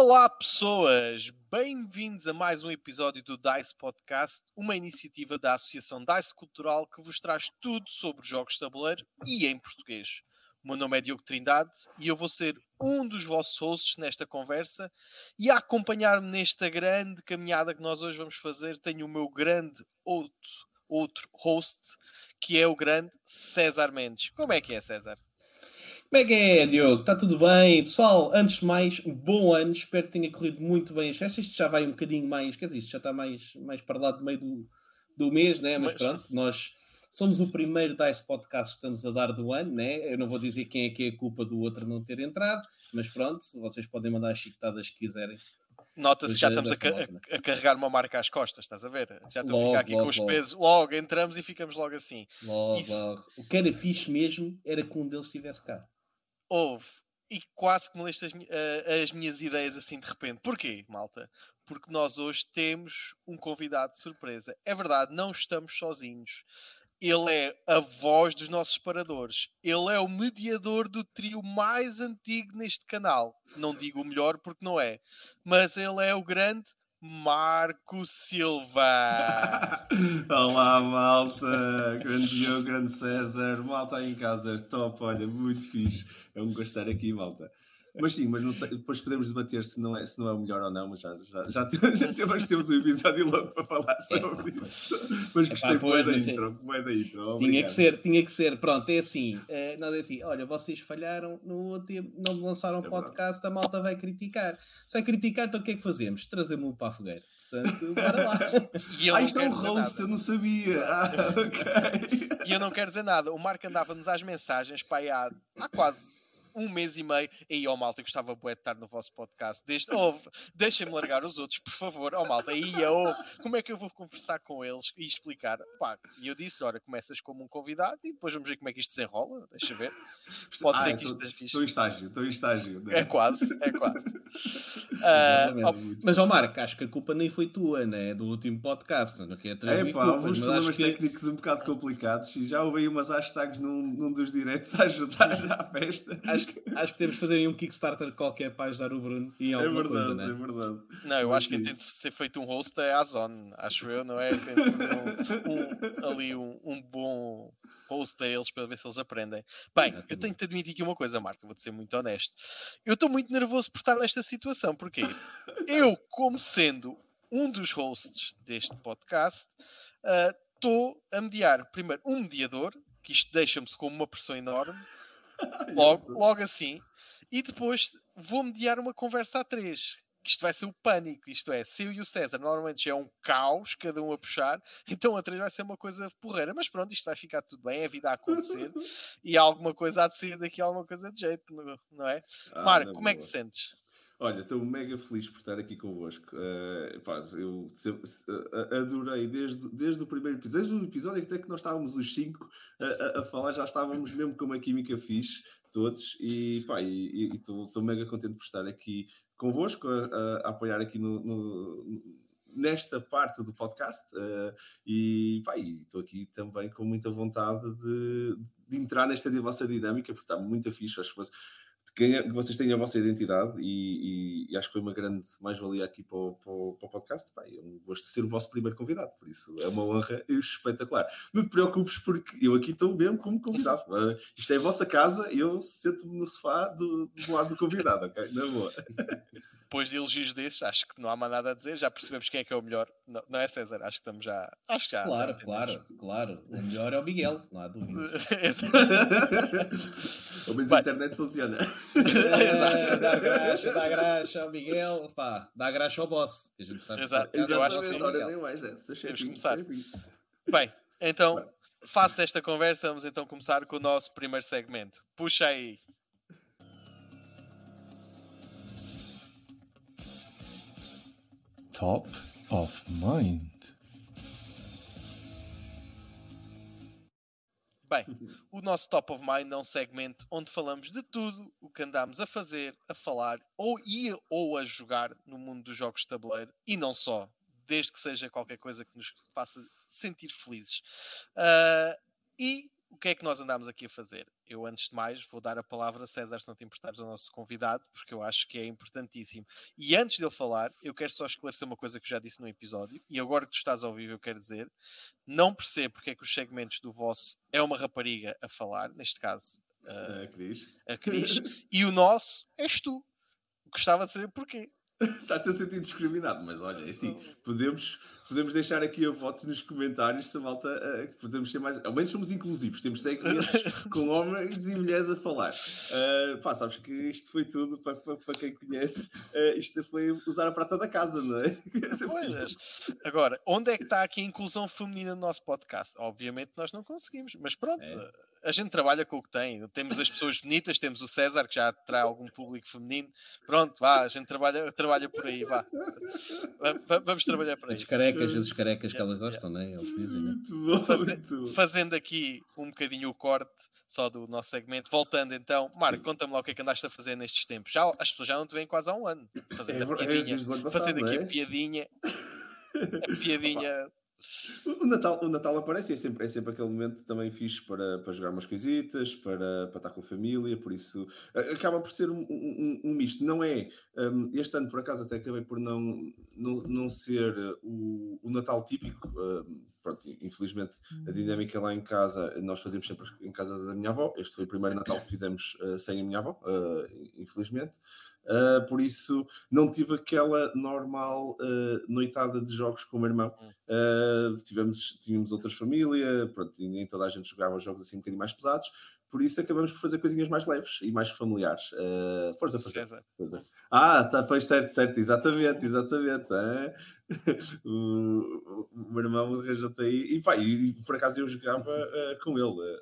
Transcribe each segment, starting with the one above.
Olá, pessoas! Bem-vindos a mais um episódio do DICE Podcast, uma iniciativa da Associação DICE Cultural que vos traz tudo sobre jogos de tabuleiro e em português. O meu nome é Diogo Trindade e eu vou ser um dos vossos hosts nesta conversa. E a acompanhar-me nesta grande caminhada que nós hoje vamos fazer, tenho o meu grande outro, outro host, que é o grande César Mendes. Como é que é, César? Como é que é, Diogo? Está tudo bem? Pessoal, antes de mais, bom ano. Espero que tenha corrido muito bem as festas. Isto já vai um bocadinho mais, quer dizer, isto já está mais, mais para lá do meio do, do mês, né? Mas, Mas pronto, nós somos o primeiro DICE podcast que estamos a dar do ano, né? Eu não vou dizer quem é que é a culpa do outro não ter entrado, mas pronto, vocês podem mandar as chicotadas que quiserem. Nota-se que já estamos a, a, a, carregar uma marca às costas, estás a ver? Já estamos a ficar aqui logo, com os logo. pesos. Logo entramos e ficamos logo assim. Logo, Isso... logo. O que era fixe mesmo era que um deles estivesse cá houve e quase que me leste as, uh, as, minhas ideias assim de repente. Porquê, malta? Porque nós hoje temos um convidado de surpresa. É verdade, não estamos sozinhos. Ele é a voz dos nossos paradores. Ele é o mediador do trio mais antigo neste canal. Não digo o melhor porque não é. Mas ele é o grande Marco Silva. Olá, malta. Grande Diogo, grande César. Malta aí em casa. Top, olha, muito fixe. É um gostar aqui, malta. Mas sim, mas não sei, depois podemos debater se não é, se não é o melhor ou não, mas já, já, já, já temos, temos um episódio logo para falar é. sobre é. isso. Mas gostei Epá, pois, da intro, da intro. Tinha que ser, tinha que ser. Pronto, é assim, é, não é assim, olha, vocês falharam no último, não lançaram é podcast, a malta vai criticar. Se vai criticar, então o que é que fazemos? Trazemos-o para a fogueira. Portanto, bora lá. E ah, isto é um roast, eu não sabia. Ah, ok. E eu não quero dizer nada. O Marco andava-nos às mensagens, pai, há, há quase um mês e meio. E ó, oh, malta, gostava bué de estar no vosso podcast. Deixa, oh, Deixem-me largar os outros, por favor. Ó, oh, malta, aí, oh, como é que eu vou conversar com eles e explicar? Pá, e eu disse: olha, começas como um convidado e depois vamos ver como é que isto desenrola. Deixa ver. Pode ah, ser que isto seja fixe. Estou em estágio, estou em estágio. Né? É quase, é quase. uh, mas, ó, Marco, acho que a culpa nem foi tua, né? Do último podcast. Não quer é, pá, houve uns problemas que... técnicos um bocado complicados e já houve aí umas hashtags num, num dos diretos a ajudar a festa. Acho acho que temos de fazer um Kickstarter qualquer para ajudar o Bruno em é alguma é verdade, coisa, né? é verdade. Não, eu acho que tem de ser feito um host é a Zone, acho eu, não é? Tem de fazer um, um, ali um, um bom host a eles para ver se eles aprendem. Bem, eu tenho de admitir aqui uma coisa, Marco, vou-te ser muito honesto. Eu estou muito nervoso por estar nesta situação, porque eu, como sendo um dos hosts deste podcast, ah, estou uh, a mediar, primeiro, um mediador, que isto deixa-me como uma pressão enorme, logo, logo assim, e depois vou mediar uma conversa a três. Que isto vai ser o pânico, isto é, se eu e o César normalmente é um caos, cada um a puxar, então a três vai ser uma coisa porreira, mas pronto, isto vai ficar tudo bem, é a vida a acontecer e alguma coisa há de sair daqui, alguma coisa de jeito, não é? Ah, Marco, como boa. é que te sentes? Olha, estou mega feliz por estar aqui convosco. Uh, pá, eu adorei desde, desde o primeiro episódio, desde o episódio até que nós estávamos os cinco a, a, falar, já estávamos mesmo com uma química fixe, todos, e estou mega contente por estar aqui convosco, a, a apoiar aqui no, no, nesta parte do podcast uh, e estou aqui também com muita vontade de, de entrar nesta vossa dinâmica, porque está muito fixe, acho que fosse que vocês tenham a vossa identidade e, e, e acho que foi uma grande mais-valia aqui para o, para, o, para o, podcast. Pá, é um gosto de ser o vosso primeiro convidado, por isso é uma honra espetacular. Não te preocupes, porque eu aqui estou mesmo como convidado. Uh, isto é a vossa casa, eu sento-me no sofá do, do lado do convidado, ok? Na boa. depois de elogios desses, acho que não há mais nada a dizer. Já percebemos quem é que é o melhor. Não, não é César? Acho que estamos já. Acho que já. Claro, já claro, claro. O melhor é o Miguel, não há dúvida. Ao menos a internet funciona. É, dá graxa, dá graxa ao Miguel, pá, dá graxa ao boss. a gente sabe Exato. Eu acho que sim. Mais, né? Temos começar. Bem, então, faça esta conversa. Vamos então começar com o nosso primeiro segmento. Puxa aí. Top of Mind. Bem, o nosso Top of Mind é um segmento onde falamos de tudo o que andamos a fazer, a falar, ou ir ou a jogar no mundo dos jogos de tabuleiro e não só, desde que seja qualquer coisa que nos faça sentir felizes. Uh, e o que é que nós andamos aqui a fazer? Eu, antes de mais, vou dar a palavra a César, se não te importares, ao nosso convidado, porque eu acho que é importantíssimo. E antes dele falar, eu quero só esclarecer uma coisa que já disse no episódio, e agora que tu estás ao vivo, eu quero dizer: não percebo porque é que os segmentos do vosso é uma rapariga a falar, neste caso, uh, a Cris, a Cris e o nosso és tu. Gostava de saber porquê. Estás-te a sentir discriminado, mas olha, é assim, podemos, podemos deixar aqui a votos nos comentários se a malta uh, podemos ser mais. Ao menos somos inclusivos, temos segmentos com homens e mulheres a falar. Uh, pá, sabes que isto foi tudo para, para, para quem conhece, uh, isto foi usar a prata da casa, não é? Pois. Agora, onde é que está aqui a inclusão feminina no nosso podcast? Obviamente nós não conseguimos, mas pronto. É a gente trabalha com o que tem. Temos as pessoas bonitas, temos o César, que já traz algum público feminino. Pronto, vá, a gente trabalha, trabalha por aí, vá. Vamos trabalhar por aí. Carecas, as carecas que elas gostam, né? Eles dizem, né? Fazendo, fazendo aqui um bocadinho o corte só do nosso segmento. Voltando então, Marco, conta-me lá o que é que andaste a fazer nestes tempos. Já, as pessoas já não te veem quase há um ano. Fazendo é, a piadinha. É, fazendo aqui é? a piadinha. A piadinha o Natal, o Natal aparece e é sempre, é sempre aquele momento também fixe para, para jogar umas coisitas, para, para estar com a família, por isso acaba por ser um, um, um misto. Não é, um, este ano por acaso até acabei por não, não, não ser o, o Natal típico, um, pronto, infelizmente a dinâmica lá em casa, nós fazemos sempre em casa da minha avó, este foi o primeiro Natal que fizemos uh, sem a minha avó, uh, infelizmente. Uh, por isso não tive aquela normal uh, noitada de jogos com o meu irmão. Uh, tivemos, tínhamos outras famílias, pronto, e nem toda a gente jogava jogos assim um bocadinho mais pesados. Por isso acabamos por fazer coisinhas mais leves e mais familiares. Uh, força, força. força. Ah, tá, foi certo, certo, exatamente, exatamente. É. o, o, meu irmão arranjou-te aí e, pá, e, por acaso eu jogava com ele,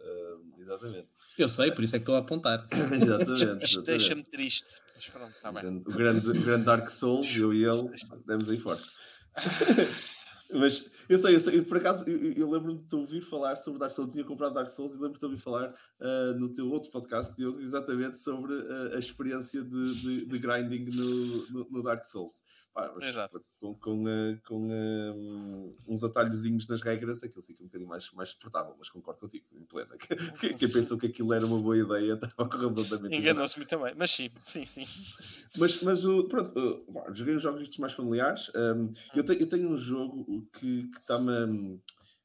exatamente. Eu sei, por isso é que estou a apontar. exatamente. Isto deixa-me triste. Mas pronto, está bem. O grande, o grande Dark Souls, eu e ele, demos aí forte. Mas eu sei, eu sei, por acaso eu, eu lembro-me de te ouvir falar sobre Dark Souls, eu tinha comprado Dark Souls e lembro-me de te ouvir falar uh, no teu outro podcast, Diogo, exatamente sobre uh, a experiência de, de, de grinding no, no, no, Dark Souls. Pá, mas. Com, com, uh, com uns atalhozinhos nas regras, aquilo fica um bocadinho mais, mais suportável, mas concordo contigo, em plena. Quem pensou que aquilo era uma boa ideia estava redondamente Enganou-se-me também, mas sim, sim, sim. Mas, mas pronto, joguei uns jogos mais familiares. Um, eu, te, eu tenho um jogo que que está-me.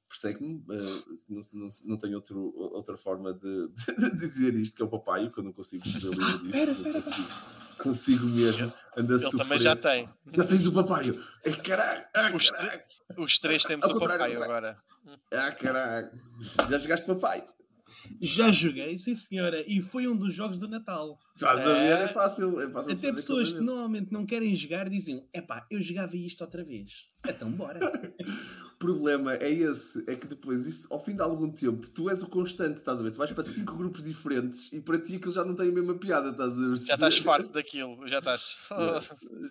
persegue-me, uh, não, não, não, tenho outro, outra forma de, de, de, dizer isto, que é o papai, que eu não consigo dizer disso, não consigo, consigo mesmo andar a sofrer. também já tem. Já tens o papai. É caralho, ah, os, os, três temos ah, o papai agora. Ah, caralho. Já jogaste papai? Já joguei, sim senhora, e foi um dos jogos do Natal. Estás a ver? É fácil. É fácil Até pessoas que normalmente não querem jogar dizem: epá, eu jogava isto outra vez. Então bora. o problema é esse: é que depois, isso, ao fim de algum tempo, tu és o constante, estás a ver? Tu vais para cinco grupos diferentes e para ti aquilo já não tem a mesma piada, estás a ver? Já estás farto daquilo, já estás.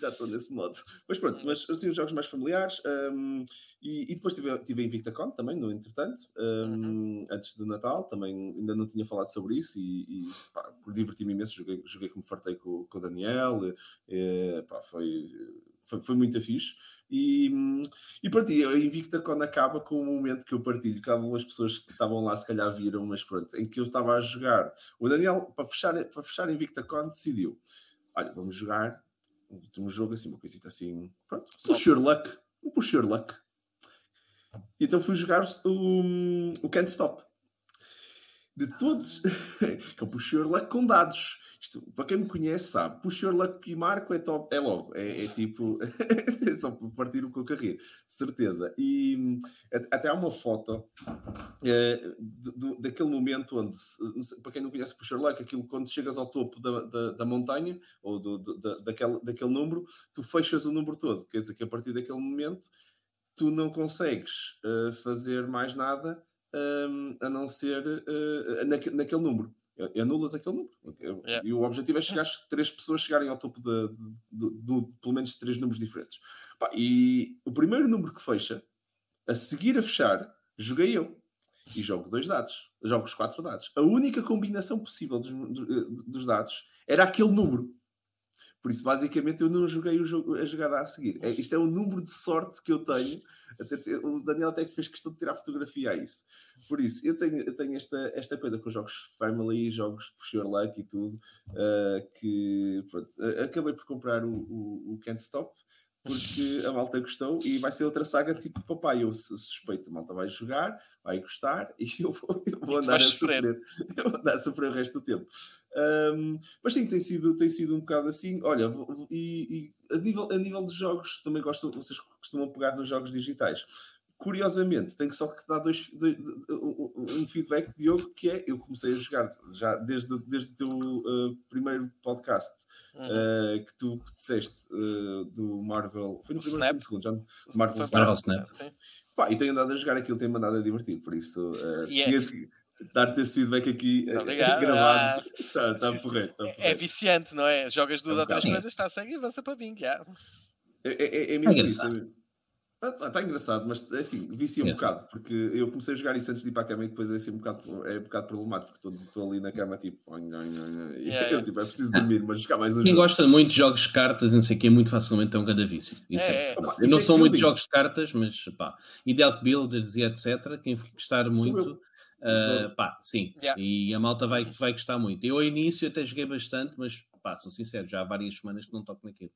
já estou nesse modo. Mas pronto, mas assim, os jogos mais familiares. Um, e, e, depois tive, tive a InvictaCon também, no entretanto, um, uhum. antes do Natal, também ainda não tinha falado sobre isso e, e diverti-me imenso, joguei, joguei como fartei com, com o Daniel, e, pá, foi, foi, foi muito fixe. E, e pronto, a InvictaCon acaba com um momento que eu partilho, que algumas pessoas que estavam lá se calhar viram, mas pronto, em que eu estava a jogar. O Daniel, para fechar, para fechar a InvictaCon, decidiu: olha, vamos jogar um jogo assim, uma coisita assim, pronto, push your luck, um push your luck. Então fui jogar o, o Can't Stop. De todos, que é o Push Your Luck com dados. Isto, para quem me conhece, sabe, Luck e Marco é top, é logo, é, é tipo, é só partir o que eu certeza. E até há uma foto é, do, daquele momento onde, para quem não conhece Your Luck, aquilo quando chegas ao topo da, da, da montanha, ou do, da, daquele, daquele número, tu fechas o número todo, quer dizer que a partir daquele momento tu não consegues uh, fazer mais nada um, a não ser uh, naque, naquele número. Anulas aquele número. Yeah. E o objetivo é chegar três pessoas chegarem ao topo de, de, de, de, pelo menos três números diferentes. Pá, e o primeiro número que fecha, a seguir a fechar, joguei eu. E jogo dois dados. Jogo os quatro dados. A única combinação possível dos, dos dados era aquele número. Por isso, basicamente, eu não joguei o jogo, a jogada a seguir. É, isto é o número de sorte que eu tenho. Até, o Daniel até que fez questão de tirar fotografia a isso. Por isso, eu tenho, eu tenho esta, esta coisa com jogos Family, jogos Sure Luck e tudo, uh, que pronto, acabei por comprar o, o, o Can't Stop porque a malta gostou e vai ser outra saga tipo papai. Eu suspeito, a malta vai jogar, vai gostar e eu vou, eu vou andar a sofrer. sofrer. Eu vou andar a sofrer o resto do tempo. Um, mas sim, tem sido, tem sido um bocado assim. Olha, e, e, a, nível, a nível de jogos, também gosto, vocês costumam pegar nos jogos digitais curiosamente, tenho só que dar dois, dois, um feedback, Diogo, que é eu comecei a jogar já desde, desde o teu uh, primeiro podcast uhum. uh, que tu disseste uh, do Marvel. Foi no primeiro Snap. segundo, já, Marvel, Marvel Snap. Snap. Pá, e tenho andado a jogar aquilo, tem mandado a divertir, por isso uh, yeah. dar-te esse feedback aqui gravado. Está tá porreto, tá É viciante, não é? Jogas duas é um ou três coisas, está a seguir e avança para mim. Yeah. É, é, é, é mesmo isso. Está ah, tá engraçado, mas é assim, vicia um é. bocado, porque eu comecei a jogar isso antes de ir para a cama e depois é assim um bocado, é um bocado problemático, porque estou ali na cama tipo, e yeah, eu tipo, é preciso dormir, mas jogar mais um Quem jogo. gosta muito de jogos de cartas, não sei o que, muito facilmente é um grande vício. Isso é, é. Opa, eu não sou muito de jogos de cartas, mas pá, ideal builders e etc. Quem gostar muito, uh, pá, sim, yeah. e a malta vai, vai gostar muito. Eu ao início até joguei bastante, mas pá, sou sincero, já há várias semanas que não toco naquilo.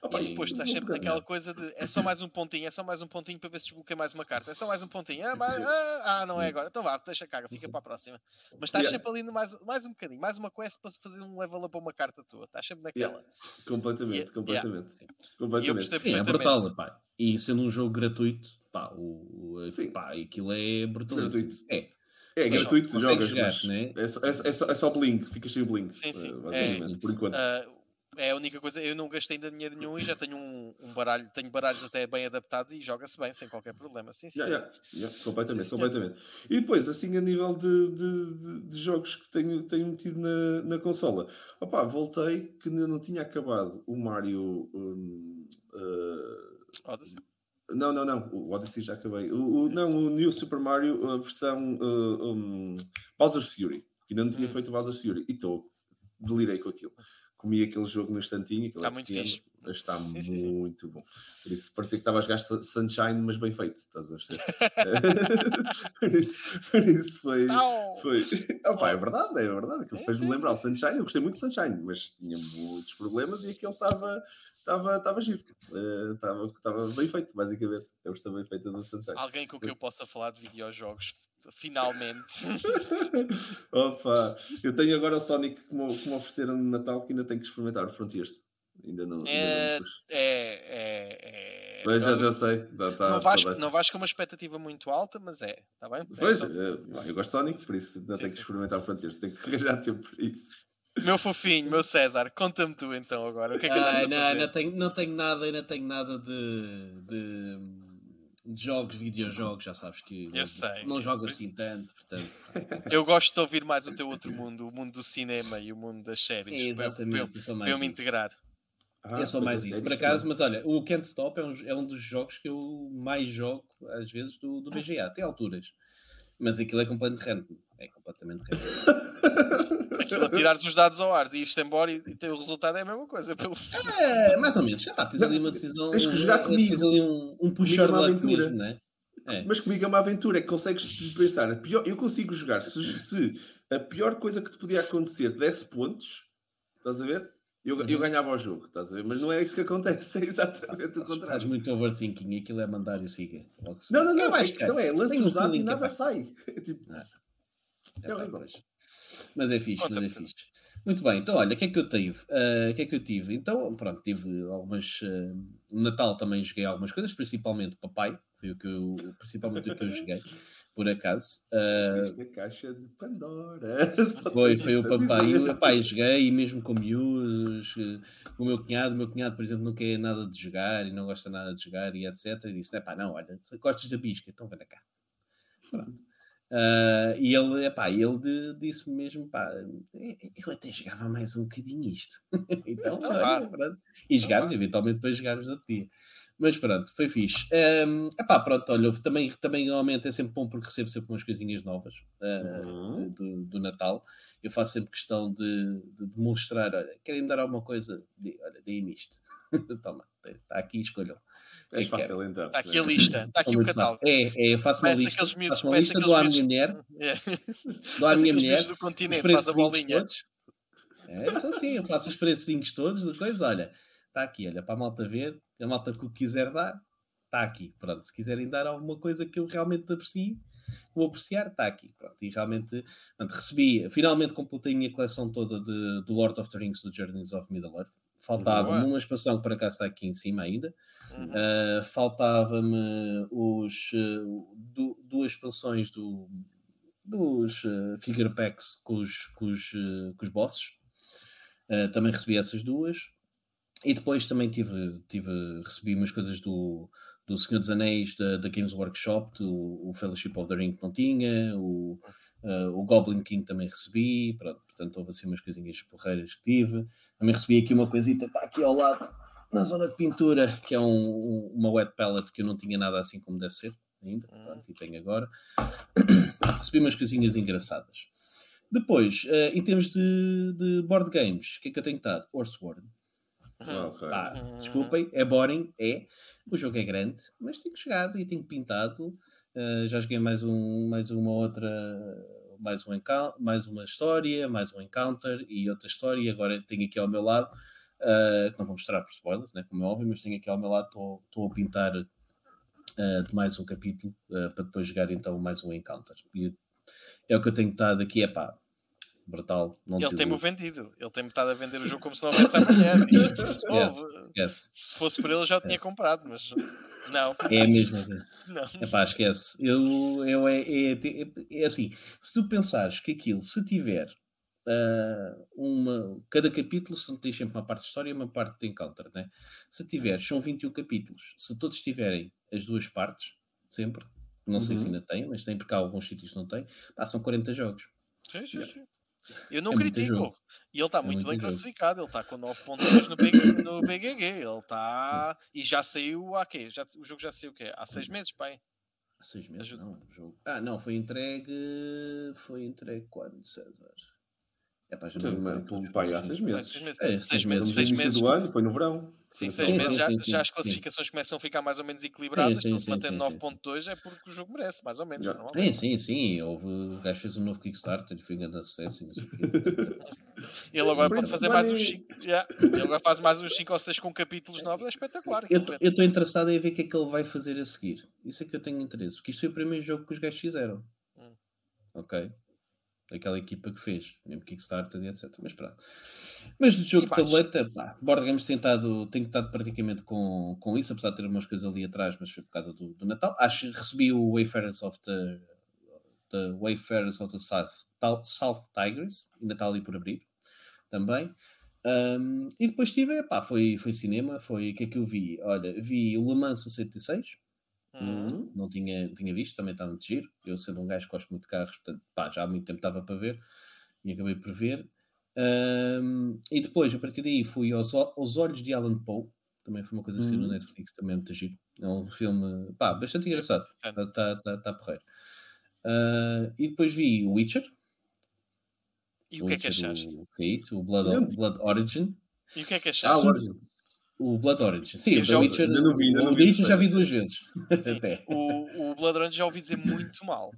Opa, e depois estás sempre naquela coisa de é só mais um pontinho, é só mais um pontinho para ver se desbloqueia mais uma carta, é só mais um pontinho, ah, mas, ah, ah não é agora, então vá, deixa caga, fica para a próxima. Mas estás yeah. sempre ali no mais, mais um bocadinho, mais uma quest para fazer um level up a uma carta tua, estás sempre naquela. Yeah. Completamente, completamente. Yeah. completamente. Sim, é brutal, pá. E sendo um jogo gratuito, pá, o, o pá, aquilo é brutal. Gratuito. É. É, gratuito, jogas, jogar, mas né? é, é, é, só, é só blink, fica cheio blink. Sim, sim. Uh, é, por enquanto. Uh, é a única coisa, eu não gastei ainda dinheiro nenhum e já tenho um, um baralho, tenho baralhos até bem adaptados e joga-se bem, sem qualquer problema. Sim, sim. Yeah, yeah, yeah, completamente, sim, completamente. E depois, assim, a nível de, de, de, de, jogos que tenho, tenho metido na, na consola, opá, voltei que ainda não tinha acabado o Mario. Um, uh, Odyssey. Não, não, não, o Odyssey já acabei. O, o não, o New Super Mario, a versão uh, um, Bowser's Fury, que ainda não tinha hum. feito Bowser's Fury, e estou, delirei com aquilo comi aquele jogo no instantinho. Está muito pequeno, fixe. Está sim, muito sim, bom. Por isso parecia que estava a jogar Sunshine, mas bem feito, estás a por, isso, por isso foi. foi... Opa, é verdade, é verdade. Aquilo fez-me lembrar o Sunshine. Eu gostei muito de Sunshine, mas tinha muitos problemas e aquele estava estava, estava giro. Estava, estava bem feito, basicamente. A versão bem feita do Sunshine. Alguém com quem eu possa falar de videojogos, finalmente. Opa, eu tenho agora o Sonic que me, que me ofereceram no Natal que ainda tenho que experimentar o Frontiers. Ainda não. É, ainda não é, é, é, Mas já, já sei. Já tá, não, vais, não vais com uma expectativa muito alta, mas é. Está bem? Pois, é, eu, eu gosto de Sonic, por isso ainda sim, tenho sim. que experimentar o Frontiers. Tenho que arranjar tempo para isso. Meu fofinho, meu César, conta-me tu então agora. O que é que ah, não, não, tenho, não tenho nada, ainda tenho nada de, de, de jogos, videojogos, já sabes que eu sei. não jogo assim tanto, portanto. Eu gosto de ouvir mais o teu outro mundo, o mundo do cinema e o mundo das séries. É exatamente, para, para, eu me integrar. Ah, é só mais isso, por acaso, mas olha, o Can't Stop é um, é um dos jogos que eu mais jogo, às vezes, do, do BGA, até alturas. Mas aquilo é completamente random. É completamente random. Aquilo a tirares os dados ao ar e isto embora e, e o resultado é a mesma coisa. Pelo... É, mais ou menos. Já pá, tens ali uma decisão. Tens que jogar comigo. Tens ali um, um puxar de aventura. Mesmo, não é? É. Mas comigo é uma aventura, é que consegues pensar, pior, eu consigo jogar, se, se, a pior coisa que te podia acontecer desse pontos, estás a ver? Eu, uhum. eu ganhava o jogo, estás a ver? Mas não é isso que acontece, é exatamente o contrário. Faz muito overthinking, aquilo é mandar e siga. Não, não, não, é, a questão é, lança os dados e nada sai. É tipo, ah. é, é horrível. Mas é fixe, mas é fixe. Muito bem, então olha, o que é que eu tive? Uh, o que é que eu tive? Então, pronto, tive algumas. Uh, no Natal também joguei algumas coisas, principalmente Papai, foi o que eu, principalmente o que eu joguei, por acaso. Uh, caixa de Pandora. Foi, foi o Papai. O Papai joguei, e mesmo com miúdos, o meu cunhado, o meu cunhado, por exemplo, não quer nada de jogar e não gosta nada de jogar e etc. E disse: pá, não, olha, gostas da bisca, então vem cá. Pronto. Uh, e ele, epá, ele disse-me mesmo, pá, eu até jogava mais um bocadinho isto. então, olha, e jogámos, eventualmente depois jogámos outro dia. Mas pronto, foi fixe. Um, epá, pronto, olha, também, também realmente é sempre bom porque recebo sempre umas coisinhas novas uh, uhum. do, do, Natal. Eu faço sempre questão de, de demonstrar, olha, querem dar alguma coisa? De, olha, deem-me isto. Toma, está aqui, escolham. É fácil então. Está aqui a lista, está aqui o catálogo. É, é, eu faço uma lista, miúdos, faço uma lista dou à minha mulher, é. dou à minha mulher, do continente, faz a bolinha. Todos. É isso assim, eu faço os precinhos todos de coisa, olha, está aqui, olha, para a malta ver, a malta que o quiser dar, está aqui. Pronto, se quiserem dar alguma coisa que eu realmente aprecio, vou apreciar, está aqui. Pronto, e realmente pronto, recebi, finalmente completei a minha coleção toda de, do Lord of the Rings do Journeys of Middle-earth. Faltava-me uma expansão que por acaso está aqui em cima ainda. Uhum. Uh, Faltava-me os uh, du duas expansões do, dos uh, figure packs com os, com os, com os bosses. também recebi essas duas. E depois também tive, tive, recebi umas coisas do, do Senhor dos Anéis da, da Games Workshop, do, o Fellowship of the Ring que não tinha, o, uh, o Goblin King também recebi, pronto, portanto houve assim umas coisinhas porreiras que tive. Também recebi aqui uma coisita, está aqui ao lado, na zona de pintura, que é um, uma wet palette que eu não tinha nada assim como deve ser ainda, pronto, e tenho agora. recebi umas coisinhas engraçadas. Depois, uh, em termos de, de board games, o que é que eu tenho estado? Horseward. Okay. Pá, desculpem, é boring, é. O jogo é grande, mas tenho chegado e tenho pintado. Uh, já joguei mais, um, mais uma outra, mais, um mais uma história, mais um encounter e outra história. E agora tenho aqui ao meu lado, uh, que não vou mostrar por spoilers, né, como é óbvio, mas tenho aqui ao meu lado, estou a pintar uh, de mais um capítulo para depois jogar então mais um encounter. E é o que eu tenho estado aqui, é pá, brutal. Não ele tem-me vendido, ele tem-me estado a vender o jogo como se não houvesse amanhã. yes, yes. Se fosse por ele, eu já tinha comprado, mas não. É mesmo assim. Não. Epá, esquece. Eu, eu é, é, é, é, assim: se tu pensares que aquilo, se tiver uh, uma. Cada capítulo se tem sempre uma parte de história e uma parte de encounter, né? Se tiveres, são 21 capítulos. Se todos tiverem as duas partes, sempre. Não sei uhum. se ainda tem, mas tem porque há alguns sítios não tem. São 40 jogos. Sim, sim, sim. Eu não é critico. E ele está é muito, bem jogo. classificado. Ele está com 9.2 no, BG, no BGG. Ele está. E já saiu há quê? Já, o jogo já saiu o quê? Há seis meses, pai. Há seis meses? Ajuda. Não, o jogo. Ah, não, foi entregue. Foi entregue quando, César? É para um pai há seis meses. Seis meses. É, seis meses. Seis meses. do ano, foi no verão. Sim, seis meses já, já, as classificações começam a ficar mais ou menos equilibradas. Sim, se mantendo 9.2 é porque o jogo merece, mais ou menos. Já. Sim, sim, sim. Houve, o gajo fez um novo Kickstarter e foi um grande sucesso não. Ele agora pode fazer mais uns 5. Yeah. Ele agora faz mais uns 5 ou 6 com capítulos novos, é espetacular. Eu estou interessado em ver o que é que ele vai fazer a seguir. Isso é que eu tenho interesse, porque isto foi o primeiro jogo que os gajos fizeram. Hum. Ok? Daquela equipa que fez, mesmo Kickstarter e etc. Mas pronto. Mas do jogo de tabuleiro, pá, Board Games tem estado, tem estado praticamente com, com isso, apesar de ter umas coisas ali atrás, mas foi por causa do, do Natal. Acho que recebi o Wayfarers of the, the Wayfarers of the South, South Tigers, está ali por abrir também. Um, e depois tive, pá, foi, foi cinema, foi o que é que eu vi? Olha, vi o Le Mans 66, Uhum. Não tinha, tinha visto, também está muito giro. Eu, sendo um gajo que gosto muito de carros, portanto, pá, já há muito tempo estava para ver e acabei por ver. Um, e depois, a partir daí, fui aos, aos Olhos de Alan Poe, também foi uma coisa assim uhum. no Netflix, também é muito giro. É um filme, pá, bastante engraçado. Está tá, tá, tá porreiro. Uh, e depois vi o Witcher. E o, o que é que achaste? O, o Blood, Blood Origin. E o que é que achaste? Ah, o Blood Orange. Sim, o The Witcher. Não vi, não o The Witcher já vi duas vezes. Até. O, o Blood Orange já ouvi dizer muito mal.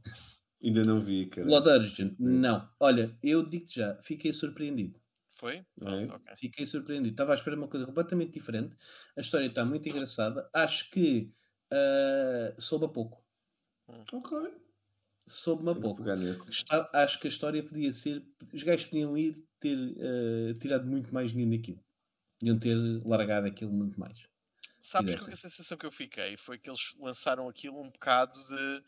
Ainda não vi, cara. Blood Orange, não. Olha, eu digo-te já, fiquei surpreendido. Foi? Pronto, okay. Fiquei surpreendido. Estava à espera de uma coisa completamente diferente. A história está muito engraçada. Acho que uh, soube a pouco. Hum. Ok. Soube-me a pouco. Está, acho que a história podia ser. Os gajos podiam ir ter uh, tirado muito mais dinheiro daquilo. Deviam ter largado aquilo muito mais. Sabes que a sensação que eu fiquei foi que eles lançaram aquilo um bocado de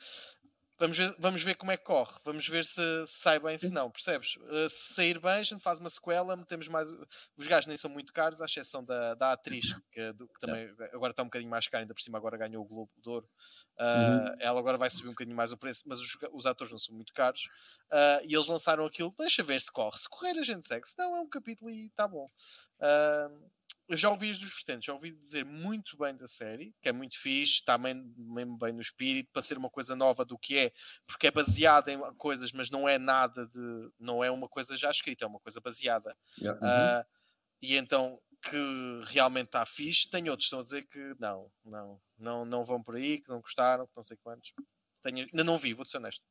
Vamos ver, vamos ver como é que corre, vamos ver se, se sai bem, se não, percebes? Uh, se sair bem, a gente faz uma sequela, metemos mais. Os gajos nem são muito caros, à exceção da, da atriz, que, do, que também é. agora está um bocadinho mais caro, ainda por cima agora ganhou o Globo de Ouro. Uh, uhum. Ela agora vai subir um bocadinho mais o preço, mas os, os atores não são muito caros. Uh, e eles lançaram aquilo, deixa ver se corre. Se correr, a gente segue, se não, é um capítulo e está bom. Eu já ouvi dos vertentes, já ouvi dizer muito bem da série, que é muito fixe, está mesmo, mesmo bem no espírito, para ser uma coisa nova do que é, porque é baseada em coisas, mas não é nada de. não é uma coisa já escrita, é uma coisa baseada. Yeah. Uh, e então que realmente está fixe, tem outros que estão a dizer que não, não, não, não vão por aí, que não gostaram, que não sei quantos. Tenho, ainda não vi, vou ser honesto.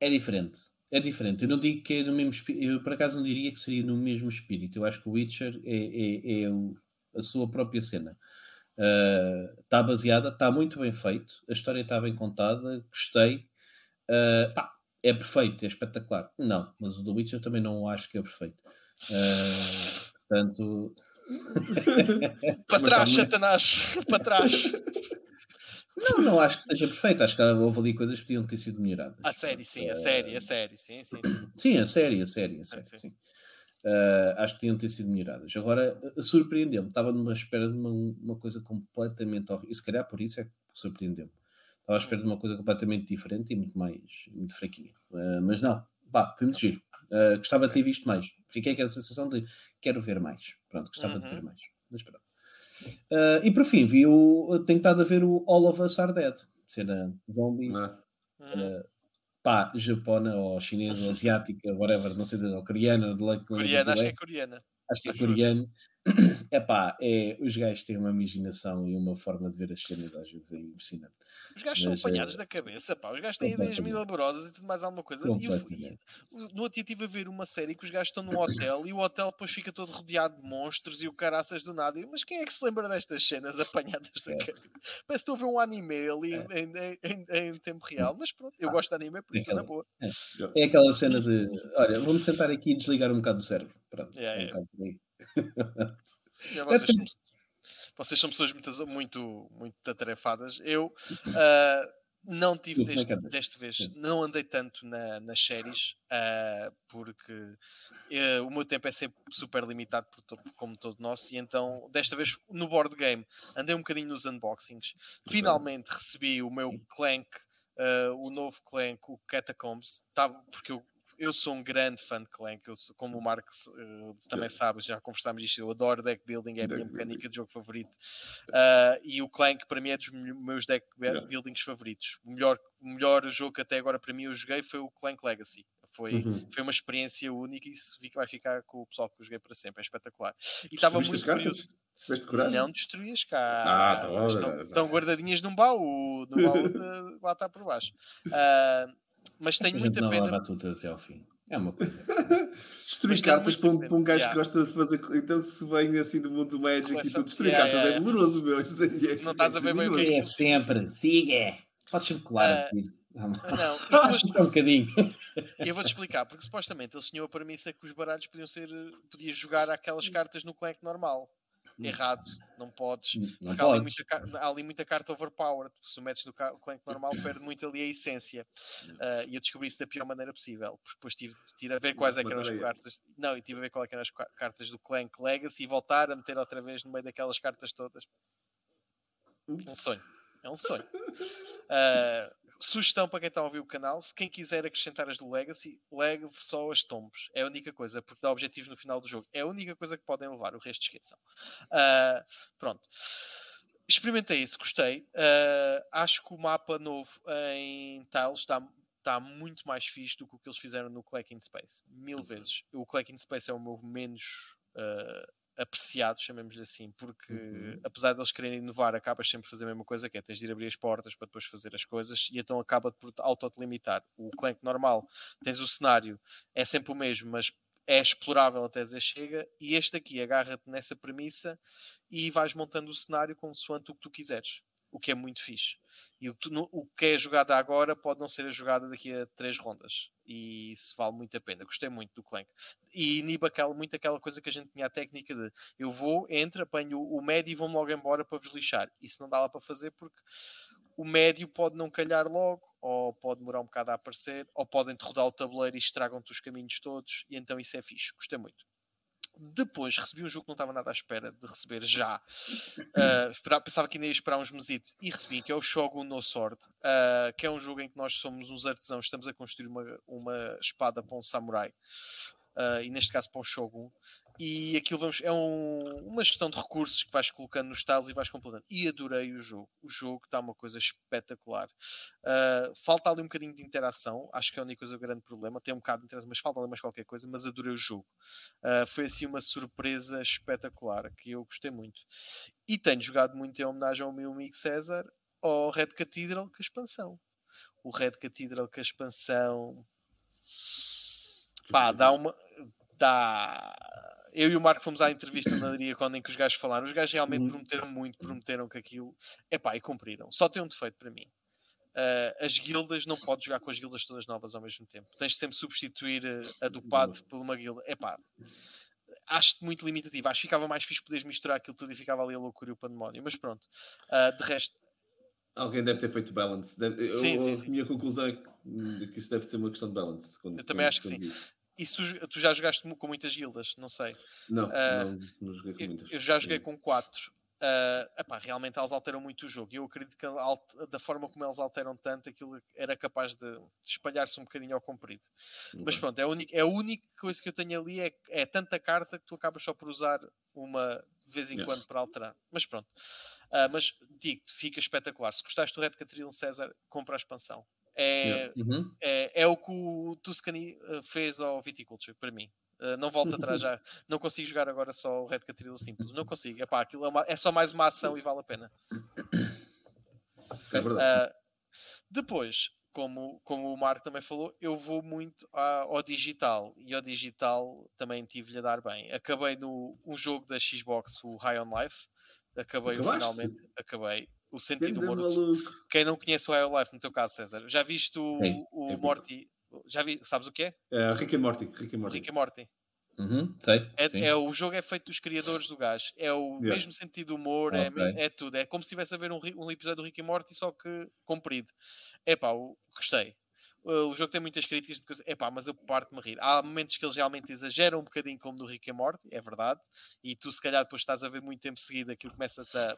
É diferente. É diferente. Eu não digo que é no mesmo espírito. Eu por acaso não diria que seria no mesmo espírito. Eu acho que o Witcher é, é, é o, a sua própria cena. Está uh, baseada, está muito bem feito, a história está bem contada, gostei. Uh, pá, é perfeito, é espetacular. Não, mas o The Witcher também não acho que é perfeito. Uh, portanto. para trás, Satanás! para trás! Não, não acho que seja perfeito. Acho que houve ali coisas que podiam ter sido melhoradas. A série, sim, a série, a série, sim, sim. Sim, a série, a série, a série, sim. Uh, acho que tinham ter sido melhoradas. Agora, surpreendeu-me. Estava numa espera de uma, uma coisa completamente horrível. E se calhar por isso é que surpreendeu-me. Estava à espera de uma coisa completamente diferente e muito mais muito fraquinha. Uh, mas não, pá, foi muito giro. Uh, gostava de ter visto mais. Fiquei com a sensação de quero ver mais. Pronto, gostava uhum. de ver mais. Mas pronto. E por fim, vi o. Tenho estado a ver o All of Us Are Dead. Cena zombie. Uh, pá, japona ou chinesa ou asiática, whatever, não sei, ou coreana. De, coreana, acho que é coreana. Acho que é coreano. É pá, é, os gajos têm uma imaginação e uma forma de ver as cenas às vezes é impressionante. Os gajos Mas, são apanhados é... da cabeça, pá. Os gajos têm ideias milagrosas e tudo mais alguma coisa. E, eu, e, no outro dia estive a ver uma série que os gajos estão num hotel e o hotel depois fica todo rodeado de monstros e o caraças do nada. Mas quem é que se lembra destas cenas apanhadas da cabeça? Parece que estou a ver um anime ali é. em, em, em, em, tempo real. Mas pronto, eu ah, gosto de anime, por isso é, na boa. É. é aquela cena de olha, vou-me sentar aqui e desligar um bocado o cérebro. Pronto, é, um vocês, são, vocês, são pessoas muito, muito, muito atarefadas. Eu uh, não tive deste, desta vez, não andei tanto na, nas séries, uh, porque uh, o meu tempo é sempre super limitado, como todo nosso, e então desta vez no board game andei um bocadinho nos unboxings. Finalmente recebi o meu Clank. Uh, o novo Clank, o Catacombs, tava, porque eu eu sou um grande fã de Clank, eu sou, como o Mark uh, também sabe, já conversámos disto, eu adoro deck building, é a minha mecânica de jogo favorito. Uh, e o Clank para mim é dos meus deck buildings favoritos. O melhor, o melhor jogo que até agora para mim eu joguei foi o Clank Legacy. Foi, uhum. foi uma experiência única e isso vai ficar com o pessoal que eu joguei para sempre, é espetacular. E estava muito curioso. Não destruí as. Ah, tá estão, tá estão, guardadinhas num baú, no baú de, lá está por baixo. Uh, mas tem muita não pena. Não tudo até ao fim. É uma coisa. destruir cartas para um, para um gajo yeah. que gosta de fazer. Então, se vem assim do mundo do Magic Começa... e tudo, destruir yeah, cartas yeah, é doloroso, meu. É, não estás a ver bem o que é. É sempre, siga. Podes-me colar uh, a seguir. Não, não. Depois, um bocadinho. Eu vou-te explicar, porque supostamente eles tinham a premissa que os baralhos podiam ser. Podias jogar aquelas cartas no clank normal. Hum. errado, não podes. Não porque há ali, muita, há ali, muita, carta overpowered. Se o metes no clank normal, perde muito ali a essência. Uh, e eu descobri isso da pior maneira possível, porque depois tive, tive a ver quais é eram as cartas. Não, e tive a ver quais eram as cartas do clank legacy e voltar a meter outra vez no meio daquelas cartas todas. Um sonho. É um sonho. Uh, Sugestão para quem está a ouvir o canal: se quem quiser acrescentar as do Legacy, leve só as tombos. É a única coisa, porque dá objetivos no final do jogo. É a única coisa que podem levar, o resto esqueçam. Uh, pronto. Experimentei isso, gostei. Uh, acho que o mapa novo em Tiles está, está muito mais fixe do que o que eles fizeram no Clack in Space. Mil vezes. O Clack in Space é o meu menos. Uh, apreciados, chamemos-lhe assim, porque uhum. apesar de eles quererem inovar, acabas sempre a fazer a mesma coisa, que é tens de ir abrir as portas para depois fazer as coisas, e então acaba por auto-limitar. O Clank normal, tens o cenário, é sempre o mesmo, mas é explorável até dizer chega, e este aqui agarra-te nessa premissa e vais montando o cenário consoante o que tu quiseres o que é muito fixe. E o que, o que é jogada agora pode não ser a jogada daqui a três rondas. E isso vale muito a pena. Gostei muito do Clank. E inibe aquela, muito aquela coisa que a gente tinha a técnica de eu vou, entro, apanho o médio e vou-me logo embora para vos lixar. Isso não dá lá para fazer porque o médio pode não calhar logo, ou pode demorar um bocado a aparecer, ou podem te rodar o tabuleiro e estragam-te os caminhos todos, e então isso é fixe. Gostei muito. Depois recebi um jogo que não estava nada à espera de receber já. Uh, pensava que ainda ia esperar uns mesitos e recebi, que é o Shogun No Sword, uh, que é um jogo em que nós somos uns artesãos, estamos a construir uma, uma espada para um samurai. Uh, e neste caso para o Shogun, e aquilo vamos, é um, uma gestão de recursos que vais colocando nos tiles e vais completando. E adorei o jogo. O jogo está uma coisa espetacular. Uh, falta ali um bocadinho de interação, acho que é a única coisa, o grande problema. Tem um bocado de interação, mas falta ali mais qualquer coisa. Mas adorei o jogo. Uh, foi assim uma surpresa espetacular que eu gostei muito. E tenho jogado muito em homenagem ao meu amigo César, ao Red Cathedral, com a expansão. O Red Cathedral com a expansão. Pá, dá uma. Dá eu e o Marco fomos à entrevista na Daria quando em que os gajos falaram. Os gajos realmente uhum. prometeram muito, prometeram que aquilo. Epá, e cumpriram. Só tem um defeito para mim. Uh, as guildas não podes jogar com as guildas todas novas ao mesmo tempo. Tens de sempre substituir a do padre por uma guilda. Epá, acho-te muito limitativo. Acho que ficava mais fixe poderes misturar aquilo tudo e ficava ali a loucura e o pandemónio. Mas pronto, uh, de resto. Alguém deve ter feito balance. Deve, sim, eu, sim, sim. A minha conclusão é que, que, isso deve ser uma questão de balance. Quando, eu também acho que sim. Isso, tu já jogaste com muitas guildas? Não sei. Não, uh, não, não, joguei com muitas. Eu, eu já joguei com quatro. Uh, epá, realmente eles alteram muito o jogo. Eu acredito que da forma como eles alteram tanto, aquilo era capaz de espalhar-se um bocadinho ao comprido. Mas pronto, é a, única, é a única coisa que eu tenho ali é, é tanta carta que tu acabas só por usar uma de vez em yes. quando para alterar. Mas pronto. Uh, mas digo-te, fica espetacular. Se gostaste do Red Catrillo César, compra a expansão. É, uhum. é, é, o que o Tuscany eh, fez ao Viticulture, para mim. Uh, não volto atrás já. Não consigo jogar agora só o Red Catrila simples. Não consigo. Epá, aquilo é, uma, é só mais uma ação e vale a pena. É verdade. Uh, depois, como, como o Marco também falou, eu vou muito ao digital e ao digital também tive-lhe a dar bem. Acabei no um jogo da Xbox, o High on Life. Acabei finalmente. Acabei o sentido do humor. Quem não conhece o Life, no teu caso, César, já viste o, Sim, o é Morty? Já vi, sabes o que é? é Rick e Morty. Rick e Morty. Rick e Morty. Uhum, sei, é, é, o jogo é feito dos criadores do gajo. É o yeah. mesmo sentido de humor, é okay. é, é, tudo. É como se estivesse a ver um, um, episódio do Rick e Morty, só que comprido. É pá, gostei. O jogo tem muitas críticas, porque, epá, mas eu parto-me a rir. Há momentos que eles realmente exageram um bocadinho, como do Rick e Morty, é verdade. E tu, se calhar, depois estás a ver muito tempo seguido, aquilo começa-te a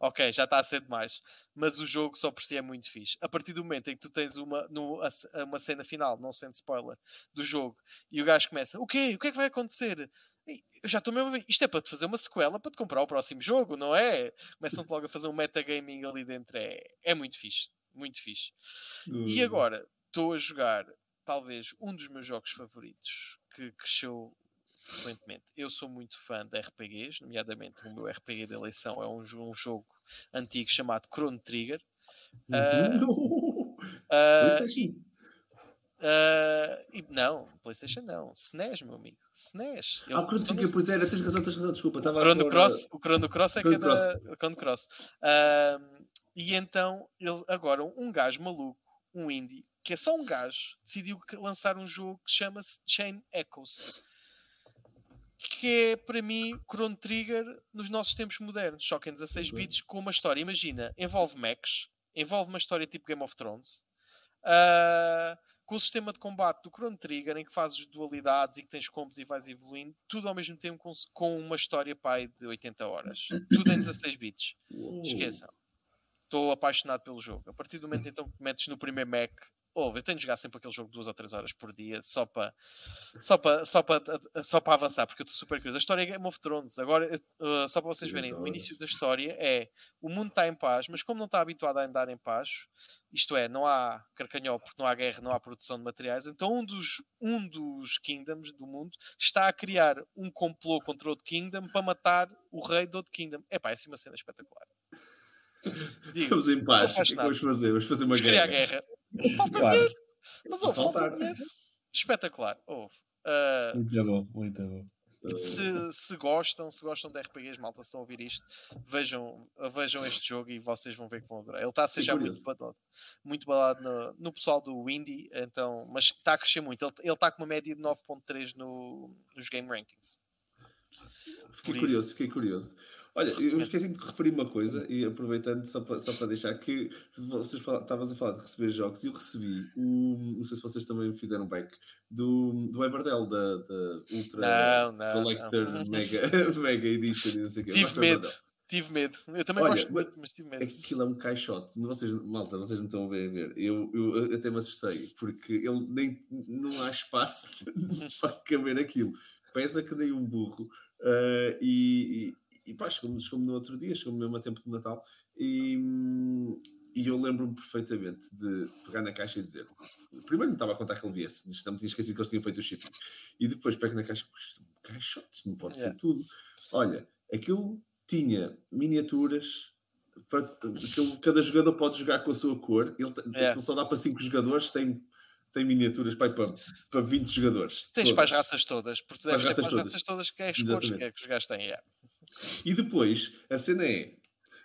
ok, já está a ser demais. Mas o jogo só por si é muito fixe. A partir do momento em que tu tens uma, no, uma cena final, não sendo spoiler, do jogo, e o gajo começa: O quê? O que é que vai acontecer? Eu já estou mesmo a ver. Isto é para te fazer uma sequela para te comprar o próximo jogo, não é? Começam-te logo a fazer um metagaming ali dentro. É, é muito fixe. Muito fixe. E hum. agora estou a jogar talvez um dos meus jogos favoritos que cresceu frequentemente. Eu sou muito fã de RPGs, nomeadamente o meu RPG de eleição é um, um jogo antigo chamado Chrono Trigger. Uh, uh, uh, e, não, PlayStation não, SNES, meu amigo. SNES. Eu, ah, Chrono Trigger, pois era, tens razão, tens razão, desculpa. O Chrono, Cross, o Chrono Cross é Chrono que é da Chrono Cross. e então, eles, agora, um gajo maluco, um indie, que é só um gajo, decidiu lançar um jogo que chama-se Chain Echoes que é para mim Chrono Trigger nos nossos tempos modernos, só que em 16 uhum. bits com uma história. Imagina, envolve mechs, envolve uma história tipo Game of Thrones, uh, com o sistema de combate do Chrono Trigger, em que fazes dualidades e que tens combos e vais evoluindo, tudo ao mesmo tempo com, com uma história pai de 80 horas, tudo em 16 bits. Esqueçam. Estou apaixonado pelo jogo. A partir do momento então que metes no primeiro mech Ouve, eu tenho de jogar sempre aquele jogo duas ou três horas por dia só para só para só para só para avançar, porque eu estou super curioso. A história é Game of Thrones. Agora, uh, só para vocês verem, o início da história é o mundo está em paz, mas como não está habituado a andar em paz, isto é, não há carcanhol porque não há guerra, não há produção de materiais, então um dos, um dos kingdoms do mundo está a criar um complô contra outro kingdom para matar o rei do outro kingdom. É pá, é assim uma cena espetacular. Digo, Estamos em paz. O que é vamos fazer? Vamos fazer uma guerra. guerra. Falta claro. dinheiro. Mas ouve, falta dinheiro. Espetacular. Ouve. Uh, muito bom, muito bom. Se, se, gostam, se gostam de RPGs, malta, estão a ouvir isto, vejam, vejam este jogo e vocês vão ver que vão adorar. Ele está a ser já muito balado, muito balado no, no, pessoal do Indie, então, mas está a crescer muito. Ele, ele está com uma média de 9.3 no, nos Game Rankings. Fiquei Por curioso, isso. fiquei curioso. Olha, eu esqueci de referir uma coisa e aproveitando só para, só para deixar que vocês estavas a falar de receber jogos e eu recebi um, não sei se vocês também fizeram back do, do Everdell da, da Ultra não, não, Collector não. Mega, Mega Edition e não sei o quê. Tive medo. Tive medo. Eu também Olha, gosto muito, mas tive medo. Aquilo é um caixote. Vocês, malta, vocês não estão a ver. A ver. Eu, eu até me assustei, porque ele nem, não há espaço para caber aquilo pesa que nem um burro. Uh, e, e, e pá, chegou-me chegou no outro dia, chegou-me mesmo a tempo de Natal. E, e eu lembro-me perfeitamente de pegar na caixa e dizer: primeiro me estava a contar que ele viesse, não me tinha esquecido que eles tinham feito o shipping. E depois pego na caixa, caixotes, não pode ser tudo. Olha, aquilo tinha miniaturas. Para, aquilo, cada jogador pode jogar com a sua cor. Ele, yeah. só dá para 5 jogadores, tem tem miniaturas para, para, para 20 jogadores. Tens todas. para as raças todas, porque tu deves ter para as raças todas que é as cores que, é que os gajos têm. Yeah. E depois, a cena é,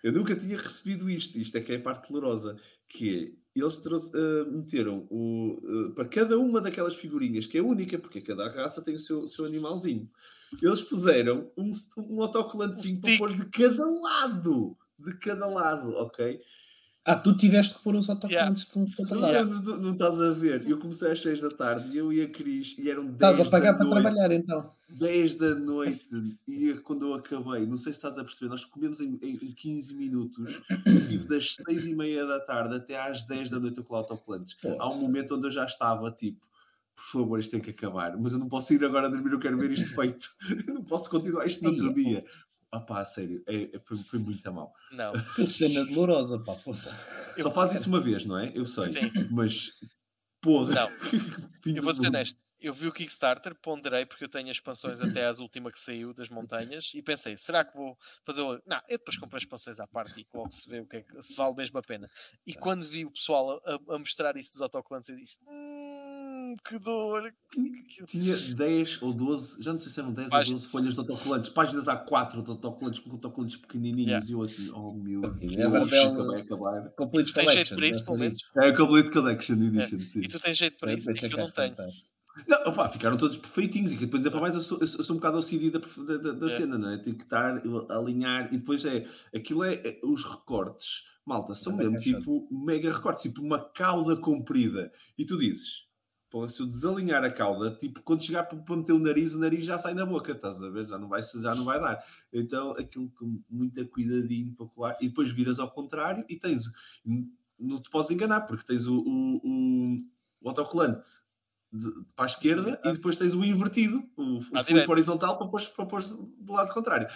eu nunca tinha recebido isto, isto é que é a parte dolorosa, que é, eles trouxe, uh, meteram o, uh, para cada uma daquelas figurinhas, que é única, porque cada raça tem o seu, seu animalzinho, eles puseram um, um autocolantezinho um para pôr de cada lado, de cada lado, ok? Ah, tu tiveste que pôr os autocolantes yeah. de cada lado. Não, não, estás a ver, eu comecei às 6 da tarde, eu e a Cris, e eram 10 Estás a pagar para noite, trabalhar então. 10 da noite, e quando eu acabei, não sei se estás a perceber, nós comemos em, em, em 15 minutos, eu tive das 6 e meia da tarde até às 10 da noite com autocolantes. Há um momento onde eu já estava tipo, por favor, isto tem que acabar, mas eu não posso ir agora a dormir, eu quero ver isto feito, não posso continuar isto no outro dia. Ah pá, sério, é, é, foi, foi muito a mal. Não. Que cena dolorosa, pá, poça. Só faz isso uma vez, não é? Eu sei. Sim. Mas, porra. Não. eu vou ser honesto. Eu vi o Kickstarter, ponderei porque eu tenho expansões até às últimas que saiu das montanhas e pensei, será que vou fazer o... Não, eu depois comprei expansões à parte e logo se vê o que é que se vale mesmo a pena. E quando vi o pessoal a, a mostrar isso dos autocolantes, eu disse, hum, que dor. Tinha 10 ou 12, já não sei se eram 10 Páginas. ou 12 folhas de autocolantes, páginas A4 de autocolantes com autocolantes pequenininhos yeah. e eu assim, oh meu Deus, é vai acabar. Complete Tens jeito para isso, pelo menos? É a Complete Collection Edition, é. sim. E tu tens jeito para isso, é que eu não tenho. Não, opa, ficaram todos perfeitinhos e depois ainda para mais eu sou, eu sou um bocado OCD da, da, da é. cena, não é? Tenho que estar, alinhar e depois é, aquilo é, é os recortes, malta, são mesmo tipo mega recortes, tipo uma cauda comprida e tu dizes, Pô, se eu desalinhar a cauda, tipo, quando chegar para meter o nariz, o nariz já sai na boca, estás a ver? Já não vai, já não vai dar. Então, aquilo com muito cuidadinho para colar, e depois viras ao contrário e tens, não te podes enganar, porque tens o, o, o, o autocolante de, para a esquerda e depois tens o invertido, o, o flip horizontal para pôr, para pôr do lado contrário.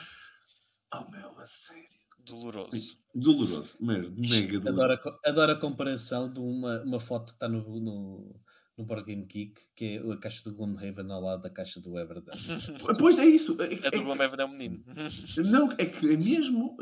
Oh meu, a sério. Doloroso. Doloroso, mesmo, mega doloroso. Adoro a, adoro a comparação de uma, uma foto que está no, no no Board Game Geek, que é a caixa do Gloomhaven ao lado da caixa do Everdell. pois é isso. É, a do Gloomhaven é um menino. Não, é que é mesmo.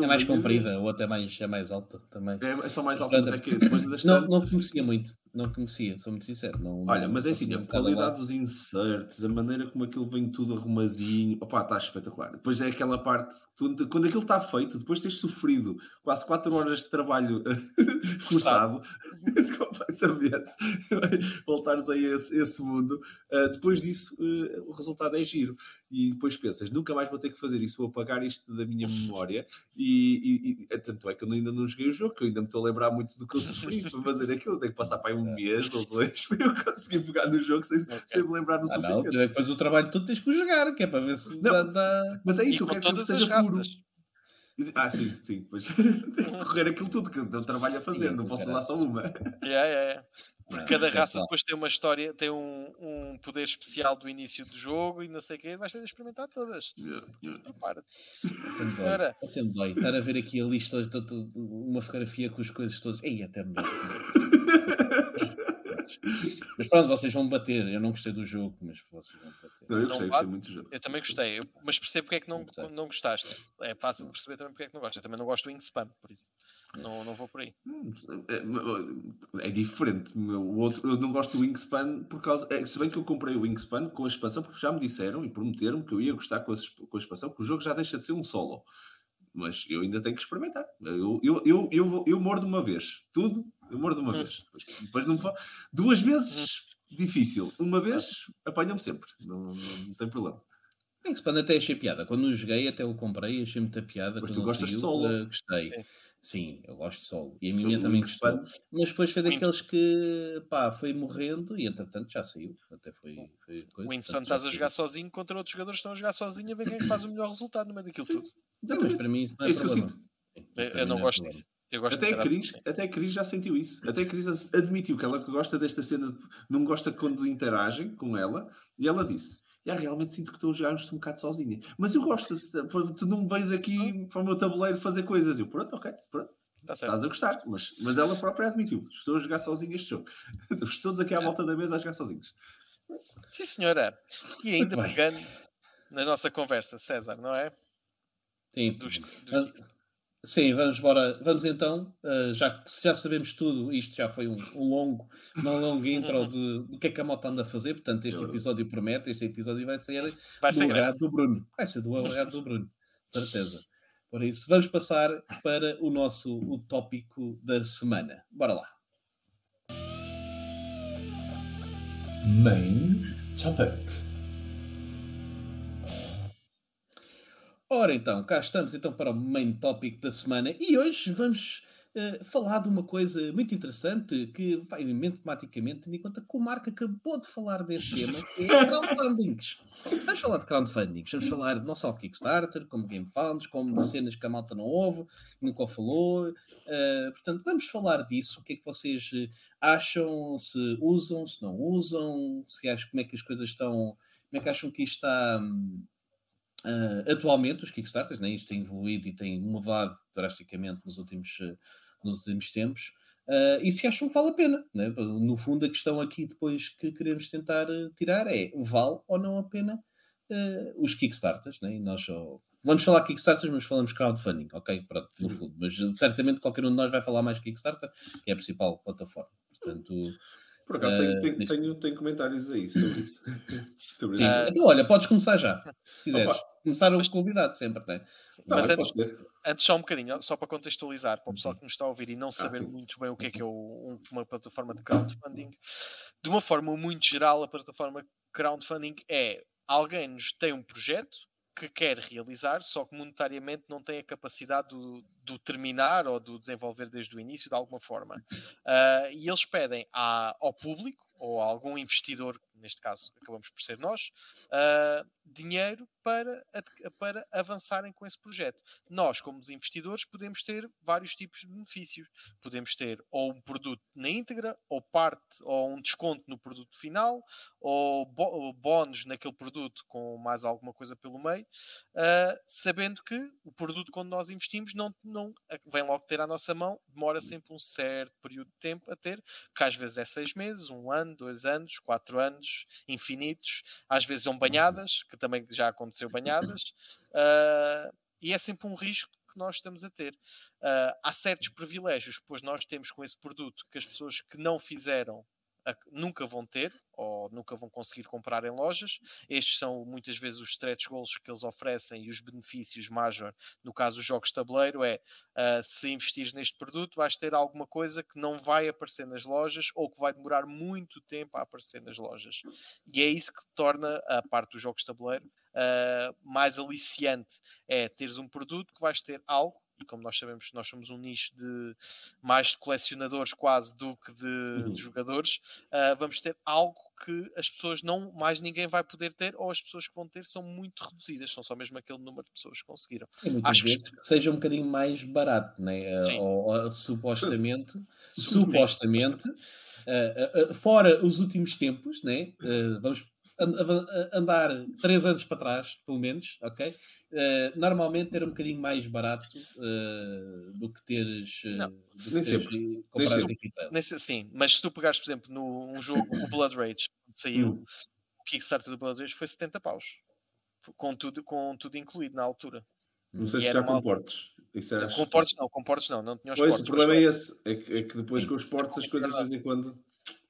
é mais comprida, ou até mais, é mais alta também. É, é só mais alta, mas é que depois não, não conhecia muito. Não conhecia, sou muito sincero. Não, Olha, não, mas é assim, a qualidade dos inserts, a maneira como aquilo vem tudo arrumadinho, opá, está espetacular. Depois é aquela parte, quando, quando aquilo está feito, depois tens sofrido quase 4 horas de trabalho forçado, completamente, voltares a esse, esse mundo, uh, depois disso uh, o resultado é giro e depois pensas, nunca mais vou ter que fazer isso, vou apagar isto da minha memória. E, e, e tanto é que eu ainda não joguei o jogo, que eu ainda me estou a lembrar muito do que eu sofri para fazer aquilo. Tenho que passar para aí um mês ou dois para eu conseguir pegar no jogo sem, okay. sem me lembrar do ah, sofrimento. Não, depois o trabalho todo tens que jogar, que é para ver se não, dá, dá... Mas é isso, eu quero que seja puro. Ah, sim, sim, pois tem que correr aquilo tudo que eu trabalho a fazer, sim, não posso dar só uma. Yeah, yeah, yeah. Porque cada raça depois tem uma história, tem um, um poder especial do início do jogo e não sei o quê, vais ter de experimentar todas. Yeah, Isso prepara-te. Senhora. Até me dói. Estar a ver aqui a lista, uma fotografia com as coisas todas. Ei, até me dói. Mas pronto, vocês vão bater. Eu não gostei do jogo, mas vocês vão bater. Não, eu gostei, gostei muito do jogo. Eu também gostei, eu, mas percebo porque é que não, não gostaste. É fácil de perceber também porque é que não gostas. Eu também não gosto do Wingspan, por isso. Não, não vou por aí. É, é diferente. O outro, eu não gosto do Wingspan por causa. É, se bem que eu comprei o Wingspan com a expansão, porque já me disseram e prometeram que eu ia gostar com a, com a expansão, que o jogo já deixa de ser um solo mas eu ainda tenho que experimentar. Eu, eu, eu, eu, eu mordo uma vez, tudo, eu mordo uma vez. Depois, depois não, duas vezes difícil, uma vez apanham-me sempre, não, não, não, tem problema. Tem que até achei piada. Quando o joguei, até o comprei, achei muita piada. Mas tu gostas saiu, de solo? Uh, gostei. Sim. Sim, eu gosto de solo. E a minha também gostou. Mas depois foi daqueles que pá, foi morrendo e entretanto já saiu. Até foi. foi coisa, o Winspan estás a jogar sozinho contra outros jogadores que estão a jogar sozinho a ver quem é que faz o melhor resultado no meio daquilo tudo. Não, mas para mim isso não é, é isso problema. Que eu, sinto. eu, eu não gosto disso. Até, a Cris, até a Cris já sentiu isso. Até a Cris admitiu que ela gosta desta cena, não gosta quando interagem com ela, e ela disse: e realmente sinto que estou a jogar um bocado sozinha. Mas eu gosto, tu não me vens aqui para o meu tabuleiro fazer coisas. Eu, pronto, ok, pronto. Tá certo. Estás a gostar, mas, mas ela própria admitiu. Estou a jogar sozinho este jogo. Estamos todos aqui à volta da mesa a jogar sozinhos. Sim, senhora. E ainda pegando na nossa conversa, César, não é? Sim. Dos, dos- Ah, Sim, vamos embora. Vamos então, uh, já que já sabemos tudo, isto já foi um, um longo, uma longa intro de, do que é que a moto anda a fazer, portanto este episódio promete, este episódio vai ser Vai do ser grande. agrado do Bruno. Vai ser do agrado do Bruno, certeza. Por isso, vamos passar para o nosso o tópico da semana. Bora lá. Main topic. Ora então, cá estamos então para o main topic da semana e hoje vamos eh, falar de uma coisa muito interessante que vai matematicamente tendo em conta que o Marco acabou de falar desse tema, que é crowdfundings. Vamos falar de crowdfundings, vamos falar não só de Kickstarter, como Game Funds, como de cenas que a malta não ouve, nunca falou. eh, portanto, vamos falar disso, o que é que vocês eh, acham, se usam, se não usam, se acham como é que as coisas estão, como é que acham que isto está... hum, Uh, atualmente os Kickstarters, né, isto tem evoluído e tem mudado drasticamente nos últimos, uh, nos últimos tempos, uh, e se acham que vale a pena. Né? No fundo, a questão aqui depois que queremos tentar tirar é vale ou não a pena uh, os Kickstarters, né? e nós só vamos falar Kickstarters, mas falamos crowdfunding, ok? Pronto, no fundo, mas certamente qualquer um de nós vai falar mais Kickstarter, que é a principal plataforma. Portanto, Por acaso tenho, Eh, tenho, tenho, tenho comentários aí sobre isso. sobre sim. isso. Ah. Então, olha, podes começar já, se quiseres. Opa. Começar o convidado sempre, né? Sim, Tá Mas antes, antes só um bocadinho, só para contextualizar, para o pessoal que nos está a ouvir e não saber Ah, muito bem o que é que é o- um- uma plataforma de crowdfunding, de uma forma muito geral, a plataforma crowdfunding é alguém nos tem um projeto que quer realizar, só que monetariamente não tem a capacidade do, do terminar ou do desenvolver desde o início de alguma forma. Ah, e eles pedem à- ao público ou a algum investidor, neste caso acabamos por ser nós, ah, dinheiro para, para avançarem com esse projeto. Nós, como investidores, podemos ter vários tipos de benefícios. Podemos ter ou um produto na íntegra, ou parte, ou um desconto no produto final, ou, bónus naquele produto com mais alguma coisa pelo meio, ah, sabendo que o produto, quando nós investimos, não, não vem logo ter à nossa mão, demora sempre um certo período de tempo a ter, que às vezes é seis meses, um ano, dois anos, quatro anos, infinitos, às vezes são banhadas, que também já aconteceu banhadas, ah, e é sempre um risco que nós estamos a ter. Ah, há certos privilégios depois nós temos com esse produto que as pessoas que não fizeram nunca vão ter ou nunca vão conseguir comprar em lojas. Estes são muitas vezes os stretch goals que eles oferecem e os benefícios major. No caso dos jogos de tabuleiro, é ah, se investires neste produto, vais ter alguma coisa que não vai aparecer nas lojas ou que vai demorar muito tempo a aparecer nas lojas. E é isso que torna a parte dos jogos de tabuleiro ah, mais aliciante. É teres um produto que vais ter algo. E como nós sabemos, nós somos um nicho de mais de colecionadores quase do que de, Uhum. de jogadores. ah, vamos ter algo que as pessoas não, mais ninguém vai poder ter, ou as pessoas que vão ter são muito reduzidas, são só mesmo aquele número de pessoas que conseguiram. Muitas Acho que que seja um bocadinho mais barato, né? Sim. ou, ou, supostamente, Sim. supostamente, eh, eh, eh, fora os últimos tempos, né? Vamos andar três anos para trás, pelo menos, ok? Eh, normalmente era um bocadinho mais barato eh, do que teres, eh, Não. do que Nem teres sempre. comprares sempre. em retail. Nesse, sim, mas se tu pegares, por exemplo, no um jogo, o Blood Rage, quando saiu, Hum. o Kickstarter do Blood Rage foi 70 paus. Com tudo, com tudo incluído na altura. Não sei E se já uma- com portes. Isso era Com portes não, com portes não, não tinha os Pois, o portes. problema mas, é esse. É que, é que depois com os portes as coisas de vez em quando.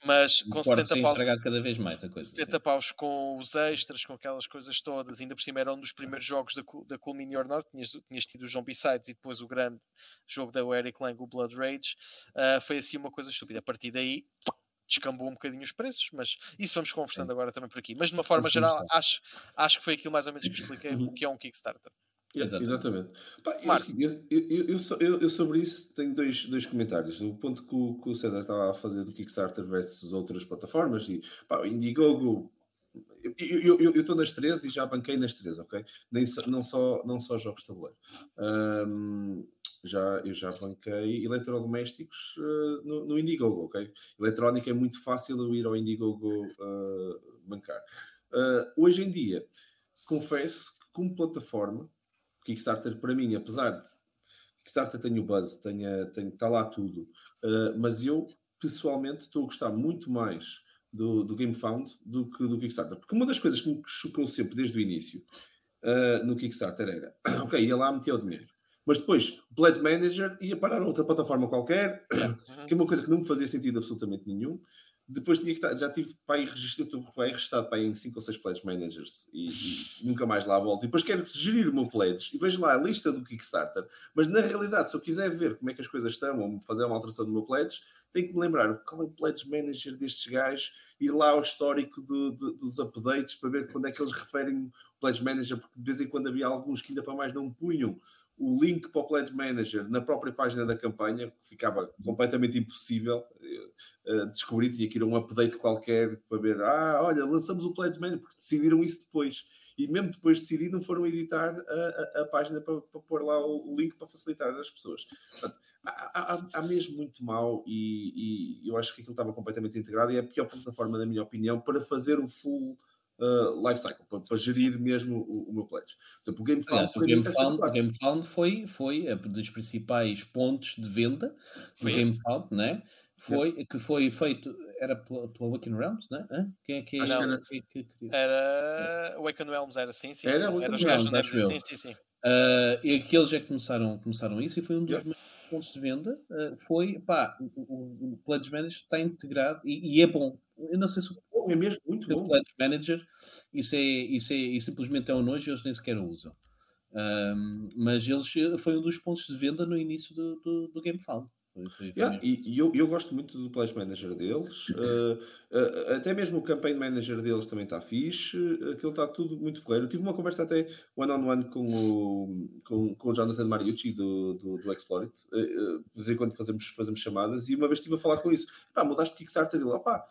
Mas com Porto 70 tem paus, cada vez mais a coisa. 70 paus com os extras, com aquelas coisas todas, ainda por cima era um dos primeiros jogos da, da Cool Mini or Not, tinhas, tinhas tido o Zombie Sides e depois o grande jogo da Eric Lang, o Blood Rage, ah, foi assim uma coisa estúpida. A partir daí descambou um bocadinho os preços, mas isso vamos conversando agora também por aqui. Mas de uma forma geral, acho, acho que foi aquilo mais ou menos que expliquei Uhum. o que é um Kickstarter. Exatamente. Exatamente. Pá, eu, assim, eu, eu, eu, eu- sobre isso tenho dois, dois comentários. O ponto que o, que o César estava a fazer do Kickstarter versus outras plataformas e pá, o Indiegogo. Eu estou nas três e já banquei nas três, ok? Nem, não, só, não só jogos de tabuleiro. Ahm, já, eu já banquei eletrodomésticos eh, no, no Indiegogo, ok? Eletrónica é muito fácil eu ir ao Indiegogo eh, bancar. Uh, hoje em dia, confesso que como plataforma, Kickstarter para mim, apesar de Kickstarter tem o buzz, tem, tem, está lá tudo, uh, mas eu pessoalmente estou a gostar muito mais do, do GameFound do que do Kickstarter. Porque uma das coisas que me chocou sempre desde o início uh, no Kickstarter era, ok, ia lá meter o dinheiro. Mas depois o Manager ia parar outra plataforma qualquer, que é uma coisa que não me fazia sentido absolutamente nenhum. Depois tinha que estar, já tive para ir registrado, para ir registrado para em 5 ou 6 Pledge Managers e, e, nunca mais lá volto. E depois quero gerir o meu Pledge e vejo lá a lista do Kickstarter. Mas na realidade, se eu quiser ver como é que as coisas estão ou fazer uma alteração do meu Pledge, tenho que me lembrar qual é o Pledge Manager destes gajos, ir lá ao histórico do, do, dos updates para ver quando é que eles referem o Pledge Manager, porque de vez em quando havia alguns que ainda para mais não punham o link para o Pledge Manager na própria página da campanha, que ficava completamente impossível uh, descobrir, tinha que ir a um update qualquer para ver, ah, olha, lançamos o Pledge Manager, porque decidiram isso depois. E mesmo depois de decidir, não foram editar a, a, a página para, para, pôr lá o, link para facilitar as pessoas. Portanto, há, há, há, mesmo muito mal e, e, eu acho que aquilo estava completamente desintegrado e é a pior plataforma, na minha opinião, para fazer o full uh, life cycle, para, para gerir Sim. mesmo o, o, meu pledge. Portanto, o GameFound, o GameFound, o GameFound foi, foi um dos principais pontos de venda do GameFound, né? Foi, que foi feito, era pela, pela Awaken Realms, né? Hã? Quem é que, ah, não, era, que, que, que... era Awaken Realms, era sim, sim, era, sim. era os gajos sim, sim, sim. Uh, e aqueles é que começaram, começaram isso e foi um dos yeah. pontos de venda. Uh, foi, pá, o, o, o Pledge Manager está integrado e, e, é bom. Eu não sei se o é mesmo muito bom. Pledge Manager, isso, é, isso, é, isso simplesmente é um nojo e eles nem sequer o usam. Um, mas eles foi um dos pontos de venda no início do, do, do GameFound. Yeah, e, e eu, eu, gosto muito do Pledge Manager deles, uh, uh, até mesmo o Campaign Manager deles também está fixe, aquilo está tudo muito claro. Eu tive uma conversa até one-on-one -on -one com, o, com, com o Jonathan Mariucci do, do, do Exploit, uh, de vez em quando fazemos, fazemos chamadas, e uma vez estive a falar com isso, pá, mudaste de Kickstarter, ele, opá,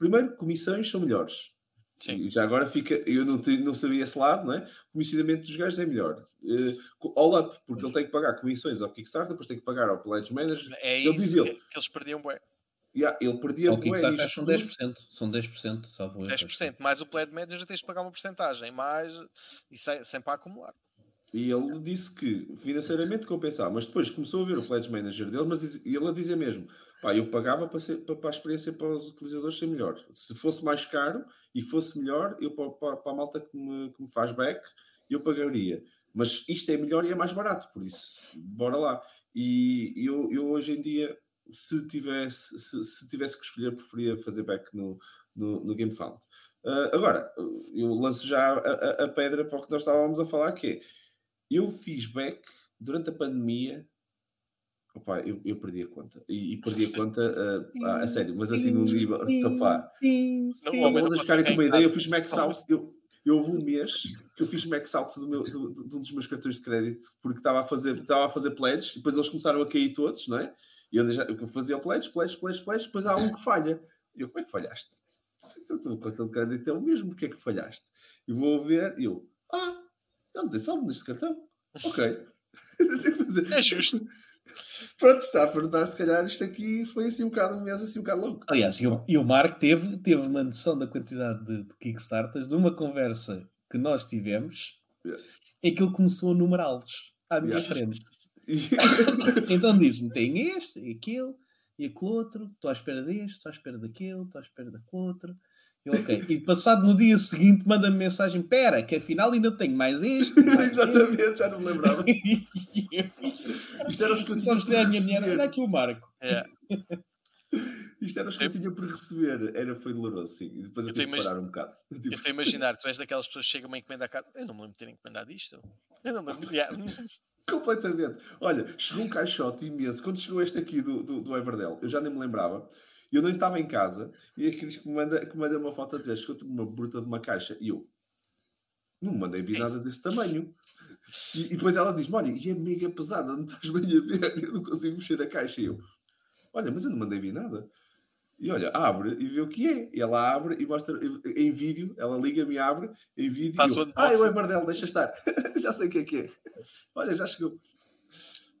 Primeiro, comissões são melhores. Sim. E já agora fica, eu não, não sabia esse lado, não é? O comissionamento dos gajos é melhor. Uh, all up, porque ele tem que pagar comissões ao Kickstarter, depois tem que pagar ao Pledge Manager. É ele isso que, que, eles perdiam bué. Yeah, ele perdia o Kickstarter são 10%, são 10%, salvo 10%, mais o Pledge Manager tens de pagar uma porcentagem, mais e sem, sem para acumular. E ele disse que financeiramente compensava, mas depois começou a ver o Pledge Manager dele, mas ele a dizer mesmo: pá, eu pagava para, ser, para, a experiência para os utilizadores ser melhor. Se fosse mais caro e fosse melhor, eu para, para, a malta que me, que me faz back, eu pagaria. Mas isto é melhor e é mais barato, por isso, bora lá. E eu, eu hoje em dia, se tivesse, se, se tivesse que escolher, preferia fazer back no, no, no GameFound. Uh, agora, eu lanço já a, a, a pedra para o que nós estávamos a falar, que é eu fiz back durante a pandemia. Opa, eu, eu perdi a conta. E, e perdi a conta uh, a, a sério, mas assim num nível. Opa, só para vocês ficarem com uma ideia, eu fiz max out. Eu, eu houve um mês que eu fiz max out do meu, do, de um dos meus cartões de crédito porque estava a fazer, estava a fazer pledge e depois eles começaram a cair todos, não é? E eu, já, eu fazia o pledge, pledge, pledge, pledge, depois há um que falha. E eu, como é que falhaste? Estou com aquele crédito é o mesmo, porque é que falhaste? E vou ver, e eu, ah, eu não tenho saldo neste cartão. Ok. é justo. Pronto, está a perguntar se calhar isto aqui foi assim um bocado um mês assim um bocado louco. Aliás, e o, e o Marco teve, teve uma noção da quantidade de, de Kickstarters de uma conversa que nós tivemos yeah. em que ele começou a numerá-los à minha yeah. frente. então disse-me: tem este, e aquele, e aquele outro, estou à espera deste, estou à espera daquele, estou à espera daquele outro. Ok. E passado no dia seguinte manda-me mensagem: Pera, que afinal ainda tenho mais este. Mais Exatamente, já não me lembrava. Isto era os que eu tinha por receber. Olha aqui o Marco. É. Isto era os que eu tinha por receber. Era, foi doloroso, sim. E depois eu, eu tive que parar um bocado. Eu estou a imaginar, tu és daquelas pessoas que chegam uma encomenda a casa. Eu não me lembro de ter encomendado isto. Eu não me lembro. Completamente. Olha, chegou um caixote imenso. Quando chegou este aqui do, do, do Everdell, eu já nem me lembrava. Eu não estava em casa e a Cris que me manda, que manda uma foto a dizer: chegou-te uma bruta de uma caixa. E eu não mandei vir nada desse tamanho. E, e depois ela diz: Olha, e é mega pesada, não estás bem a ver? Eu não consigo mexer a caixa. E eu: Olha, mas eu não mandei vir nada. E olha, abre e vê o que é. E ela abre e mostra em vídeo, ela liga-me e abre em vídeo. Passo e eu, ah, é o Everdell, deixa estar. já sei o que é que é. Olha, já chegou.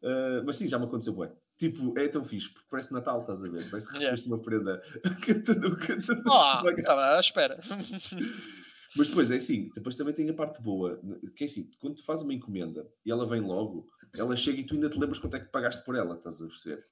Uh, mas sim, já me aconteceu bem. Tipo, é tão fixe, porque parece Natal, estás a ver? Parece que recebeste yeah. uma prenda que tu nunca. Ah, estava à espera. Mas depois é assim, depois também tem a parte boa, que é assim, quando tu fazes uma encomenda e ela vem logo, ela chega e tu ainda te lembras quanto é que pagaste por ela, estás a perceber?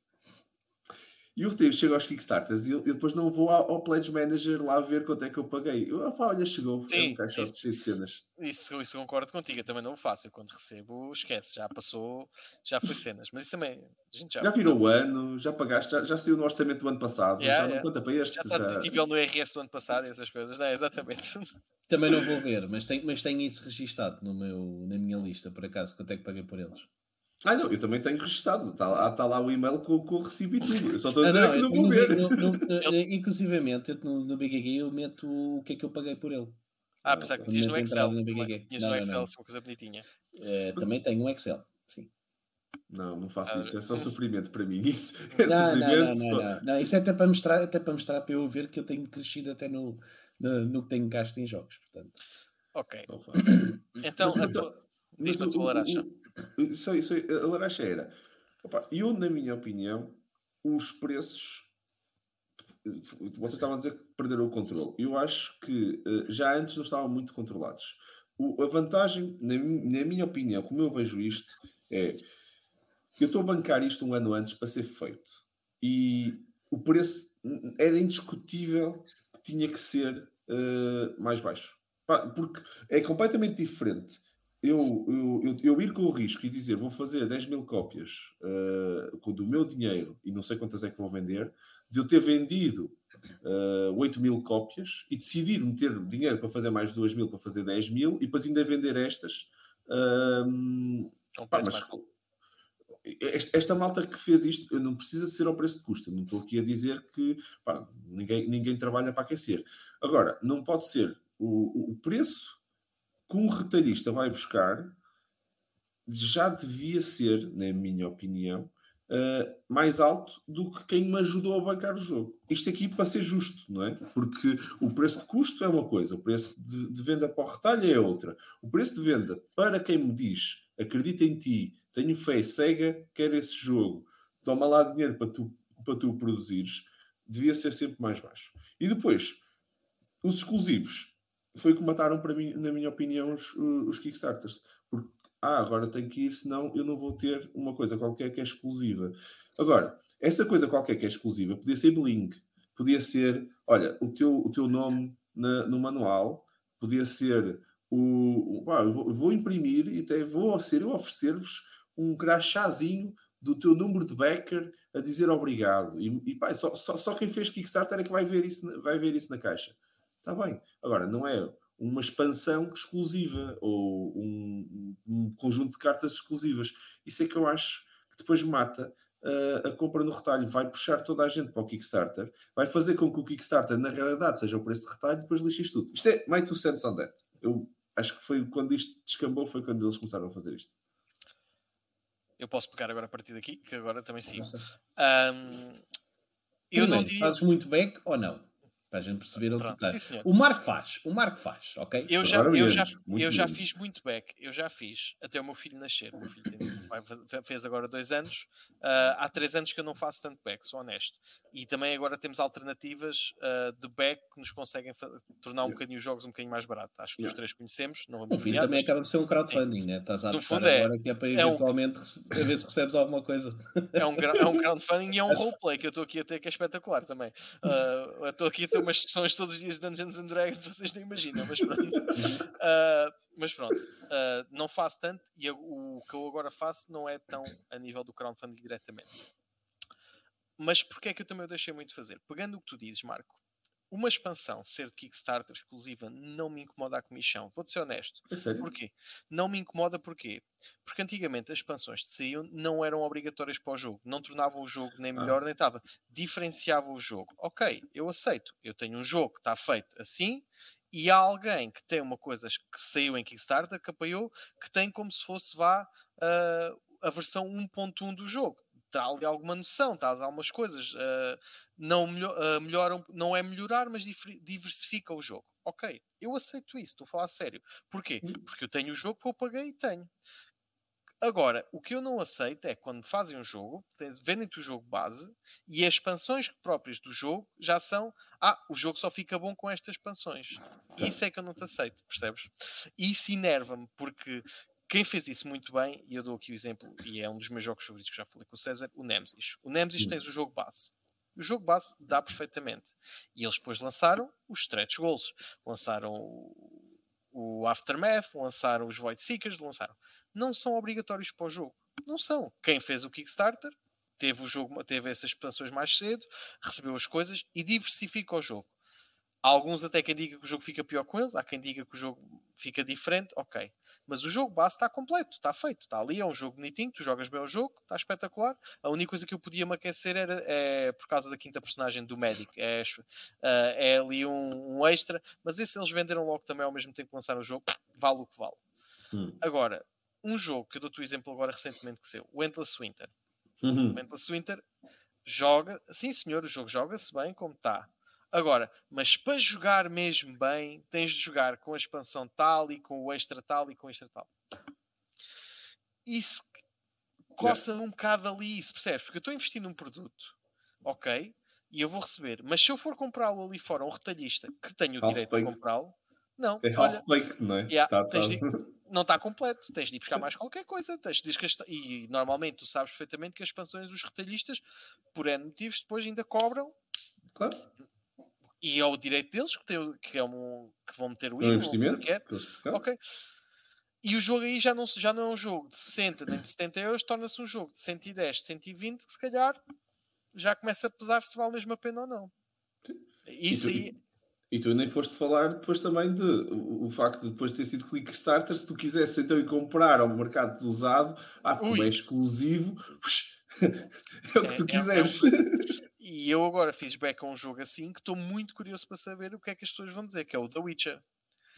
E eu chego aos Kickstarters e eu, eu, depois não vou ao, ao Pledge Manager lá ver quanto é que eu paguei. Eu, opa, olha, chegou. Sim, é um caixote cheio de cenas. Isso, isso concordo contigo. Eu também não o faço. Eu quando recebo, esquece. Já passou, já foi cenas. Mas isso também. já, já virou o ano, já pagaste, já, já saiu no orçamento do ano passado. Yeah, já yeah. não conta para este. Já está disponível no RS do ano passado e essas coisas, não é? Exatamente. Também não vou ver, mas tenho, mas tenho isso registado no meu, na minha lista, por acaso, quanto é que paguei por eles. Ah, não, eu também tenho registado. Está lá, está lá o e-mail com, com o recibo e tudo. Eu só estou a dizer ah, não, que não vou ver. No, no, no, inclusivamente, no, no BGG eu meto o que é que eu paguei por ele. Ah, apesar que tinhas no Excel. No BGG. Tinhas no Excel, assim, uma coisa bonitinha. É, também tenho um Excel, sim. Não, não faço ah, isso, é só sofrimento para mim. Isso é não, sofrimento. Não, não, não, não, Isso é até para mostrar, até para mostrar para eu ver que eu tenho crescido até no, no, no que tenho gasto em jogos. Portanto. Ok. Então, a tua, diz a tua. Isso, isso, a laranja era. Opa, eu, na minha opinião, os preços. Vocês estavam a dizer que perderam o controle. Eu acho que uh, já antes não estavam muito controlados. O, a vantagem, na, na, minha opinião, como eu vejo isto, é. Eu estou a bancar isto um ano antes para ser feito. E o preço era indiscutível que tinha que ser uh, mais baixo. Porque é completamente diferente eu, eu, eu, eu, ir com o risco e dizer vou fazer 10 mil cópias uh, com do meu dinheiro e não sei quantas é que vou vender, de eu ter vendido uh, eh, 8 mil cópias e decidir meter dinheiro para fazer mais 2 mil para fazer 10 mil e depois ainda vender estas. Uh, pá, mas, esta, esta, malta que fez isto não precisa ser ao preço de custo. não estou aqui a dizer que pá, ninguém, ninguém trabalha para aquecer. Agora, não pode ser o, o preço que um retalhista vai buscar já devia ser, na minha opinião, uh, mais alto do que quem me ajudou a bancar o jogo. Isto aqui para ser justo, não é? Porque o preço de custo é uma coisa, o preço de, de venda para o retalho é outra. O preço de venda para quem me diz acredita em ti, tenho fé cega, quero esse jogo, toma lá dinheiro para tu, para tu produzires, devia ser sempre mais baixo. E depois, os exclusivos foi que mataram para mim, na minha opinião, os, os Kickstarters. Porque, ah, agora tenho que ir, senão eu não vou ter uma coisa qualquer que é exclusiva. Agora, essa coisa qualquer que é exclusiva podia ser Blink, podia ser, olha, o teu, o teu nome na, no manual, podia ser o. o ah, vou, vou, imprimir e até vou ser eu oferecer-vos um crachazinho do teu número de backer a dizer obrigado. E, e pá, só, só, só quem fez Kickstarter é que vai ver isso, vai ver isso na caixa. Está bem. Agora, não é uma expansão exclusiva ou um, um, conjunto de cartas exclusivas. Isso é que eu acho que depois mata uh, a compra no retalho. Vai puxar toda a gente para o Kickstarter, vai fazer com que o Kickstarter, na realidade, seja o preço de retalho e depois lixe isto tudo. Isto é my two cents on that. Eu acho que foi quando isto descambou, foi quando eles começaram a fazer isto. Eu posso pegar agora a partir daqui, que agora também sim. Um, eu não diria... Fazes muito back ou não? Para a gente perceber o que está. O Marco faz, o Marco faz, ok? Eu já, eu já, eu já fiz muito back, eu já fiz até o meu filho nascer. O meu filho tem, fez agora dois anos. Uh, há três anos que eu não faço tanto back, sou honesto. E também agora temos alternativas uh, de back que nos conseguem tornar um bocadinho os jogos um bocadinho mais barato. Acho que yeah. os três conhecemos. Não vamos o filho também acaba de ser um crowdfunding, né? Estás a fundo é, agora que é para eventualmente um, ver se recebes alguma coisa. É um, é um crowdfunding e é um roleplay que eu estou aqui a ter que é espetacular também. Uh, estou aqui a ter umas sessões todos os dias de Dungeons and Dragons, vocês nem imaginam, mas pronto. uh, mas pronto, uh, não faço tanto e o que eu agora faço não é tão a nível do crowdfunding diretamente. Mas porquê é que eu também o deixei muito fazer? Pegando o que tu dizes, Marco, uma expansão ser de Kickstarter exclusiva não me incomoda a comissão. Vou-te ser honesto. É sério? Porquê? Não me incomoda porquê? Porque antigamente as expansões que saíam não eram obrigatórias para o jogo. Não tornavam o jogo nem ah. melhor ah. nem estava. Diferenciavam o jogo. Ok, eu aceito. Eu tenho um jogo que está feito assim e há alguém que tem uma coisa que saiu em Kickstarter, que apoiou, que tem como se fosse vá uh, a versão 1.1 do jogo está ali alguma noção, está algumas coisas, uh, não uh, melhoram, não é melhorar, mas diversifica o jogo. Ok, eu aceito isso, estou a falar sério. Porquê? Hum. Porque eu tenho o jogo que eu paguei e tenho. Agora, o que eu não aceito é quando fazem um jogo, vendem-te o jogo base e as expansões próprias do jogo já são. Ah, o jogo só fica bom com estas expansões. Isso é que eu não te aceito, percebes? E isso enerva-me, porque quem fez isso muito bem, e eu dou aqui o exemplo, e é um dos meus jogos favoritos que já falei com o César, o Nemesis. O Nemesis tens o jogo base. O jogo base dá perfeitamente. E eles depois lançaram os stretch goals. Lançaram o Aftermath, lançaram os Void Seekers, lançaram não são obrigatórios para o jogo. Não são. Quem fez o Kickstarter teve o jogo, teve essas expansões mais cedo, recebeu as coisas e diversifica o jogo. Há alguns até quem diga que o jogo fica pior com eles, há quem diga que o jogo fica diferente, ok. Mas o jogo base está completo, está feito, está ali, é um jogo bonitinho, tu jogas bem o jogo, está espetacular. A única coisa que eu podia me aquecer era é, por causa da quinta personagem do Medic, é, é ali um, um, extra, mas esse eles venderam logo também ao mesmo tempo que lançaram o jogo, vale o que vale. Hum. Agora, um jogo que eu dou-te o exemplo agora recentemente que seu, o Endless Winter. Uhum. O Endless Winter joga, sim senhor, o jogo joga-se bem como está. Agora, mas para jogar mesmo bem, tens de jogar com a expansão tal e com o extra tal e com o extra tal. Isso coça yeah. um bocado ali, isso percebes? Porque eu estou investindo num produto, ok? E eu vou receber, mas se eu for comprá-lo ali fora, um retalhista que tenha o half direito de comprá-lo, não. É olha, half-baked, não é? Yeah, tá, tá. De, não está completo, tens de ir buscar mais qualquer coisa. Tens de e normalmente tu sabes perfeitamente que as expansões dos retalhistas, por N motivos, depois ainda cobram. Claro. E é o direito deles que, tem, que, é um, que vão meter o IVA, um investimento. Que é. Ok. E o jogo aí já não, já não é um jogo de 60 nem de 70 euros, torna-se um jogo de 110, 120, que se calhar já começa a pesar se vale mesmo a pena ou não. Isso aí e tu nem foste falar depois também de o, o facto de depois ter sido Kickstarter, se tu quisesse então ir comprar ao mercado do usado, ah, como é exclusivo, é o que é, tu é, quiseres. É e eu agora fiz back a um jogo assim que estou muito curioso para saber o que é que as pessoas vão dizer, que é o The Witcher.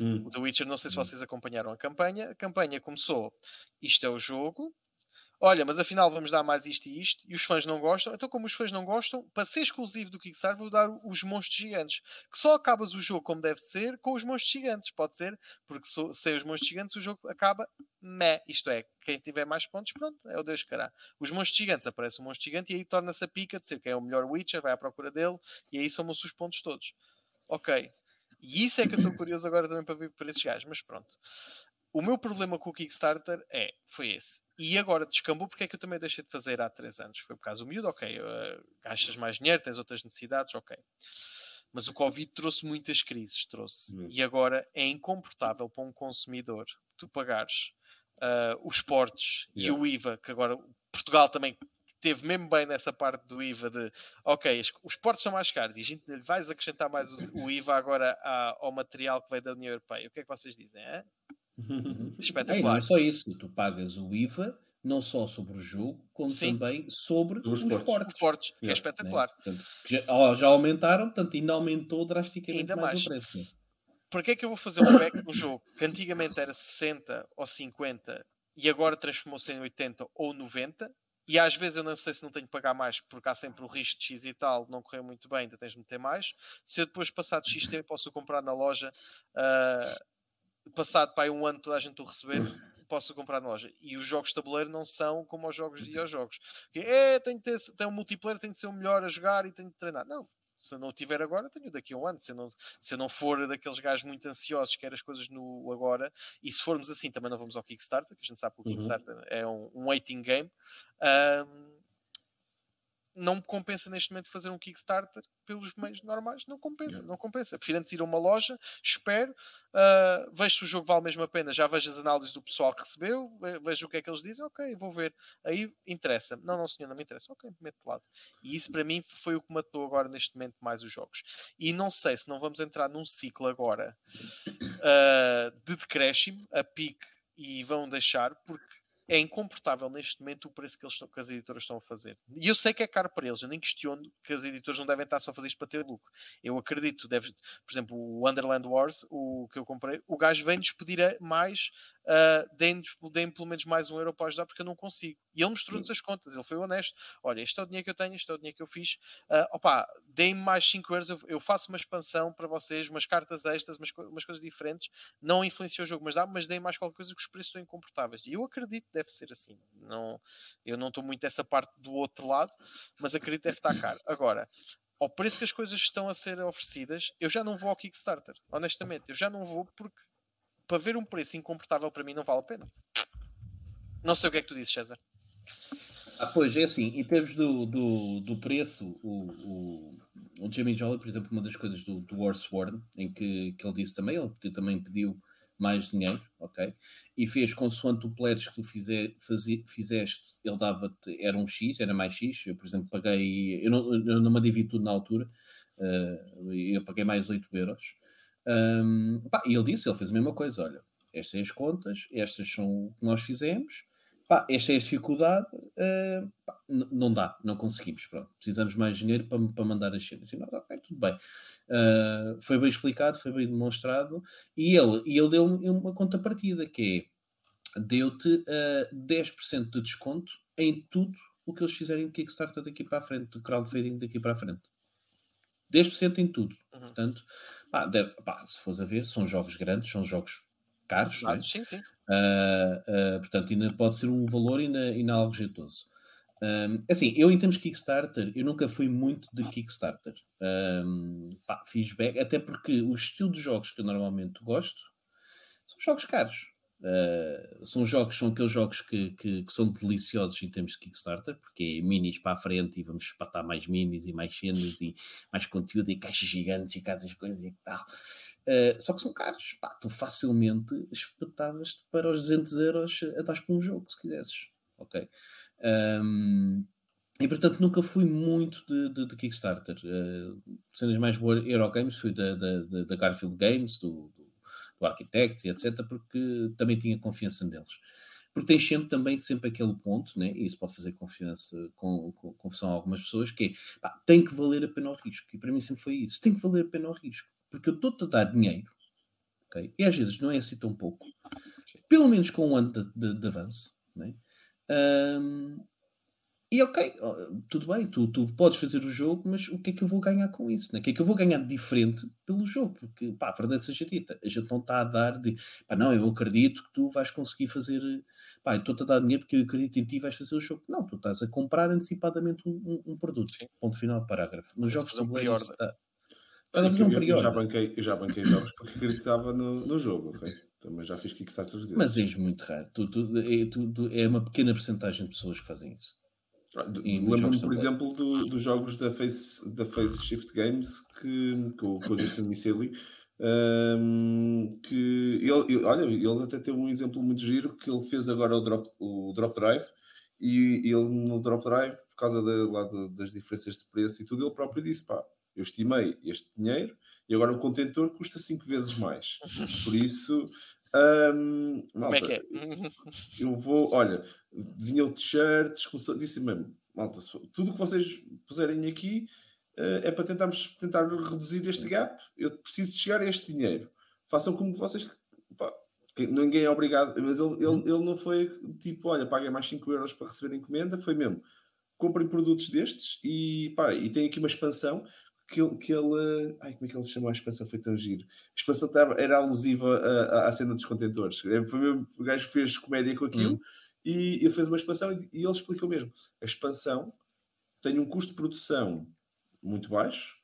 Hum. O The Witcher, não sei se hum. vocês acompanharam a campanha. A campanha começou: isto é o jogo, olha, mas afinal vamos dar mais isto e isto, e os fãs não gostam, então como os fãs não gostam, para ser exclusivo do Kickstarter vou dar os monstros gigantes, que só acabas o jogo como deve ser com os monstros gigantes, pode ser, porque sem os monstros gigantes o jogo acaba meh, isto é, quem tiver mais pontos, pronto, é o Deus cará. Os monstros gigantes, aparece um monstro gigante e aí torna-se a pica de ser quem é o melhor Witcher, vai à procura dele, e aí somam-se os pontos todos. Ok. E isso é que eu estou curioso agora também para ver por esses gajos, mas pronto. O meu problema com o Kickstarter é, foi esse. E agora descambou porque é que eu também deixei de fazer há 3 anos. Foi por causa do miúdo, ok. Uh, gastas mais dinheiro, tens outras necessidades, ok. Mas o Covid trouxe muitas crises, trouxe. Uhum. E agora é incomportável para um consumidor tu pagares uh, os portes yeah. e o IVA, que agora Portugal também teve mesmo bem nessa parte do IVA de ok, os portos são mais caros e a gente lhe vais acrescentar mais o, IVA agora ao material que veio da União Europeia. O que é que vocês dizem? É? Espetacular. É, não é só isso, tu pagas o IVA não só sobre o jogo, como Sim. também sobre os, os portos. portos que é espetacular. Né? Portanto, já, já, aumentaram, portanto, ainda aumentou drasticamente ainda mais, mais. o preço. Para que é que eu vou fazer um pack no jogo que antigamente era 60 ou 50 e agora transformou-se em 80 ou 90? E às vezes eu não sei se não tenho que pagar mais, porque há sempre o risco de X e tal, não correu muito bem, ainda tens de meter mais. Se eu depois passar de X tempo posso comprar na loja uh, passado para aí um ano toda a gente o receber, posso comprar na loja. E os jogos de tabuleiro não são como os jogos de videojogos. Que é, tem de ter, tem um multiplayer, tem de ser o melhor a jogar e tem de treinar. Não. Se eu não tiver agora, tenho daqui a um ano. Se eu não, se eu não for daqueles gajos muito ansiosos que querem as coisas no agora, e se formos assim, também não vamos ao Kickstarter, que a gente sabe que o uhum. Kickstarter é um, um waiting game. Um, não me compensa neste momento fazer um Kickstarter pelos meios normais, não compensa, yeah. não compensa. Prefiro antes ir a uma loja, espero, uh, vejo se o jogo vale mesmo a pena, já vejo as análises do pessoal que recebeu, vejo o que é que eles dizem, ok, vou ver, aí interessa-me, não, não senhor, não me interessa, ok, meto de lado. E isso para mim foi o que matou agora neste momento mais os jogos. E não sei se não vamos entrar num ciclo agora uh, de decréscimo, a pique, e vão deixar, porque é incomportável neste momento o preço que, eles, que as editoras estão a fazer. E eu sei que é caro para eles, eu nem questiono que as editoras não devem estar só a fazer isto para ter lucro. Eu acredito, deve, por exemplo, o Underland Wars, o que eu comprei, o gajo vem-nos pedir mais uh, deem-me deem pelo menos mais um euro para ajudar, porque eu não consigo. E ele mostrou-nos as contas, ele foi honesto. Olha, este é o dinheiro que eu tenho, este é o dinheiro que eu fiz. Uh, opa, deem-me mais 5 euros, eu, eu, faço uma expansão para vocês, umas cartas extras, umas, umas coisas diferentes. Não influencia o jogo, mas dá, mas deem mais qualquer coisa que os preços estão incomportáveis. E eu acredito que deve ser assim. Não, eu não estou muito essa parte do outro lado, mas acredito que deve estar caro. Agora, ao preço que as coisas estão a ser oferecidas, eu já não vou ao Kickstarter. Honestamente, eu já não vou porque para ver um preço incomportável para mim não vale a pena. Não sei o que é que tu dizes, César. Ah, pois, é assim, em termos do, do, do preço, o, o, o Jamie Jolly, por exemplo, uma das coisas do, do Warsworn, em que, que ele disse também, ele também pediu mais dinheiro, ok? E fez consoante o pledge que tu fizer, fizeste, ele dava-te, era um X, era mais X. Eu, por exemplo, paguei, eu não, eu não me divido tudo na altura, uh, eu paguei mais 8 euros. Um, pá, e ele disse, ele fez a mesma coisa: olha, estas são as contas, estas são o que nós fizemos, pá, esta é a dificuldade, uh, pá, não dá, não conseguimos, pronto, precisamos mais dinheiro para, para mandar as cenas. E nós, ok, tudo bem. Uh, foi bem explicado, foi bem demonstrado, e ele, e ele deu uma contrapartida, que é, deu-te uh, 10% de desconto em tudo o que eles fizerem de Kickstarter daqui para a frente, de crowdfunding daqui para a frente. 10% em tudo. Uhum. Portanto, pá, deve, pá, se fores a ver, são jogos grandes, são jogos caros. Ah, sim, sim. Uh, uh, portanto, ainda pode ser um valor ainda, ainda algo jeitoso. Um, assim, eu em termos de Kickstarter, eu nunca fui muito de Kickstarter. Um, pá, fiz back, até porque o estilo de jogos que eu normalmente gosto são jogos caros. Uh, são jogos, são aqueles jogos que, que, que, são deliciosos em termos de Kickstarter, porque é minis para a frente e vamos espatar mais minis e mais cenas e mais conteúdo e caixas gigantes e casas coisas e tal. Uh, só que são caros, pá, tu facilmente espetavas-te para os 200 euros a dar para um jogo, se quisesses, ok? Um, e portanto nunca fui muito de, de, de Kickstarter. Uh, cenas mais Eurogames fui da, da, da Garfield Games, do, do Architects e etc., porque também tinha confiança neles. Porque tem sempre também sempre aquele ponto, né? e isso pode fazer confiança com, com confusão a algumas pessoas, que é pá, tem que valer a pena o risco. E para mim sempre foi isso: tem que valer a pena o risco. Porque eu estou-te a dar dinheiro, okay? e às vezes não é assim tão pouco, pelo menos com um ano de, de, de avanço. Né? Um, e ok, tudo bem, tu, tu podes fazer o jogo, mas o que é que eu vou ganhar com isso? Né? O que é que eu vou ganhar de diferente pelo jogo? Porque, pá, a verdade seja dita, a gente não está a dar de, pá, não, eu acredito que tu vais conseguir fazer, pá, eu estou-te a dar dinheiro porque eu acredito em ti e vais fazer o jogo. Não, tu estás a comprar antecipadamente um, um, um produto. Sim. Ponto final, parágrafo. Nos jogos de tabuleiro, está. Estás a fazer um eu, eu, já banquei, eu já banquei jogos porque acreditava no, no jogo, ok? Também já fiz Kickstarters desses. Mas és muito raro. Tu, tu, é, tu, é uma pequena porcentagem de pessoas que fazem isso. Ah, lembro-me, por exemplo, do, dos jogos da Face, da Face Shift Games que, com, com o Jason Miceli. Um, que ele, olha, ele até teve um exemplo muito giro que ele fez agora o Drop, o drop Drive e ele no Drop Drive, por causa da, lá das diferenças de preço e tudo, ele próprio disse: pá, eu estimei este dinheiro e agora o contentor custa 5 vezes mais. Por isso, um, malta, Como é que é? eu vou, olha, desenhou t-shirts, disse mesmo, malta, tudo o que vocês puserem aqui uh, é para tentarmos tentar reduzir este gap. Eu preciso chegar a este dinheiro. Façam como vocês. Pá, ninguém é obrigado, mas ele, ele, uhum. ele não foi tipo, olha, paguem mais 5 euros para receber encomenda, foi mesmo. Comprem produtos destes e, pá, e tem aqui uma expansão que ele, que ele. Ai, como é que ele se chamou a expansão? Foi tão giro. A expansão era alusiva à, à cena dos contentores. É, foi o gajo fez comédia com aquilo uhum. e ele fez uma expansão e, e ele explicou mesmo. A expansão tem um custo de produção muito baixo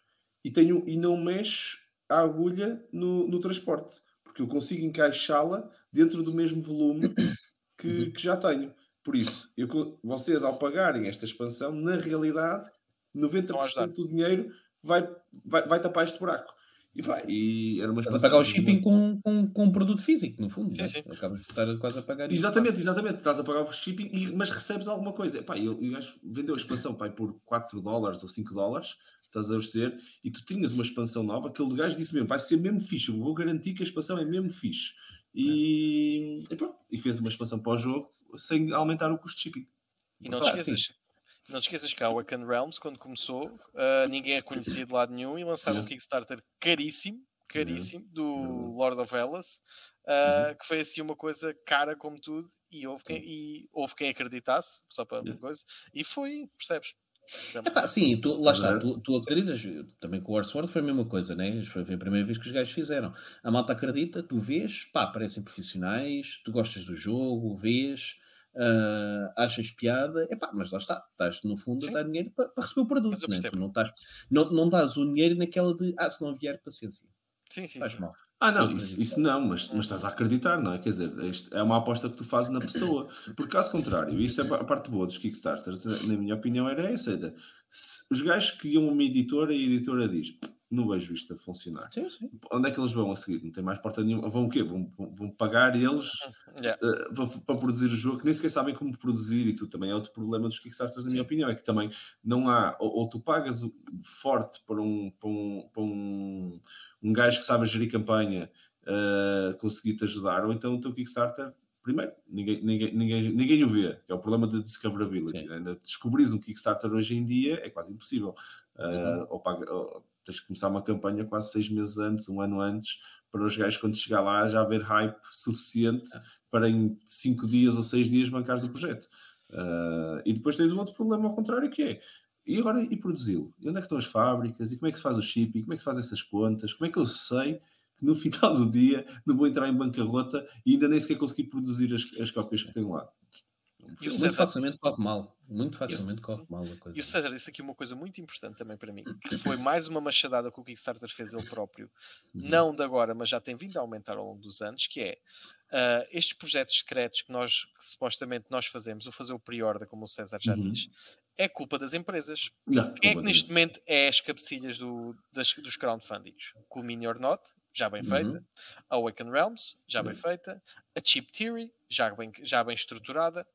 e, um, e não mexe a agulha no, no transporte, porque eu consigo encaixá-la dentro do mesmo volume que, uhum. que já tenho. Por isso, eu, vocês, ao pagarem esta expansão, na realidade, 90% do dinheiro vai, vai, vai tapar este buraco. E, pá, e era uma Estás a pagar o shipping com, com, com um produto físico, no fundo. Sim, né? sim. Acabas de estar quase a pagar isso. Exatamente, exatamente. Estás a pagar o shipping, e, mas recebes alguma coisa. Pá, e o gajo vendeu a expansão pá, por 4 dólares ou 5 dólares, estás a perceber, e tu tinhas uma expansão nova, aquele gajo disse mesmo, vai ser mesmo fixe, eu vou garantir que a expansão é mesmo fixe. E, é. e pronto, e fez uma expansão para o jogo sem aumentar o custo de shipping. E não te esqueças, não te esqueças que a Awaken Realms, quando começou, uh, ninguém a conhecia de lado nenhum e lançaram um Kickstarter caríssimo, caríssimo, do Lord of Hellas. uh, que foi assim uma coisa cara como tudo, e houve quem, e houve quem acreditasse, só para uma coisa, e foi, percebes? Epá, sim, tu, lá está, tu, tu, acreditas, também com o Warsword foi a mesma coisa, né? Foi a primeira vez que os gajos fizeram. A malta acredita, tu vês, pá, parecem profissionais, tu gostas do jogo, vês, uh, achas piada, epá, mas lá está, estás no fundo sim. a dar dinheiro para, para receber o produto, né? não, estás, não, não dás o dinheiro naquela de, ah, se não vier, paciência. Sim, sim, Faz sim. mal. Ah, não, isso, isso não, mas, mas estás a acreditar, não é? Quer dizer, é uma aposta que tu fazes na pessoa. Por caso contrário, isso é a parte boa dos Kickstarters, na minha opinião, era essa: era, se os gajos que iam uma editora e a editora diz não vejo isto a funcionar. Sim, sim. Onde é que eles vão a seguir? Não tem mais porta nenhuma. Vão o quê? Vão, vão, vão pagar eles yeah. uh, para produzir o jogo, que nem sequer sabem como produzir e tudo. Também é outro problema dos Kickstarters, na minha opinião, é que também não há, ou, ou tu pagas forte para um, para um, para um, um gajo que sabe gerir campanha uh, conseguir te ajudar, ou então o teu Kickstarter, primeiro, ninguém, ninguém, ninguém, ninguém o vê, que é o problema da discoverability. Né? Descobrir um Kickstarter hoje em dia é quase impossível. Uh, uhum. ou, paga, ou tens que começar uma campanha quase seis meses antes, um ano antes, para os gajos, quando chegar lá, já haver hype suficiente é. para em cinco dias ou seis dias bancares o projeto. Uh, e depois tens um outro problema ao contrário, que é e agora e produzi-lo? E onde é que estão as fábricas? E como é que se faz o shipping? Como é que se faz essas contas? Como é que eu sei que no final do dia não vou entrar em bancarrota e ainda nem sequer conseguir produzir as, as cópias que tenho lá. E muito facilmente corre mal. Muito facilmente corre mal a coisa. E o César disse aqui uma coisa muito importante também para mim, que foi mais uma machadada que o Kickstarter fez ele próprio, uhum. não de agora, mas já tem vindo a aumentar ao longo dos anos, que é uh, estes projetos secretos que nós, que supostamente nós fazemos, o fazer o pre-order, como o César já uhum. diz, é culpa das empresas. Yeah, Quem é que neste momento é as cabecilhas do, das, dos crowdfundings? Culmini or Not, já bem feita. Uhum. A Awaken Realms, já bem uhum. feita. A Cheap Theory, já bem, já bem estruturada.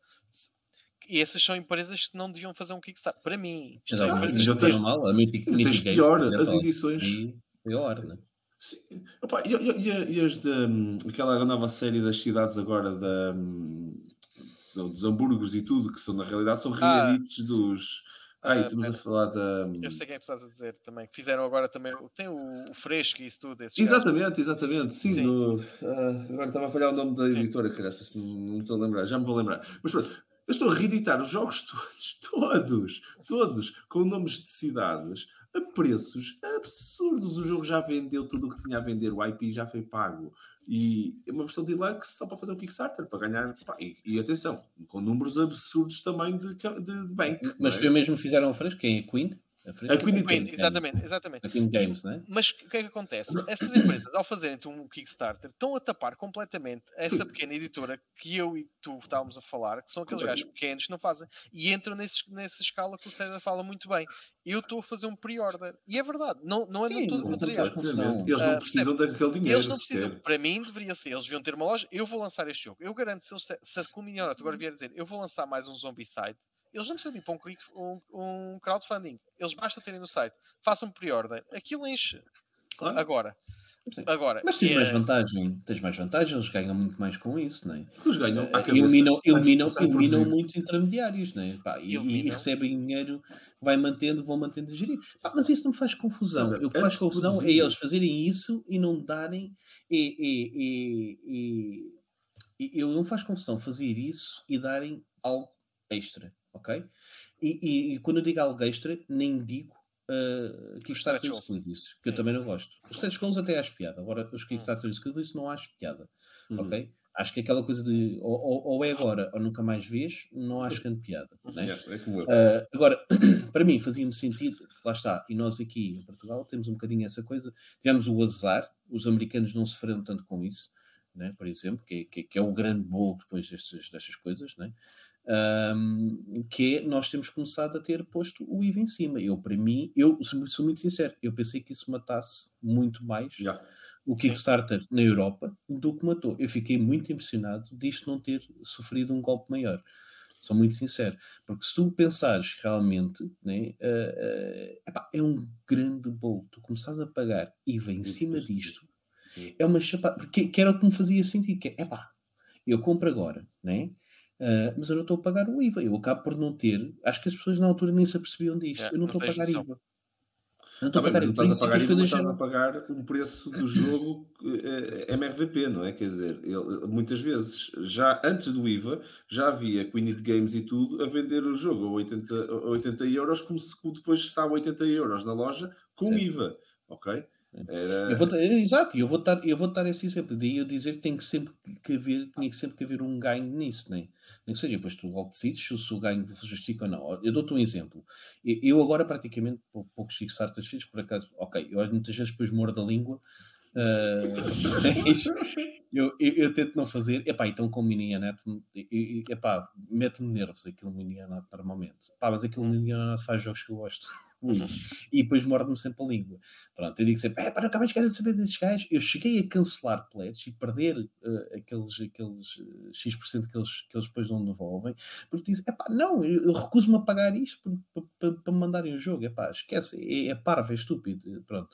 E essas são empresas que não deviam fazer um Kickstarter. Para mim, isto Exato, é já tens, mal. A Mythic, Mythic pior, as edições. Pior, né? Sim. Opa, e, e, e, as de, um, aquela nova série das cidades agora da, um, dos hambúrgueres e tudo, que são na realidade são ah. reedites ah. dos ah, uh, estamos a falar da. Eu sei quem é que estás a dizer também. Que fizeram agora também. Tem o, o fresco e isso tudo. Exatamente, exatamente. Sim, Sim. No, uh, agora estava a falhar o nome da editora, que não, não estou a lembrar, já me vou lembrar. Mas pronto, eu estou a reeditar os jogos todos, todos, todos, com nomes de cidades a preços absurdos. O jogo já vendeu tudo o que tinha a vender, o IP já foi pago. E é uma versão deluxe só para fazer um Kickstarter, para ganhar. E, e, atenção, com números absurdos também de, de, de bank. Mas é? foi mesmo que fizeram o fresco? Quem é Queen? A, a Queen, Queen exatamente, exatamente. A Queen Games, né? Mas o que é que acontece? Essas empresas, ao fazerem um Kickstarter, estão a tapar completamente essa pequena editora que eu e tu estávamos a falar, que são aqueles gajos pequenos que não fazem, e entram nesse, nessa escala que o César fala muito bem. Eu estou a fazer um pre-order. E é verdade, não, não andam todos os materiais. Eles não precisam uh, daquele dinheiro. Eles não precisam. Sequer. Para mim, deveria ser. Eles deviam ter uma loja. Eu vou lançar este jogo. Eu garanto, se, eles, se a Comunidade agora vier dizer eu vou lançar mais um Zombie Side eles não precisam de ir para um, um, um crowdfunding. Eles basta terem no site, façam pre-order, aquilo enche. Claro. Agora, Agora, mas tens é... mais vantagem, tens mais vantagem, eles ganham muito mais com isso, não é? Eles ganham, eliminam, eliminam, eliminam muitos intermediários, não é? Pá, e, e, recebem dinheiro, vai mantendo, vão mantendo a gerir. Pá, mas isso não me faz confusão. o que faz confusão é eles fazerem isso e não darem. E, e, e, e, eu não faz confusão fazer isso e darem algo extra ok? E, e, e, quando eu digo algo extra, nem digo uh, Kickstarter Exclusives, que Sim. eu também não gosto. Os stretch goals até acho piada, agora os Kickstarter hum. Exclusives não acho piada, uhum. ok? Acho que aquela coisa de ou, ou, ou, é agora ou nunca mais vês, não acho grande piada. Né? É, é como eu. Uh, agora, para mim fazia-me sentido, lá está, e nós aqui em Portugal temos um bocadinho essa coisa, tivemos o azar, os americanos não sofreram tanto com isso, né? por exemplo, que, que, que é o grande bolo depois destas, destas coisas, né? Um, que é nós temos começado a ter posto o IVA em cima. Eu, para mim, eu sou muito sincero, eu pensei que isso matasse muito mais yeah. o Kickstarter Sim. na Europa do que matou. Eu fiquei muito impressionado disto não ter sofrido um golpe maior. Sou muito sincero, porque se tu pensares realmente, né, uh, uh, epá, é um grande bolo. Tu começares a pagar IVA em cima disto, é uma chapada, porque que era o que me fazia sentir, que é, epá, eu compro agora, né? Uh, mas eu não estou a pagar o IVA. Eu acabo por não ter. Acho que as pessoas na altura nem se apercebiam disto. É, eu não estou a pagar IVA. Não estou a pagar não estás a pagar princípios IVA, estás a pagar um preço do jogo eh, MRVP, não é? Quer dizer, ele- muitas vezes, já antes do IVA, já havia Queen It Games e tudo a vender o jogo a 80, a 80 euros, como se depois está a 80 euros na loja com Certo. IVA, ok? Era... Eu vou, dar- exato, eu vou dar, eu vou dar esse exemplo. Daí eu dizer que tem que sempre que haver, tinha que sempre que haver um ganho nisso, né? nem que seja, depois tu logo decides se o seu ganho justifica ou não. Eu dou-te um exemplo. Eu, agora praticamente pou- poucos Kickstarters fiz, por acaso, ok, eu muitas vezes depois mordo a língua. ah, mas eu, eu, eu tento não fazer, epá, então com o mini net, epá, mete-me nervos aquilo mini net normalmente. Pá, mas aquilo mini net faz jogos que eu gosto. Ui. E depois morde-me sempre a língua. Pronto, eu digo sempre, é para nunca mais quero saber desses gajos. Eu cheguei a cancelar pledges e perder uh, aqueles, aqueles uh, X% que eles, que eles depois não devolvem, porque dizem, é pá, não, eu, eu recuso-me a pagar isto para me mandarem o jogo. É pá, esquece, é, é parvo, é estúpido. Pronto.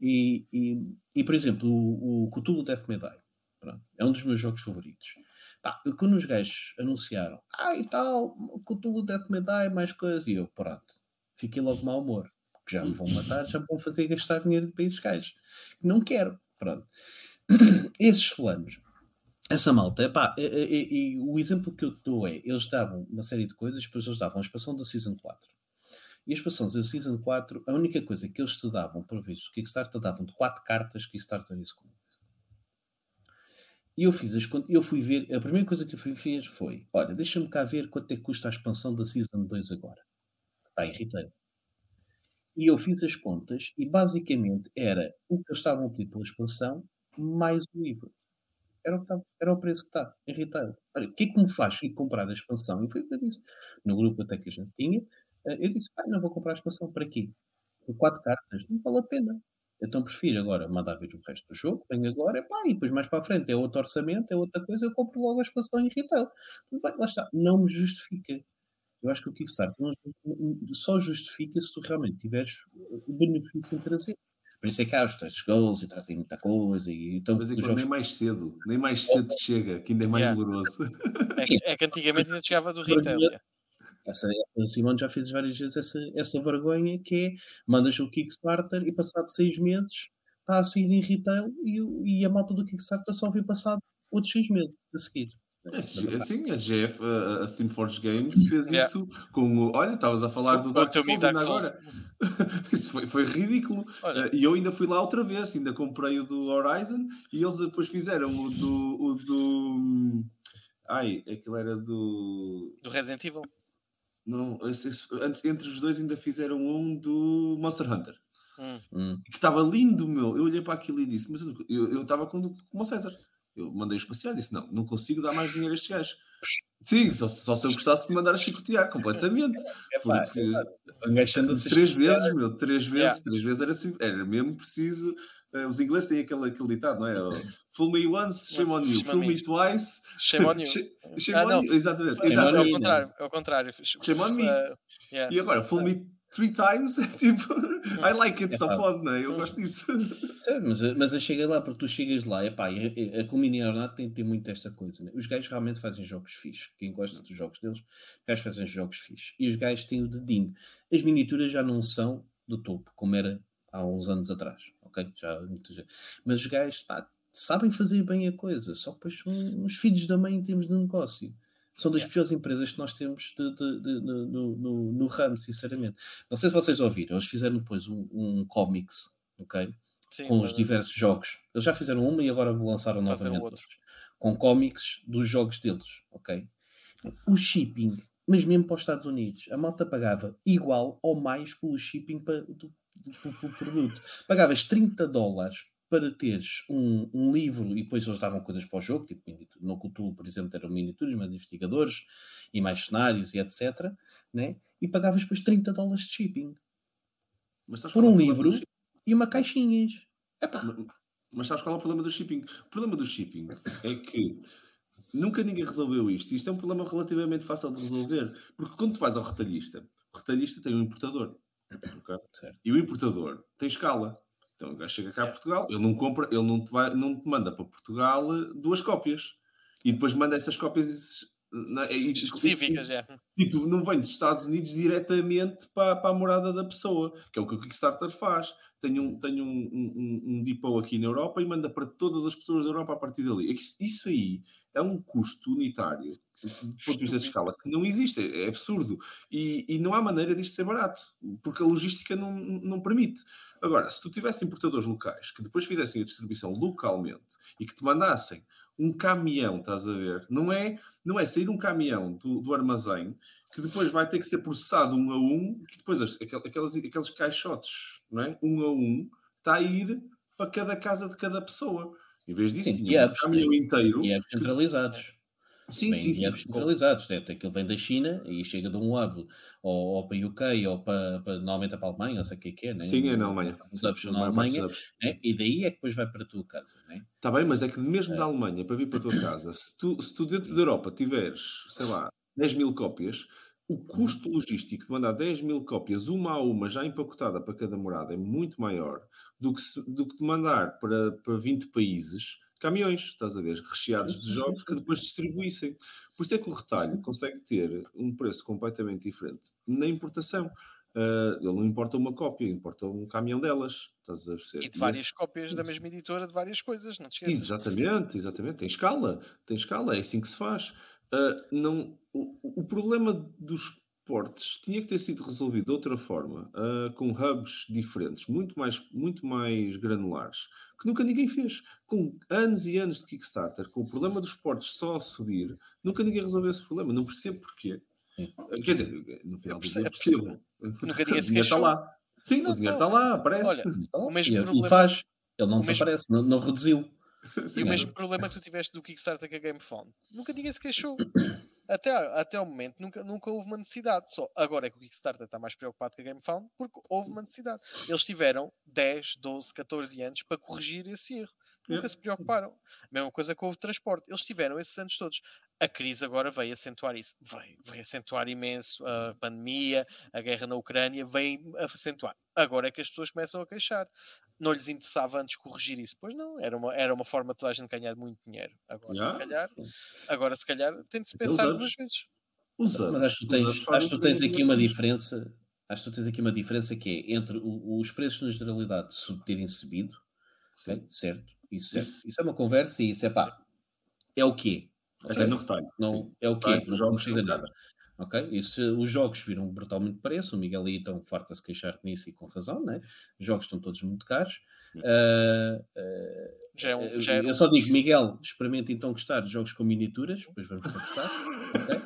E, e, e por exemplo, o, o Cthulhu Death May Die pronto, é um dos meus jogos favoritos. Pá, quando os gajos anunciaram, ah e tal, Cthulhu Death May Die, mais coisas, e eu, pronto fiquei logo mau humor. Porque já me vão matar, já me vão fazer gastar dinheiro de países gajos. Não quero. Pronto. Esses fulanos, essa malta, epá, e, e, e, o exemplo que eu dou é, eles davam uma série de coisas, depois eles davam a expansão da Season 4. E a expansão da Season 4, a única coisa que eles te davam, por vezes, o Kickstarter davam de 4 cartas Kickstarter School. E eu fiz as eu fui ver, a primeira coisa que eu fui ver foi, olha, deixa-me cá ver quanto é que custa a expansão da Season 2 agora está retail. E eu fiz as contas e basicamente era o que eles estavam a pedir pela expansão mais o IVA. Era o, estava, era o preço que está em retail. Olha, o que é que me faz ir comprar a expansão? E foi o que eu disse. No grupo até que a gente tinha, eu disse, ah, não vou comprar a expansão, para quê? Por quatro cartas, não vale a pena. Então prefiro agora mandar ver o resto do jogo, venho agora, epá, e depois mais para a frente é outro orçamento, é outra coisa, eu compro logo a expansão em retail. Tudo bem, lá está. Não me justifica. Eu acho que o Kickstarter só justifica se tu realmente tiveres o benefício em trazer. Por isso é que há os touch goals e trazem muita coisa. E, então, Mas é que jogos... nem mais cedo, nem mais cedo te chega, que ainda é mais Yeah. doloroso. É que, é que antigamente ainda chegava do retail. Essa, a Simone já fez várias vezes essa, essa vergonha que é mandas o Kickstarter e passado seis meses está a sair em retail e, o- e a malta do Kickstarter só vê passado outros seis meses a seguir. Assim, assim, a GF, a, Steam Forge Games, fez Yeah. isso com o. Olha, estavas a falar do O Dark Souls, ainda Souls. agora. Isso foi, foi ridículo. Olha. Eh, E eu ainda fui lá outra vez, ainda comprei o do Horizon e eles depois fizeram o do. O do ai, aquilo era do. Do Resident Evil. Não, esse- esse- antes- entre os dois ainda fizeram um do Monster Hunter. Hum. Hum. que estava lindo, meu. Eu olhei para aquilo e disse, mas eu- estava com, com o César. Eu mandei os passear, disse, não, não consigo dar mais dinheiro a estes gajos. Sim, só, só se eu gostasse de mandar a chicotear completamente. Porque Um gajo anda-se a três vezes, meu, três vezes, Yeah. três vezes era assim, era mesmo preciso. Eh, os ingleses têm aquele, aquele ditado, não é? O, Fool me once, shame on you. Fool me twice, Shame on you. sh- shame Ah, on não. you. Exatamente. É, Shame on é exatamente. o contrário. É o contrário. Shame on me. Uh, yeah. E agora, fool me three times, tipo, I like it, só Epá. pode, não é? Eu gosto disso. É, mas, mas eu chego lá porque tu chegas lá, epá, e a, a Culmini Aeronaut tem, tem muito esta coisa. Né? Os gajos realmente fazem jogos fixos. Quem gosta dos jogos deles, os gajos fazem jogos fixos. E os gajos têm o dedinho. As miniaturas já não são do topo, como era há uns anos atrás. Ok? Já, muita gente. Mas os gajos pá, sabem fazer bem a coisa. Só que depois são uns filhos da mãe em termos de negócio. São das Yeah. piores empresas que nós temos de- de- de- no, no, no ramo, sinceramente. Não sei se vocês ouviram, eles fizeram depois um, um comics, ok? Sim, com os diversos jogos. Eles já fizeram uma e agora lançaram novamente outro. outros. Com cómics dos jogos deles, ok? O shipping, mas mesmo para os Estados Unidos, a malta pagava igual ou mais pelo shipping para, do, do- pelo produto. Pagavas 30 dólares para teres um, um livro e depois eles davam coisas para o jogo, tipo no Cthulhu, por exemplo, eram miniaturas, mais investigadores e mais cenários e etc. Né? E pagavas depois 30 dólares de shipping Mas por é um livro e uma caixinhas. Epá, Mas sabes qual é o problema do shipping? O problema do shipping é que nunca ninguém resolveu isto. Isto é um problema relativamente fácil de resolver. Porque quando tu vais ao retalhista, o retalhista tem um importador. ok? Certo. E o importador tem escala. Então o gajo chega cá a Portugal, ele não compra, ele não te, vai, não te manda para Portugal eh, duas cópias. E depois manda essas cópias Não, é, específicas, é. Tipo, não vem dos Estados Unidos diretamente para, para a morada da pessoa, que é o que o Kickstarter faz. Tem um, tem um, um, um depot aqui na Europa e manda para todas as pessoas da Europa a partir dali. Isso, isso aí é um custo unitário, do ponto de vista de escala, que não existe, é absurdo. E, e não há maneira disto ser barato, porque a logística não, não permite. Agora, se tu tivesse importadores locais que depois fizessem a distribuição localmente e que te mandassem um caminhão, estás a ver? Não é, não é sair um caminhão do, do armazém que depois vai ter que ser processado um a um, que depois as, aquelas, aqueles caixotes, não é? Um a um, está a ir para cada casa de cada pessoa. Em vez disso, Sim, tinha um caminhão inteiro. E apps que- centralizados. Sim, sim, sim. apps centralizados. Né? Aquilo vem da China e chega de um hub ou, ou para UK ou para, para normalmente é para a Alemanha, não sei o que é que é, né? Sim, é na Alemanha. Os hubs são na Alemanha, né? e daí é que depois vai para a tua casa. Né? Está bem, mas é que mesmo da Alemanha, para vir para a tua casa, se tu, se tu dentro da Europa tiveres, sei lá, 10 mil cópias, o custo logístico de mandar 10 mil cópias, uma a uma, já empacotada para cada morada, é muito maior do que, se- do que de mandar para, para 20 países caminhões, estás a ver, recheados de jogos que depois distribuíssem. Por isso é que o retalho consegue ter um preço completamente diferente na importação. Ah, ele não importa uma cópia, importa um caminhão delas. Estás a perceber? E de várias cópias da mesma editora de várias coisas, não te esqueças. Exatamente, exatamente. Tem escala, tem escala, é assim que se faz. Ah, não, o, o problema dos portes tinha que ter sido resolvido de outra forma, ah, com hubs diferentes, muito mais, muito mais granulares, que nunca ninguém fez. Com anos e anos de Kickstarter, com o problema dos portes só a subir, nunca ninguém resolveu esse problema. Não percebo porquê. Ah, Quer dizer, no final do dia percebo- eu percebo. Nunca O ninguém se dinheiro está lá. Sim, Não, o dinheiro está lá, aparece. Olha, O mesmo E, e problema- faz. Ele não o mesmo- desaparece, não, não reduziu. Sim, E o mesmo problema que tu tiveste do Kickstarter com a GameFound. Nunca ninguém se queixou. Até, até ao momento nunca, nunca houve uma necessidade. Só agora é que o Kickstarter está mais preocupado com a GameFound porque houve uma necessidade. Eles tiveram 10, 12, 14 anos para corrigir esse erro. Nunca Yeah. se preocuparam. Mesma coisa com o transporte. Eles tiveram esses anos todos. A crise agora veio acentuar isso. Veio, veio acentuar imenso. A pandemia, a guerra na Ucrânia, veio acentuar. Agora é que as pessoas começam a queixar. Não lhes interessava antes corrigir isso. Pois não, era uma, era uma forma de toda a gente ganhar muito dinheiro. Agora, Yeah. se calhar, agora, se calhar, tem de se pensar duas vezes. Os Mas acho que tu tens, acho que tu tens aqui uma diferença. Acho que tu tens aqui uma diferença que é entre o- os preços na generalidade sub- terem subido, ok? certo? Isso, certo. Isso. Isso é uma conversa e isso é pá, é o quê? Até no retalho. Não, sim. é o quê? Os Não jogos precisa nada. Ok? E se os jogos subiram brutalmente de preço, o Miguel aí então farta-se queixar nisso e com razão, né? Os jogos estão todos muito caros. Ah, ah, Já é um, eu- já é eu só digo, Miguel, experimenta então gostar de jogos com miniaturas, depois vamos conversar. ok?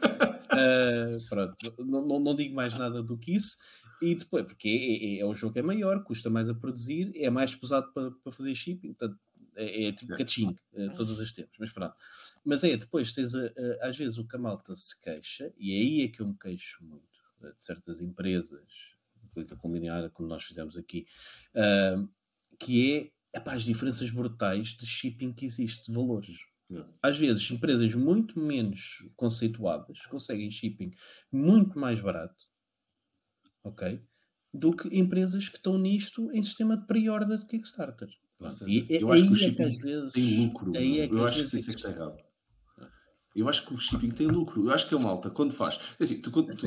Ah, pronto, não, não- não digo mais nada do que isso. E depois, porque é, é- é- o jogo é maior, custa mais a produzir, é mais pesado para, para fazer shipping, portanto, é, é tipo É. caching, eh, todos os tempos, mas pronto. Mas é, depois tens a- a- às vezes o que a malta se queixa, e é aí é que eu me queixo muito eh, de certas empresas, incluindo a Culminar, como nós fizemos aqui, ah, que é epá, as diferenças brutais de shipping que existe, de valores. Não. Às vezes, empresas muito menos conceituadas conseguem shipping muito mais barato, ok? Do que empresas que estão nisto em sistema de pre-order de Kickstarter. Seja, E é- eu acho que o é que shipping tem lucro. É que eu acho que é é que. Eu acho que o shipping tem lucro. Eu acho que a malta, quando faz. é Assim, tu, quando tu-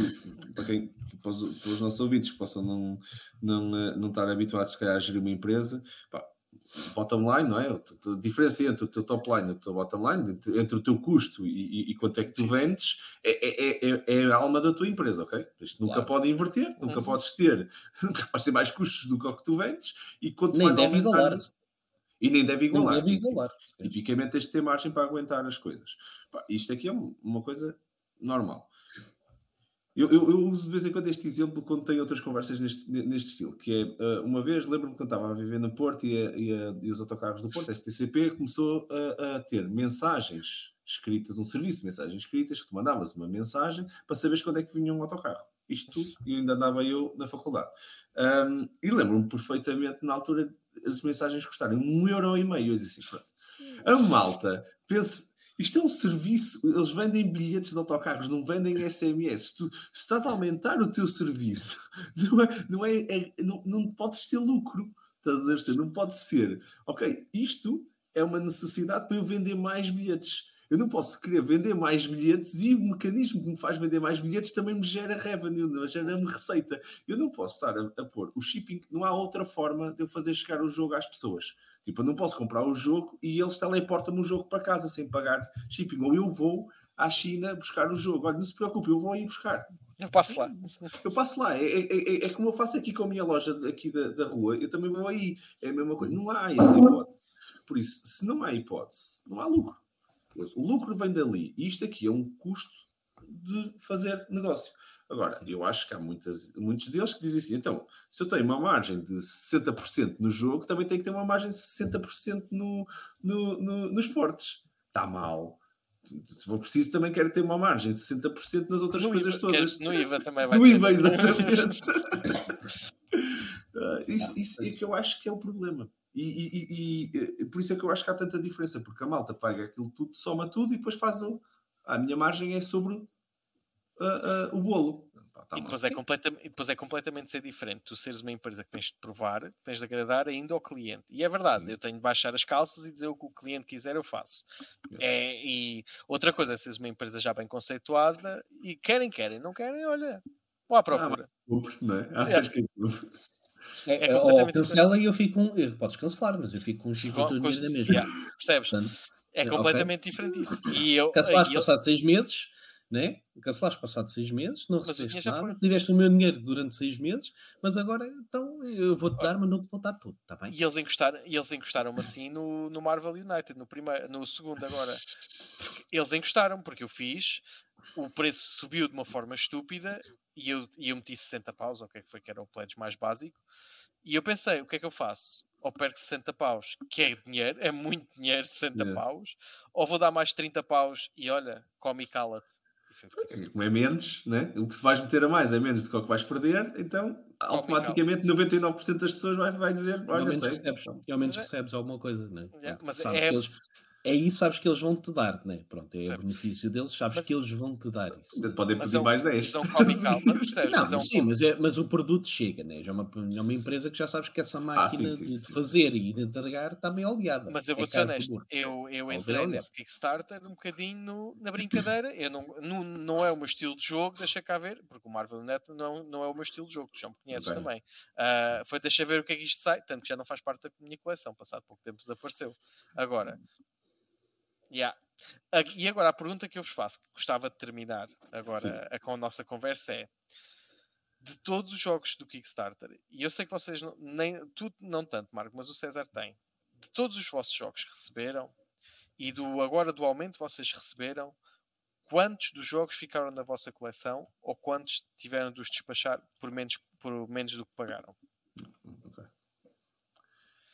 para, quem, para, os, para os nossos ouvintes que possam não, não, eh, não estar habituados, se calhar, a gerir uma empresa, pá, bottom line, não é? A diferença entre o teu top line e o teu bottom line, entre, o teu custo e, e- e quanto é que tu vendes, é, é, é, é a alma da tua empresa, ok? Isto nunca Claro. pode inverter, nunca Uhum. podes ter, nunca podes ter mais custos do que o que tu vendes e quanto Nem mais deve aumentares igualar. E nem deve igualar. deve igualar. Tipicamente tens de ter margem para aguentar as coisas. Pá, isto aqui é um- uma coisa normal. Eu, eu- eu uso de vez em quando este exemplo quando tenho outras conversas neste, neste estilo, que é, uh, uma vez, lembro-me quando estava a viver no Porto e, a- e a- e os autocarros do Porto, a STCP, começou a, a ter mensagens escritas, um serviço de mensagens escritas, que tu mandavas uma mensagem para saberes quando é que vinha um autocarro. Isto tudo, e ainda andava eu na faculdade. Um, e lembro-me perfeitamente, na altura, as mensagens custarem um euro e meio. Eu disse assim, pronto. A malta, pense, isto é um serviço, eles vendem bilhetes de autocarros, não vendem SMS. Tu, se estás a aumentar o teu serviço, não, é, não, é, é- não, não podes ter lucro. Estás a dizer, não pode ser. Ok, isto é uma necessidade para eu vender mais bilhetes. Eu não posso querer vender mais bilhetes e o mecanismo que me faz vender mais bilhetes também me gera revenue, gera-me receita. Eu não posso estar a, a pôr o shipping, não há outra forma de eu fazer chegar o jogo às pessoas. Tipo, eu não posso comprar o jogo e eles teleportam-me o jogo para casa sem pagar shipping. Ou eu vou à China buscar o jogo. Olha, não se preocupe, eu vou aí buscar. Eu passo lá. Eu passo lá. É, é, é, é, como eu faço aqui com a minha loja aqui da, da rua. Eu também vou aí. É a mesma coisa. Não há essa hipótese. Por isso, se não há hipótese, não há lucro. O lucro vem dali. E isto aqui é um custo de fazer negócio. Agora, eu acho que há muitas, muitos deles que dizem assim: então, se eu tenho uma margem de 60% no jogo, também tenho que ter uma margem de 60% no, no, no, nos portes. Está mal. Se for preciso, também quero ter uma margem de 60% nas outras no coisas IVA, todas. No IVA também vai No ter. IVA, exatamente. Uh, isso, isso é que eu acho que é o problema. E, e, e, e, por isso é que eu acho que há tanta diferença, porque a malta paga aquilo tudo, soma tudo e depois faz o. A minha margem é sobre uh, uh, o bolo. Pá, tá E depois, é completamente, e depois é completamente ser diferente. Tu seres uma empresa que tens de provar, que tens de agradar ainda ao cliente. E é verdade, Sim. eu tenho de baixar as calças e dizer o que o cliente quiser, eu faço. É, e outra coisa é seres uma empresa já bem conceituada e querem, querem, não querem, olha, vou à procura. Compre, não é? É. Que é tudo. É, É ou cancela e eu fico com. eu- Podes cancelar, mas eu fico com um com- dinheiro da mesma. yeah, percebes? Portanto, É ok. completamente diferente isso. E eu, cancelaste eu- passado seis meses, né? Cancelaste passado seis meses, não recebeste nada, foi. tiveste o meu dinheiro durante seis meses, mas agora então eu vou-te dar, mas não te vou dar tudo, está bem? E eles encostaram, eles encostaram-me assim no, no Marvel United, no, primeiro, no segundo agora. Eles encostaram, porque eu fiz, o preço subiu de uma forma estúpida e eu, e eu meti 60 paus, ou o que é que foi que era o pledge mais básico, e eu pensei, o que é que eu faço? Ou perco 60 paus, que é dinheiro, é muito dinheiro, 60 Yeah. paus, ou vou dar mais 30 paus e olha, come e cala-te. Como é menos, né? o que vais meter a mais é menos do que o que vais perder, então automaticamente 99% das pessoas vai, vai dizer: E ao Olha, menos sei. recebes, e ao menos Mas é- recebes alguma coisa, né? Yeah, mas sabes é- que eles, aí sabes que eles vão te dar, né? Pronto, é o benefício deles, sabes Mas- que eles vão te dar isso. Podem pedir é um- mais 10. mas é percebes? Não, Mas é um sim, mas, é- mas o produto chega, né? Já é uma, é uma empresa que já sabes que essa máquina Ah, sim, sim, de sim. fazer e de entregar está bem oleada. Mas eu É vou ser caro por honesto, eu, eu entrei nesse Kickstarter um bocadinho no- na brincadeira. Eu não, não, não é o meu estilo de jogo, deixa cá ver, porque o Marvel Net não, não é o meu estilo de jogo, tu já me conheces Ok. também. Ah, foi deixa ver o que é que isto sai, tanto que já não faz parte da minha coleção, passado pouco tempo desapareceu. Agora, yeah. Ah, e agora a pergunta que eu vos faço, que gostava de terminar agora a- com a nossa conversa é de todos os jogos do Kickstarter, e eu sei que vocês não, nem tu não tanto, Marco, mas o César tem. De todos os vossos jogos que receberam e do agora do aumento que vocês receberam, quantos dos jogos ficaram na vossa coleção ou quantos tiveram de os despachar por menos, por menos do que pagaram? Ok.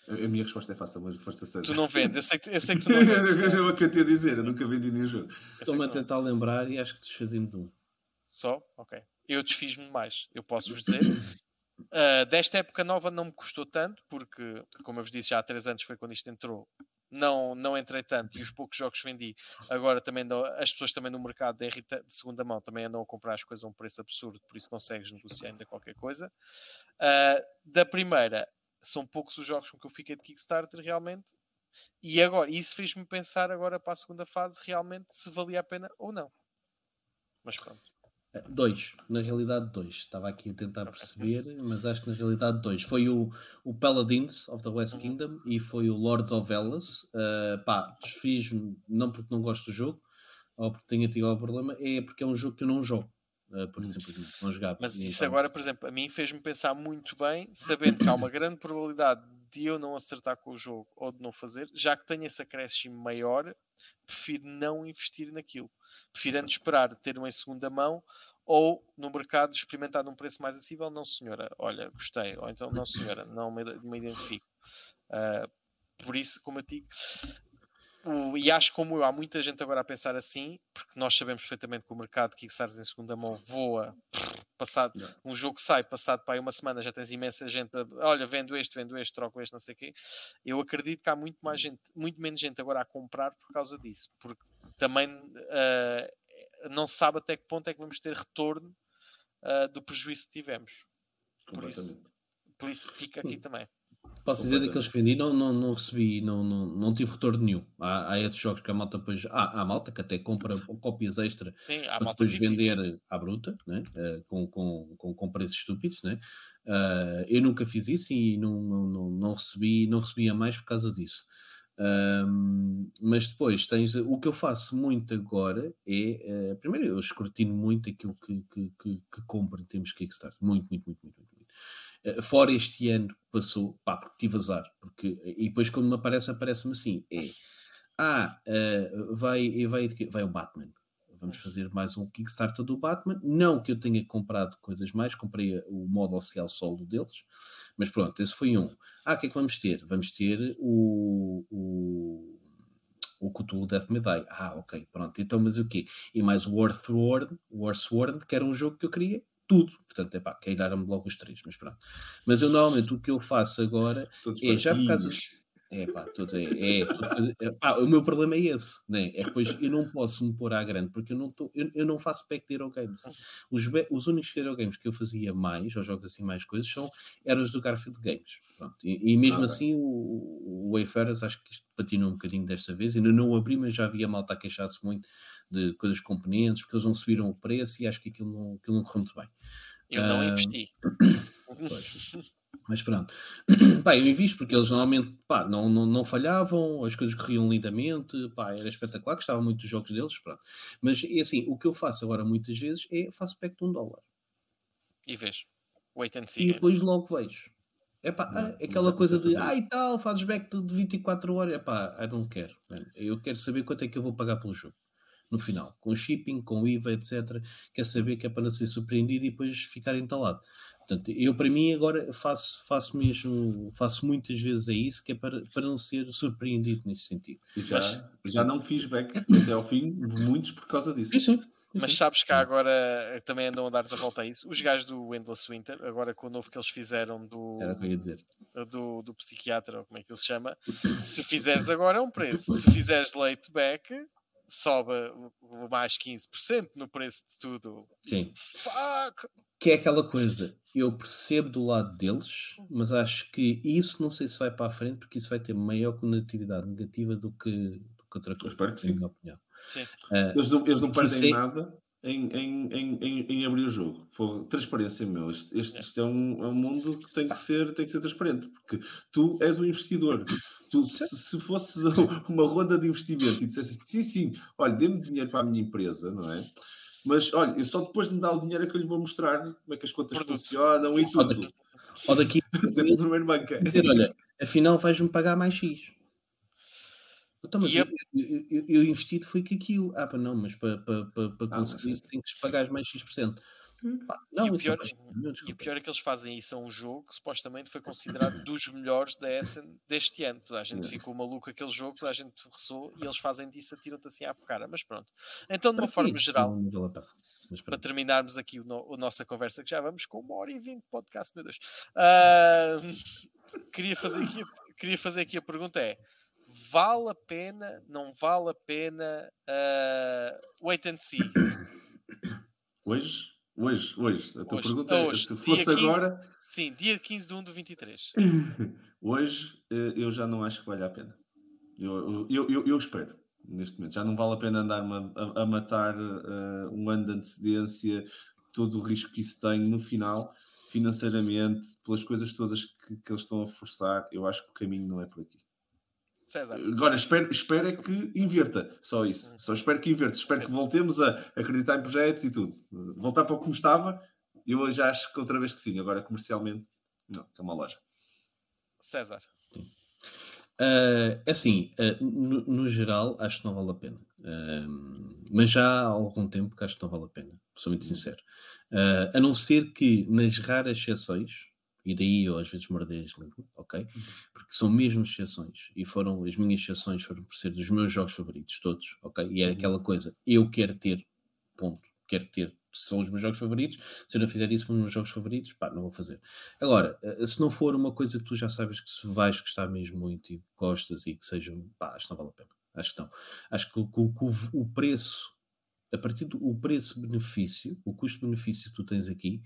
A minha resposta é fácil, mas força seja. Tu não vendes, eu sei que, tu- eu sei que tu não vendes. é o que eu te ia dizer, eu nunca vendi nenhum jogo. Estou-me a que não. tentar lembrar e acho que desfazemos de um. Só? Ok. Eu desfiz-me mais, eu posso vos dizer. Ah, desta época nova não me custou tanto, porque, como eu vos disse, já há 3 anos foi quando isto entrou. Não, não entrei tanto e os poucos jogos que vendi agora também andam- as pessoas também no mercado de, de segunda mão também andam a comprar as coisas a um preço absurdo, por isso consegues negociar ainda qualquer coisa. Ah, da primeira, são poucos os jogos com que eu fiquei de Kickstarter realmente, e agora isso fez-me pensar agora para a segunda fase realmente se valia a pena ou não. Mas pronto. Eh, Dois, na realidade dois. Estava aqui a tentar perceber, mas acho que na realidade dois. Foi o, o Paladins of the West Uhum. Kingdom e foi o Lords of Velas. Uh, pá, desfiz-me, não porque não gosto do jogo, ou porque tenha tido algum problema, é porque é um jogo que eu não jogo. Uh, por simplesmente não jogava. Mas isso então- agora, por exemplo, a mim fez-me pensar muito bem, sabendo que há uma grande probabilidade de eu não acertar com o jogo ou de não fazer, já que tenho esse acréscimo maior, prefiro não investir naquilo. Prefiro antes esperar ter uma em segunda mão ou no mercado experimentar num preço mais acessível. Não, senhora, olha, gostei. Ou então, não, senhora, não me, me identifico. Ah, por isso, como eu digo, o- e acho como eu, há muita gente agora a pensar assim, porque nós sabemos perfeitamente que o mercado de Kickstarters em segunda mão voa passado, um jogo que sai, passado para aí uma semana, já tens imensa gente, a, olha, vendo este, vendo este, troco este, não sei o quê. Eu acredito que há muito mais gente, muito menos gente agora a comprar por causa disso, porque também ah, não se sabe até que ponto é que vamos ter retorno ah, do prejuízo que tivemos. Por isso, por isso fica aqui também. Posso dizer daqueles que vendi, não, não, não recebi, não, não, não tive retorno nenhum. Há, há esses jogos que a malta depois. Há, há malta que até compra cópias extra Sim, para depois difícil. vender à bruta, né? Eh, com, com, com, com preços estúpidos. Né? Eh, eu nunca fiz isso e não, não, não, não recebi, não recebia mais por causa disso. Mas depois tens o que eu faço muito agora é eh, primeiro eu escrutino muito aquilo que, que, que, que compro em termos de Kickstarter, muito, muito, muito, muito, muito, fora este ano que passou, pá, porque tive azar, porque, e depois quando me aparece, aparece-me assim, é ah, eh, vai, vai, vai o Batman. Vamos fazer mais um Kickstarter do Batman. Não que eu tenha comprado coisas mais, comprei o modo oficial solo deles, mas pronto, esse foi um. Ah, o que é que vamos ter? Vamos ter o, o, o Cthulhu Death May Die. Ah, ok, pronto. Então, mas o quê? E mais o Earthworld, o Earthworld, que era um jogo que eu queria tudo. Portanto, é pá, queiraram-me logo os três, mas pronto. Mas eu normalmente o que eu faço agora Todos é já por causa. baratinhos. É pá, tudo é, é, tudo- é, pá, o meu problema é esse, né? é que depois eu não posso me pôr à grande porque eu não, tô, eu, eu não faço pack de Games. Os, os únicos Hero Games que eu fazia mais, ou jogos assim mais coisas, são, eram os do Garfield Games. Pronto. E, e mesmo Ah, bem. assim o, o Wayfarers acho que isto patinou um bocadinho desta vez, ainda não abri, mas já havia malta a queixar-se muito de coisas componentes, porque eles não subiram o preço e acho que aquilo não, aquilo não correu muito bem. Eu não Ah, investi. Mas pronto, pá, eu invisto porque eles normalmente pá, não, não, não falhavam, as coisas corriam lindamente, pá, era espetacular, gostava muito dos jogos deles, pronto. Mas é assim, o que eu faço agora muitas vezes é faço pack de um dólar E vês. Wait and see. e game. depois logo vejo. É pá, ah, aquela coisa de ah e tal, fazes back de de 24 horas, é pá, eu não quero. Eu quero saber quanto é que eu vou pagar pelo jogo no final, com shipping, com IVA, etc. Quer saber que é para não ser surpreendido e depois ficar entalado. Portanto, eu para mim agora faço, faço mesmo, faço muitas vezes é isso, que é para, para não ser surpreendido nesse sentido. E já, Mas- já não fiz back até ao fim, muitos por causa disso. Isso, Mas sabes que há agora também andam a dar de volta a isso. Os gajos do Endless Winter, agora com o novo que eles fizeram do, era o que eu ia dizer. do, do psiquiatra, ou como é que ele se chama, se fizeres agora é um preço. Se fizeres late back, sobe mais 15% no preço de tudo. Sim. Fuck! Que é aquela coisa, eu percebo do lado deles, mas acho que isso não sei se vai para a frente, porque isso vai ter maior conectividade negativa do que, do que outra coisa, espero que na sim. minha opinião. Sim. Ah, Eles não, eles não perdem é- nada em, em, em, em, em abrir o jogo. For, transparência, meu. Este, este, isto é um, é um mundo que tem que, ser, tem que ser transparente, porque tu és o investidor. Tu, se, se fosses uma ronda de investimento e dissesse sim, sim, olha, dê-me dinheiro para a minha empresa, não é? Mas olha, eu só depois de me dar o dinheiro é que eu lhe vou mostrar como é que as contas funcionam e tudo. ou daqui Sempre no primeiro banco. dizer, olha, afinal vais-me pagar mais X. Então, mas eu, a- eu, eu, eu investi foi que aquilo. Ah, pá, não, mas para, para, para, para Ah, mas- conseguir tem que pagar mais X%. Pá, não, E o pior- nenhum, E o pior é que eles fazem isso a um jogo que supostamente foi considerado dos melhores da Essen deste ano. Toda a gente É. ficou maluco aquele jogo, toda a gente ressou e eles fazem disso, atiram-te assim à cara. Mas pronto. Então, de uma Para forma geral, para terminarmos aqui o no- a nossa conversa, que já vamos com uma hora e vinte de podcast, meu Deus. Ah, queria, fazer aqui, queria fazer aqui a pergunta é, vale a pena, não vale a pena ah, wait and see? Hoje, hoje, hoje. A tua Hoje. pergunta é: Hoje. se fosse 15. agora, Sim, dia 15 de 1 de 23. hoje eh, eu já não acho que vale a pena. Eu, eu, eu, eu espero, neste momento. Já não vale a pena andar-me a, a- matar eh, um ano de antecedência, todo o risco que isso tem no final, financeiramente, pelas coisas todas que, que eles estão a forçar. Eu acho que o caminho não é por aqui. César. Agora, espero, espero é que inverta. Só isso. Só espero que inverta. Espero que voltemos a acreditar em projetos e tudo. Voltar para como estava, eu já acho que outra vez que sim. Agora, comercialmente, não, é uma loja. César. Ah, é assim, ah, no, no geral, acho que não vale a pena. Ahm, mas já há algum tempo que acho que não vale a pena, sou muito sincero. A não ser que nas raras exceções, e daí eu às vezes mordei as línguas, ok? Porque são mesmo exceções, e foram, as minhas exceções foram por ser dos meus jogos favoritos, todos, ok? E é aquela coisa, eu quero ter, ponto, quero ter, são os meus jogos favoritos, se eu não fizer isso para os meus jogos favoritos, pá, não vou fazer. Agora, eh, se não for uma coisa que tu já sabes que se vais gostar mesmo muito e gostas e que seja, pá, acho que não vale a pena. Acho que não. Acho que, o- o- preço, a partir do preço-benefício, o custo-benefício que tu tens aqui,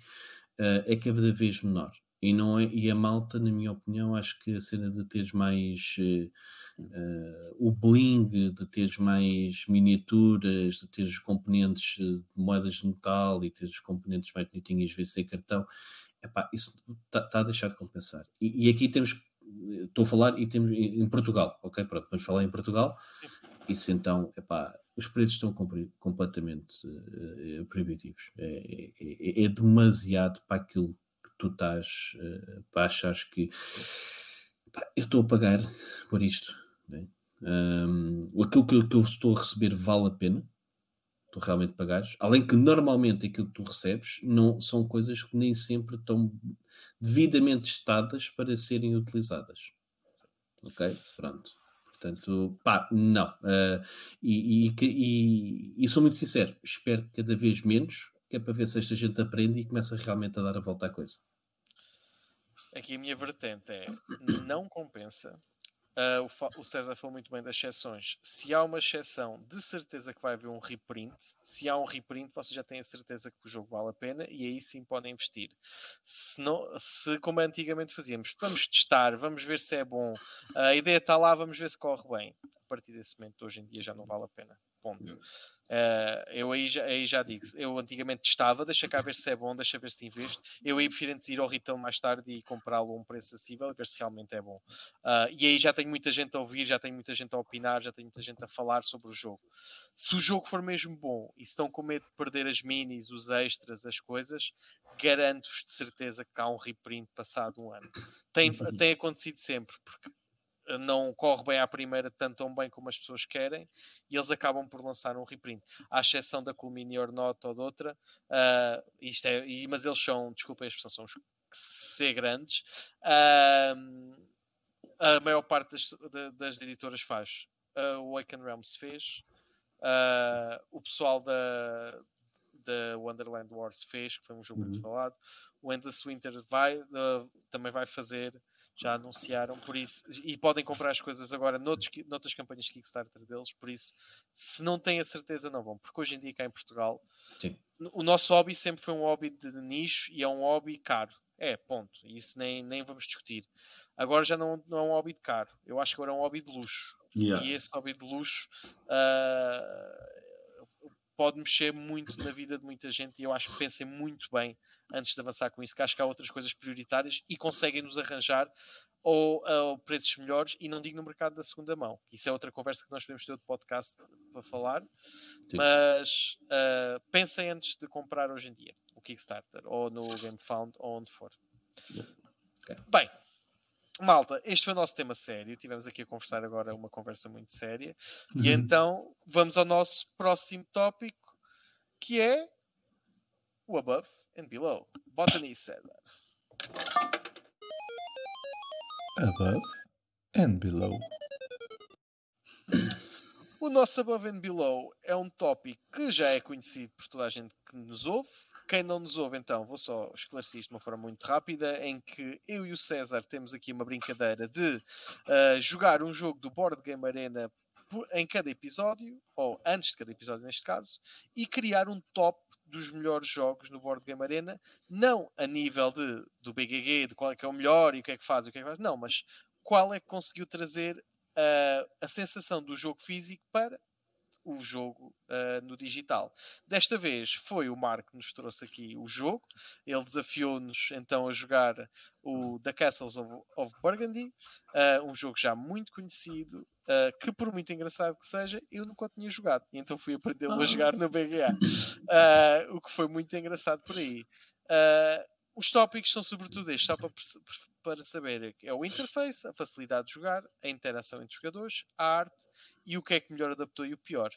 eh, é cada vez menor. E, não é, e a malta, na minha opinião, acho que a cena de teres mais uh, o bling, de teres mais miniaturas, de teres os componentes de moedas de metal e teres os componentes mais bonitinhos VC cartão, epá, isso está tá a deixar de compensar. E, e, aqui temos, estou a falar e temos em Portugal, ok? Pronto, vamos falar em Portugal. Isso então, epá, os preços estão completamente uh, proibitivos. É, é, é, demasiado para aquilo tu estás uh, para achares que pá, eu estou a pagar por isto. Né? Um, aquilo que eu, que eu, estou a receber vale a pena tu realmente pagares, além que normalmente aquilo que tu recebes não são coisas que nem sempre estão devidamente estadas para serem utilizadas. Ok? Pronto. Portanto, pá, não. Uh, e, e, e, e, sou muito sincero, espero cada vez menos, que é para ver se esta gente aprende e começa realmente a dar a volta à coisa. Aqui a minha vertente é não compensa. Uh, o, o, César falou muito bem das exceções. Se há uma exceção, de certeza que vai haver um reprint. Se há um reprint, você já tem a certeza que o jogo vale a pena e aí sim podem investir. Se, não, se como antigamente fazíamos, vamos testar, vamos ver se é bom, a ideia está lá, vamos ver se corre bem. A partir desse momento, hoje em dia, já não vale a pena. Ponto. Uh, eu aí já, aí já digo, eu antigamente testava, deixa cá ver se é bom, deixa ver se investe. Eu aí prefiro antes ir ao retail mais tarde e comprá-lo a um preço acessível e ver se realmente é bom. Uh, e aí já tenho muita gente a ouvir, já tenho muita gente a opinar, já tenho muita gente a falar sobre o jogo. Se o jogo for mesmo bom e se estão com medo de perder as minis, os extras, as coisas, garanto-vos de certeza que há um reprint passado um ano. Tem, tem acontecido sempre, porque não corre bem à primeira tanto tão bem como as pessoas querem e eles acabam por lançar um reprint. À exceção da Culmini or Not ou de outra uh, isto é, mas eles são, desculpem a expressão são ser grandes uh, a maior parte das, das editoras faz. Uh, o Awaken Realms fez uh, o pessoal da da Wonderland Wars fez, que foi um jogo uhum. muito falado. O Endless Winter vai, também vai fazer já anunciaram, por isso, e podem comprar as coisas agora noutros, noutras campanhas de Kickstarter deles, por isso, se não têm a certeza, não vão, porque hoje em dia cá em Portugal, Sim. o nosso hobby sempre foi um hobby de nicho e é um hobby caro. É, ponto. Isso nem, nem vamos discutir. Agora já não, não é um hobby de caro. Eu acho que agora é um hobby de luxo. Yeah. E esse hobby de luxo uh, pode mexer muito na vida de muita gente e eu acho que pensem muito bem antes de avançar com isso, que acho que há outras coisas prioritárias e conseguem nos arranjar ou, ou, preços melhores e não digo no mercado da segunda mão. Isso é outra conversa que nós podemos ter outro podcast para falar. Sim. Mas uh, pensem antes de comprar hoje em dia o Kickstarter ou no GameFound ou onde for. Okay. Bem, malta, este foi o nosso tema sério. Tivemos aqui a conversar agora uma conversa muito séria. Uhum. E então vamos ao nosso próximo tópico que é o above and below. Botany said that. Above and below. O nosso above and below é um tópico que já é conhecido por toda a gente que nos ouve. Quem não nos ouve, então, vou só esclarecer isto de uma forma muito rápida, em que eu e o César temos aqui uma brincadeira de uh, jogar um jogo do Board Game Arena em cada episódio, ou antes de cada episódio neste caso, e criar um top dos melhores jogos no Board Game Arena, não a nível de, do BGG, de qual é que é o melhor e o que é que faz, o que é que faz, não, mas qual é que conseguiu trazer uh, a sensação do jogo físico para o jogo uh, no digital. Desta vez foi o Marco que nos trouxe aqui o jogo. Ele desafiou-nos então a jogar o The Castles of, of Burgundy, uh, um jogo já muito conhecido, uh, que por muito engraçado que seja, eu nunca tinha jogado. E então fui aprendê-lo a ah. jogar no BGA, o que foi muito engraçado por aí. os tópicos são sobretudo estes, só para, para saber é o interface, a facilidade de jogar, a interação entre os jogadores, a arte e o que é que melhor adaptou e o pior.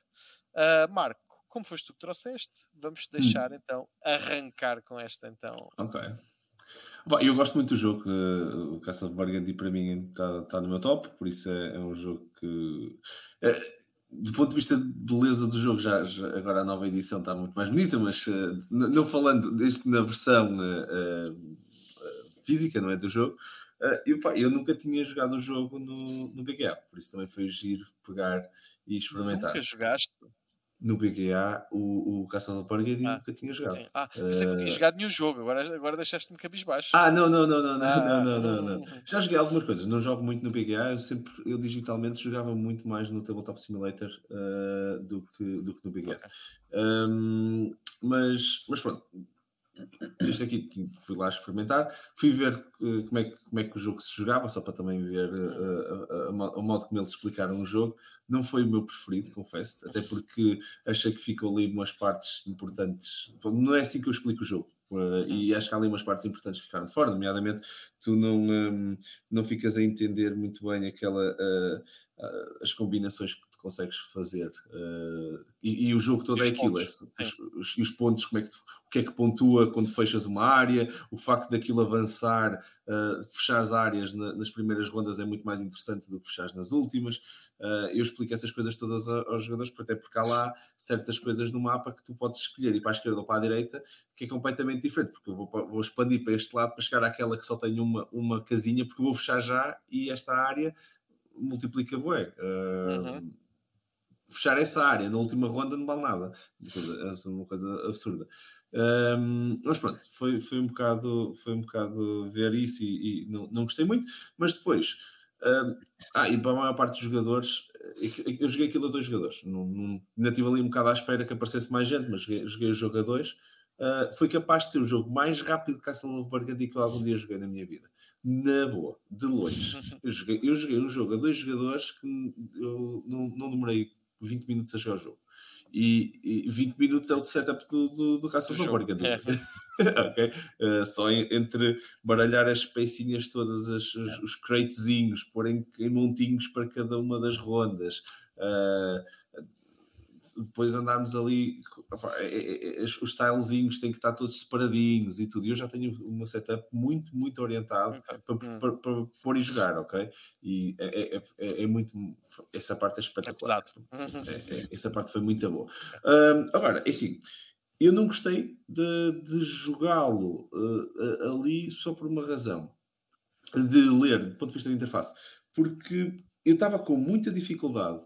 Uh, Marco, como foste tu que trouxeste, vamos hum. deixar hum. então arrancar com esta então. Ok. Bom, eu gosto muito do jogo, uh, o Castle of Burgundy para mim está tá no meu top, por isso é, é um jogo que uh, do ponto de vista de beleza do jogo, já, já, agora a nova edição está muito mais bonita, mas uh, não falando deste na versão física, não é? Do jogo, eu, pá, eu nunca tinha jogado o jogo no, no BGA, por isso também foi giro pegar e experimentar. Nunca jogaste? No BGA o, o Castle of Burgundy Ah, nunca tinha jogado. Sim. Ah, pensei que não tinha Eh, jogado nenhum jogo, agora, agora deixaste-me cabisbaixo. Ah, não, não, não, não, não, Ah, não, não, não, não. Já joguei algumas coisas, não jogo muito no BGA, eu sempre, eu digitalmente jogava muito mais no Tabletop Simulator eh, do, que, do que no BGA. Ok. Um, mas, mas pronto, este aqui fui lá experimentar, fui ver eh, como, é que, como é que o jogo se jogava, só para também ver mo- o modo como eles explicaram o jogo. Não foi o meu preferido, confesso, até porque achei que ficam ali umas partes importantes. Não é assim que eu explico o jogo. E acho que há ali umas partes importantes que ficaram fora, nomeadamente tu não, hum, não ficas a entender muito bem aquela, ah, ah, as combinações que consegues fazer. ah, e, e o jogo todo E é aquilo, é, os, os- e os pontos, como é que tu- o que é que pontua quando fechas uma área, o facto daquilo avançar, ah, fechar as áreas na- nas primeiras rondas é muito mais interessante do que fechar nas últimas. Ah, eu explico essas coisas todas aos jogadores, até porque há lá certas coisas no mapa que tu podes escolher ir para a esquerda ou para a direita, que é completamente diferente, porque eu vou, vou expandir para este lado para chegar àquela que só tem uma, uma casinha, porque eu vou fechar já e esta área multiplica bué. Ah, Uhum. Fechar essa área na última ronda não vale nada. Uma coisa, é uma coisa absurda. Ahm, mas pronto, foi, foi, um bocado, foi um bocado ver isso e, e não, não gostei muito, mas depois. ahm, ah, e para a maior parte dos jogadores, que- eu joguei aquilo a dois jogadores. Não, não, ainda estive ali um bocado à espera que aparecesse mais gente, mas joguei, joguei o jogo a dois. Ah, foi capaz de ser o jogo mais rápido de Castle of Burgundy que eu algum dia joguei na minha vida. Na boa, de longe. Eu joguei, eu joguei um jogo a dois jogadores que eu não, não demorei 20 minutos a jogar o jogo. E, e 20 minutos é o setup do, do, do Castle Burgundy. é. ok? Uh, só entre baralhar as pecinhas todas, as- os, os cratezinhos, pôr em, em montinhos para cada uma das rondas. uh, depois andarmos ali, é- é- é- os tilezinhos têm que estar todos separadinhos e tudo. E eu já tenho uma setup muito, muito orientado para, Hum. para, para pôr e jogar, ok? E é, é- é- é muito. Essa parte é É espetacular. Uhum. É, é, essa parte foi muito boa. Ahm, agora, é assim, eu não gostei de, de jogá-lo ah, ali só por uma razão. De ler, do ponto de vista de interface. Porque eu estava com muita dificuldade.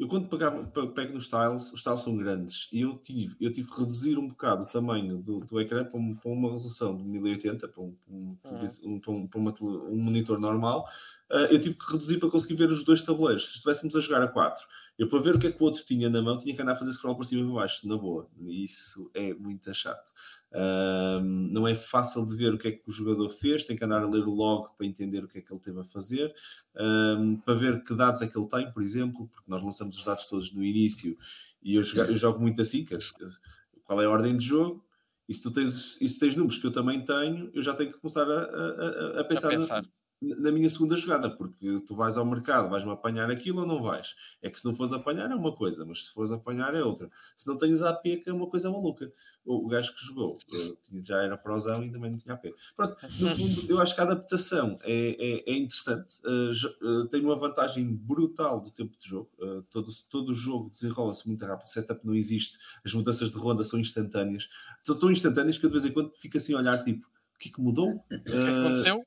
Eu quando pegava, pe- pego nos tiles, os tiles são grandes e eu tive, eu tive que reduzir um bocado o tamanho do, do ecrã para, um- para uma resolução de 1080, para um, para um, para um- para uma um monitor normal. Ah, eu tive que reduzir para conseguir ver os dois tabuleiros. Se estivéssemos a jogar a 4, eu para ver o que é que o outro tinha na mão, tinha que andar a fazer scroll para cima e para baixo, na boa. Isso é muito chato. Ahm, não é fácil de ver o que é que o jogador fez, tem que andar a ler o log para entender o que é que ele teve a fazer, ahm, para ver que dados é que ele tem, por exemplo, porque nós lançamos os dados todos no início e eu, joga- eu jogo muito assim, que é- qual é a ordem de jogo, e se tu tens, e se tens números que eu também tenho, eu já tenho que começar a, a- a- pensar, na- pensar. Na minha segunda jogada, porque tu vais ao mercado, vais-me apanhar aquilo ou não vais? É que se não fores apanhar é uma coisa, mas se fores apanhar é outra. Se não tens AP, que é uma coisa maluca. O, o gajo que jogou tinha- já era prosão e também não tinha AP. Pronto, no fundo, eu acho que a adaptação é, é, é interessante, uh, uh, tem uma vantagem brutal do tempo de jogo. Uh, todo, todo o jogo desenrola-se muito rápido, o setup não existe, as mudanças de ronda são instantâneas. São tão instantâneas que eu de vez em quando fico assim a olhar, tipo, que é que mudou? O que é que aconteceu?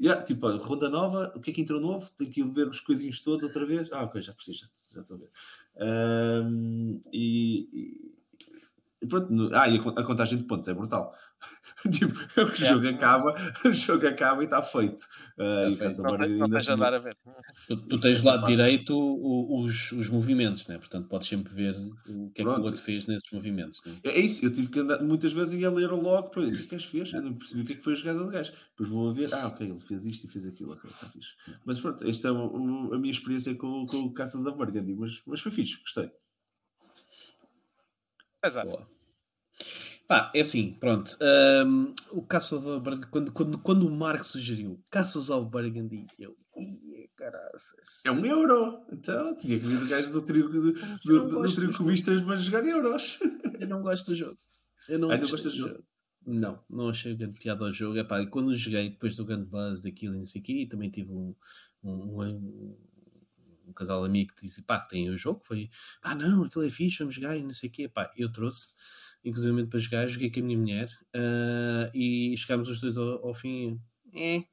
Yeah, tipo, olha, ronda nova, o que é que entrou novo? Tenho que ir ver os coisinhos todos outra vez. Ah, ok, já preciso, já, já estou a ver. E, e- e pronto, no- ah, e a, a contagem de pontos é brutal. tipo, o Yeah. jogo acaba, o jogo acaba e está feito. Ah, e feito. Não, não tens andar a ver. Tu, tens do lado direito o- os, os movimentos, né? portanto podes sempre ver o que é que Pronto. o outro fez nesses movimentos. Né? É é isso, eu tive que andar muitas vezes ia ler logo para ver o que é que fez, eu não percebi o que é que foi a jogada do gajo. Depois vou a ver, ah, ok, ele fez isto e fez aquilo, ok, está fixe. Mas pronto, esta é o- a minha experiência com, com o Castle of Burgundy, mas, mas foi fixe, gostei. Exato. Boa. Pá, é assim, pronto. hum, o Castle of Burgundy, quando, quando, quando o Marco sugeriu Castles of Burgundy, eu. "Ih, Caraças. É um euro, então tinha que vir o gajo do trio, do, do, do, gosto trio cubistas para jogar euros. Eu não gosto do jogo. Eu não Ah, não gostei gostas do jogo? Não, não achei grande piada ao jogo. Epá, e quando joguei depois do Gun Buzz, daquilo e não sei o quê, também tive um, um, um, um casal amigo que disse: pá, tem o jogo. Foi pá, não, aquilo é fixe, vamos jogar e não sei o quê. Pá, eu trouxe, inclusive para jogar, joguei com a minha mulher ah, e chegámos os dois ao, ao fim. É,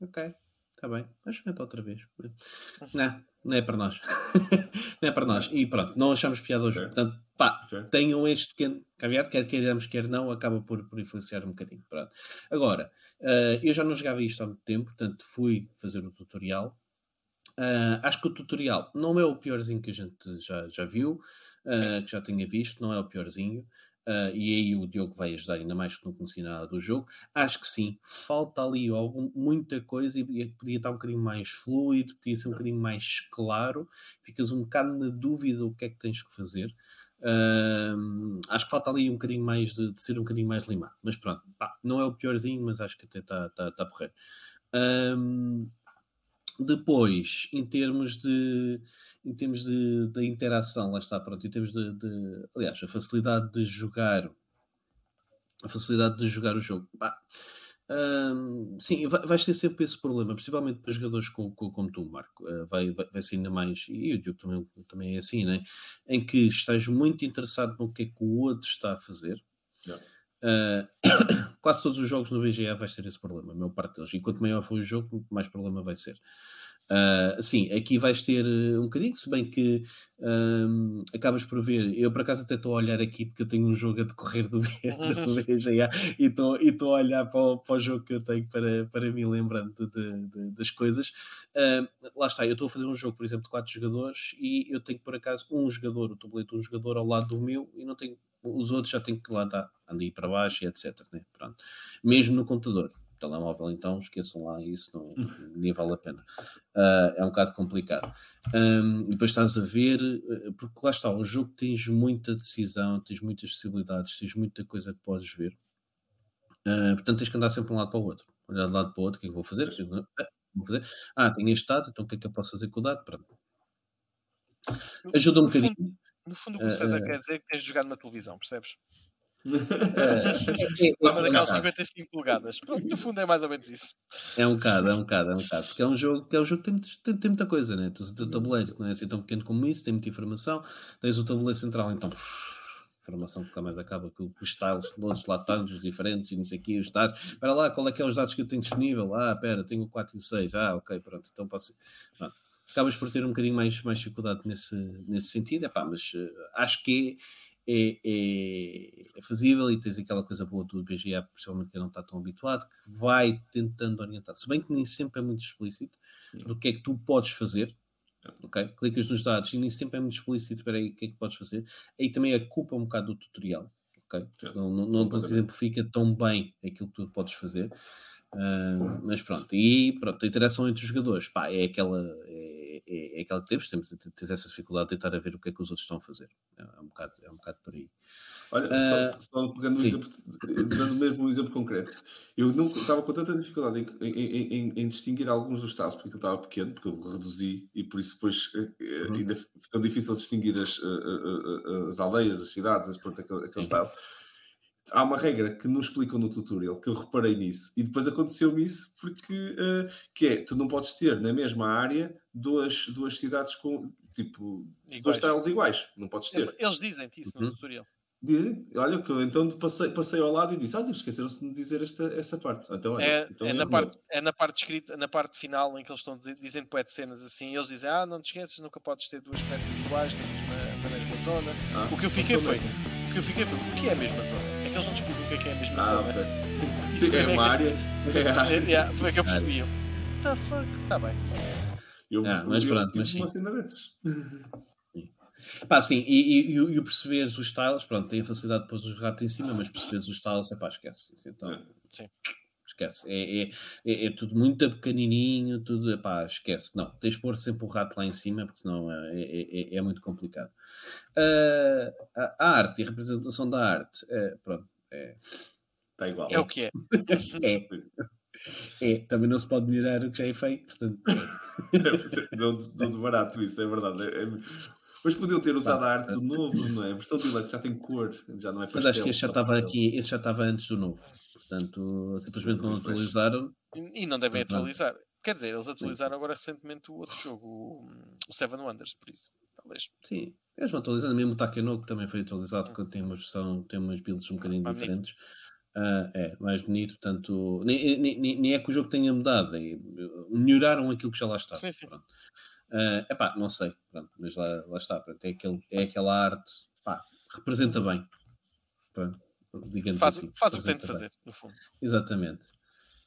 ok. Está bem, vamos experimentar outra vez. Não, não é para nós. não é para nós. E pronto, não achamos piada hoje. Certo. Portanto, pá, Certo. tenham este pequeno caveado, quer queiramos, quer não, acaba por, por influenciar um bocadinho. Pronto. Agora, eh, eu já não jogava isto há muito tempo, portanto, fui fazer o tutorial. Ah, acho que o tutorial não é o piorzinho que a gente já, já viu, ah, que já tinha visto, não é o piorzinho. Ah, e aí o Diogo vai ajudar ainda mais que não conhecia nada do jogo. Acho que sim, falta ali algum, muita coisa e podia estar um bocadinho mais fluido, podia ser um bocadinho mais claro. Ficas um bocado na dúvida o que é que tens que fazer. Ahm, acho que falta ali um bocadinho mais de, de ser um bocadinho mais limado. Mas pronto, pá, não é o piorzinho, mas acho que até está tá, tá porreiro. Depois, em termos de em termos de, da interação, lá está, pronto, em termos de, de- aliás, a facilidade de jogar a facilidade de jogar o jogo. Hum, sim, vai- vais ter sempre esse problema, principalmente para jogadores com, com- como tu, Marco. Uh, vai, vai, vai ser ainda mais, e o Diogo também, também é assim, né? em que estás muito interessado no que é que o outro está a fazer. Yeah. Uh, quase todos os jogos no BGA vais ter esse problema, a maior parte deles. E quanto maior for o jogo, mais problema vai ser. Uh, sim, aqui vais ter uh, um bocadinho, se bem que um, acabas por ver. Eu por acaso até estou a olhar aqui porque eu tenho um jogo a decorrer do, do BGA e estou e estou a olhar para o, para o jogo que eu tenho para, para me lembrando de- de- de- das coisas. Uh, lá está, eu estou a fazer um jogo, por exemplo, de quatro jogadores e eu tenho por acaso um jogador, o tabuleiro de um jogador ao lado do meu e não tenho. Os outros já tenho que lá estar, andar aí para baixo e etc. Né? Pronto. Mesmo no computador. Telemóvel, então, esqueçam lá isso, não, nem vale a pena. Uh, é um bocado complicado. Um, depois estás a ver, uh, porque lá está, o jogo tens muita decisão, tens muitas possibilidades, tens muita coisa que podes ver. Uh, portanto, tens que andar sempre de um lado para o outro. Olhar de um lado para o outro, o que é que vou fazer? O que é vou fazer? Ah, tenho este dado, então o que é que eu posso fazer com o dado? Pronto. Ajuda um bocadinho. No fundo, o que o César quer dizer é que tens de jogar numa televisão, percebes? É, daquelas um 55 polegadas. Pronto, no fundo é mais ou menos isso. É um bocado, é um bocado, é um bocado. Porque é um jogo que é um jogo que tem, tem, tem muita coisa, né? Tens o teu tabuleiro, que não é assim tão pequeno como isso, tem muita informação. Tens o tabuleiro central, então, informação que mais acaba, aquilo, os styles todos lá tantos diferentes e não sei o quê, os dados. Espera lá, qual é que é os dados que eu tenho disponível? Ah, espera, tenho o 4 e o 6. Ah, ok, pronto, então posso. Pronto. Acabas por ter um bocadinho mais, mais dificuldade nesse, nesse sentido, Epá, mas eh, acho que é, é, é fazível e tens aquela coisa boa do BGA, principalmente que não está tão habituado, que vai tentando orientar. Se bem que nem sempre é muito explícito do que é que tu podes fazer, ok? Clicas nos dados e nem sempre é muito explícito para aí o que é que podes fazer. Aí também a culpa um bocado do tutorial, ok? Não, não, não completamente. exemplifica tão bem aquilo que tu podes fazer. Ah, mas pronto, e pronto, a interação entre os jogadores, pá, é aquela, é, é, aquela que temos, temos, tens essa dificuldade de tentar a ver o que é que os outros estão a fazer. É, é um, bocado, é um bocado por aí. Olha, Ah, só, só pegando um exemplo, dando mesmo um exemplo concreto. Eu não estava com tanta dificuldade em, em- em- em distinguir alguns dos estados, porque eu estava pequeno, porque eu reduzi e por isso depois eh, eh, Uhum. ainda ficou difícil distinguir as, eh, as aldeias, as cidades, as, pronto, aquele- aqueles estados. Há uma regra que não explicam no tutorial, que eu reparei nisso, e depois aconteceu-me isso, porque eh, que é, tu não podes ter na mesma área duas, duas cidades com tipo dois Iguais. tiles iguais, não podes ter. Eles dizem-te isso Uhum. no tutorial. Dizem, olha, que eu então passei, passei ao lado e disse: Olha, esqueceram-se de me dizer esta, essa parte. Então, olha, É, então é, na erro parte, é na parte escrita, na parte final em que eles estão poé de cenas assim, eles dizem, ah, não te esqueças, nunca podes ter duas peças iguais na mesma, na mesma zona. Ah, O que eu fiquei foi. O que eu fiquei foi, o que é a mesma zona? É que eles não explicam o que é que é a mesma Ah, zona. ok. Isso Sim, é como uma que- área. É. É, yeah, foi que eu percebi. Eu, What the fuck? Tá bem. Eu, Ah, mas eu pronto, tive mas sim. uma cena dessas. Pá, sim, e, e, e, o- e o perceberes os styles, pronto, tem a facilidade de pôr os ratos em cima, mas perceberes os styles, é pá, esquece. Isso, Então, É. Sim. Esquece. É, é, é, é tudo muito pequenininho, tudo, epá, esquece. Não, tens de pôr sempre o rato lá em cima, porque senão é, é, é- é muito complicado. Ah, a, arte e a representação da arte, é, pronto, é, Está igual. É o que é. é, é, também não se pode melhorar o que já é feito, portanto, é. Deu deu de barato isso, é verdade. É, é... Mas podiam ter usado a arte do novo, não é? A versão de já tem cor, já não é pastel. mas acho que este já estava aqui, este já estava antes do novo, portanto, simplesmente não atualizaram. E, e não devem Pronto. atualizar. Quer dizer, eles atualizaram agora recentemente o outro jogo, o, o Seven Wonders, por isso. Talvez. Sim, eles vão atualizando, mesmo o Takeno que também foi atualizado, que tem uma versão, tem umas builds um bocadinho Magnífico. diferentes. Uh, é, mais bonito, portanto, nem, nem, nem, é que o jogo tenha mudado, é, melhoraram aquilo que já lá está. Sim, sim. Pronto. Uh, epá, não sei, pronto, mas lá, lá está, pronto, é, aquele, é aquela arte, pá, representa bem. Pronto, digamos faz, assim, faz o que tem de fazer, no fundo. Exatamente.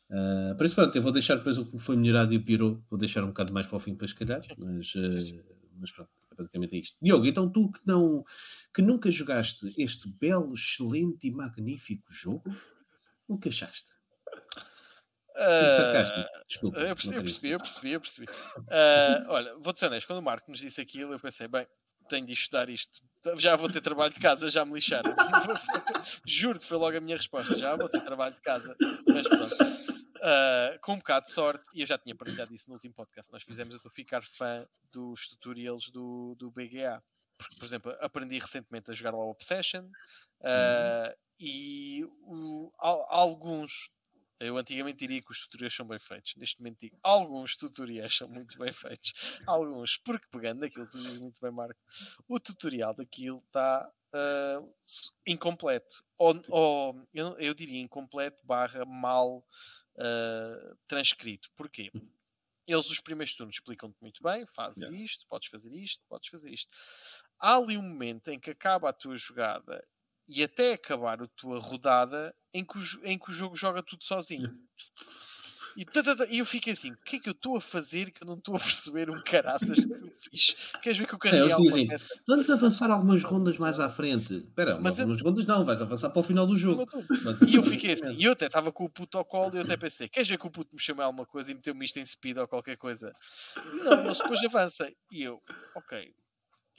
Uh, por isso, pronto, eu vou deixar depois o que foi melhorado e o pirou, vou deixar um bocado mais para o fim para se calhar, mas, uh, sim, sim. mas pronto, é basicamente é isto. Diogo, então tu que, não, que nunca jogaste este belo, excelente e magnífico jogo, o que achaste? Uh, Desculpa, eu percebi, eu percebi, eu percebi, eu percebi. Uh, olha, vou ser honesto, quando o Marco nos disse aquilo, eu pensei, bem, tenho de estudar isto. Já vou ter trabalho de casa, já me lixaram. Juro-te, foi logo a minha resposta. Já vou ter trabalho de casa. Mas pronto. Uh, com um bocado de sorte, e eu já tinha partilhado isso no último podcast, nós fizemos, eu estou a ficar fã dos tutorials do, do BGA. Porque, por exemplo, aprendi recentemente a jogar lá o Obsession uh, uhum. e o, alguns eu antigamente diria que os tutoriais são bem feitos. Neste momento digo, alguns tutoriais são muito bem feitos. Alguns, porque pegando naquilo que tu dizes muito bem, Marco, o tutorial daquilo está uh, incompleto. Ou, ou eu, eu, diria incompleto barra mal uh, transcrito. Porquê? Eles, os primeiros turnos, explicam-te muito bem: fazes yeah. isto, podes fazer isto, podes fazer isto. Há ali um momento em que acaba a tua jogada e até acabar a tua rodada em que o, em que o jogo joga tudo sozinho. E, e eu fiquei assim: o que é que eu estou a fazer que eu não estou a perceber um caraças que eu fiz? Queres ver que o carreguei é, Vamos avançar algumas rondas mais à frente. Espera, mas algumas eu... rondas não, vais avançar para o final do jogo. Mas, e eu fiquei assim, e eu até estava com o puto ao colo e eu até pensei: queres ver que o puto me chamou alguma coisa e meteu-me isto em speed ou qualquer coisa? E não, eles depois avançam. E eu, ok,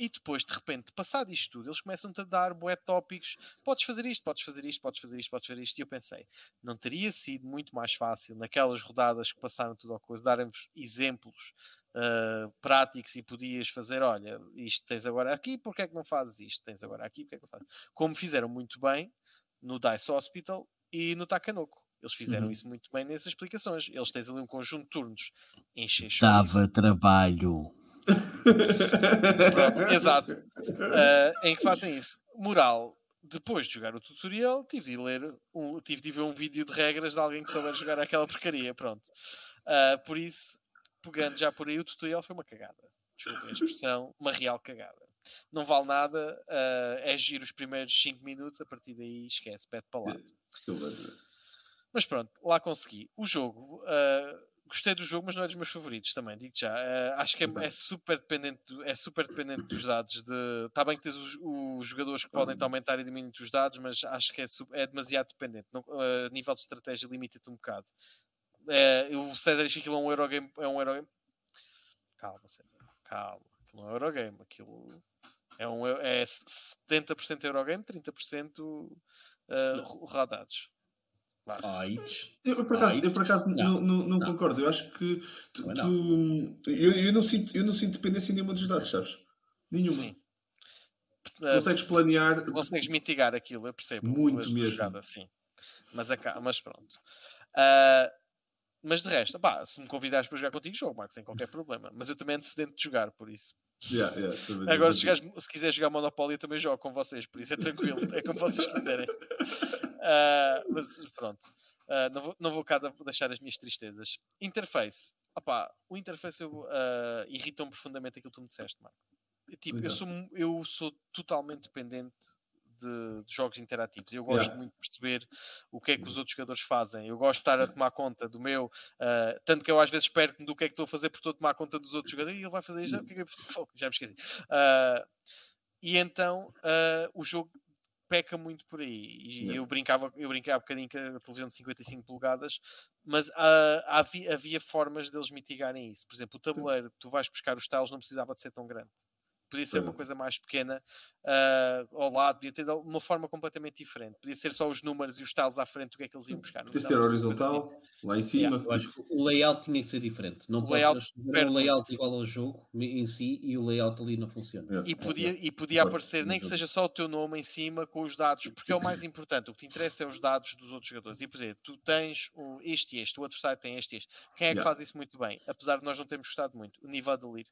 e depois, de repente, passado isto tudo, eles começam-te a dar bué tópicos. Podes fazer isto, podes fazer isto, podes fazer isto, podes fazer isto. E eu pensei, não teria sido muito mais fácil, naquelas rodadas que passaram tudo ao coisa, darem-vos exemplos uh, práticos e podias fazer, olha, isto tens agora aqui, porque é que não fazes isto? Tens agora aqui, porque é que não fazes? Como fizeram muito bem no Dice Hospital e no Takanoco. Eles fizeram uhum. isso muito bem nessas explicações. Eles têm ali um conjunto de turnos. Encher Dava trabalho. Pronto, exato. Uh, em que fazem isso. Moral, depois de jogar o tutorial, tive de ler um, tive de ver um vídeo de regras de alguém que souber jogar aquela porcaria. Pronto. Uh, por isso, pegando já por aí, o tutorial foi uma cagada. Desculpa a expressão, uma real cagada. Não vale nada, uh, é giro os primeiros 5 minutos, a partir daí esquece, pede para lá. Mas pronto, lá consegui. O jogo. Uh, gostei do jogo, mas não é dos meus favoritos também, digo já. Uh, acho que é, é, super dependente, é super dependente dos dados. Está bem que tens os, os jogadores que podem aumentar e diminuir os dados, mas acho que é, é demasiado dependente. A uh, nível de estratégia limita-te um bocado. Uh, o César diz que aquilo é um Eurogame. É um Eurogame. Calma, César, calma. Aquilo não é Eurogame, aquilo é, um, é 70% Eurogame, 30% uh, Eu, por acaso, eu, por acaso não, não, não, não, concordo. Eu acho que tu, tu eu, eu, não sinto, eu não sinto dependência nenhuma dos dados, sabes? Nenhuma. Sim. Consegues planear. Consegues mitigar aquilo, eu percebo. Muito mesmo. Jogada, sim. Mas, mas pronto. Uh, mas de resto, pá, se me convidares para jogar contigo, jogo, Marcos, sem qualquer problema. Mas eu também ando sedento de jogar, por isso. Yeah, yeah, Agora, se, jogares, se quiser jogar Monopoly, eu também jogo com vocês, por isso é tranquilo, é como vocês quiserem. Uh, mas pronto, uh, não, vou, não vou cá deixar as minhas tristezas. Interface, opá, o interface uh, irritou-me profundamente aquilo que tu me disseste, Marco. Tipo, eu sou, eu sou totalmente dependente de, de, jogos interativos. Eu gosto yeah. muito de perceber o que é que os outros jogadores fazem. Eu gosto de estar a tomar conta do meu, uh, tanto que eu às vezes perco-me do que é que estou a fazer por estou a tomar conta dos outros jogadores e ele vai fazer isto. O que é que eu preciso? Já me esqueci. Uh, e então uh, o jogo peca muito por aí. E eu brincava, eu brincava um bocadinho com a televisão de 55 polegadas, mas uh, havia, havia, formas deles mitigarem isso. Por exemplo, o tabuleiro, tu vais buscar os tiles, não precisava de ser tão grande podia ser uma coisa mais pequena uh, ao lado, podia ter de uma forma completamente diferente. Podia ser só os números e os tiles à frente, o que é que eles iam buscar. Podia ser horizontal, lá em cima. Yeah, acho que o layout tinha que ser diferente. Não o pode layout, o layout igual ao jogo em si e o layout ali não funciona. Yeah. E podia, e podia aparecer, nem que seja só o teu nome em cima com os dados, porque é o mais importante. O que te interessa é os dados dos outros jogadores. E, por exemplo, tu tens um, este e este, o adversário tem este e este. Quem é que faz isso muito bem? Apesar de nós não termos gostado muito, o nível de lir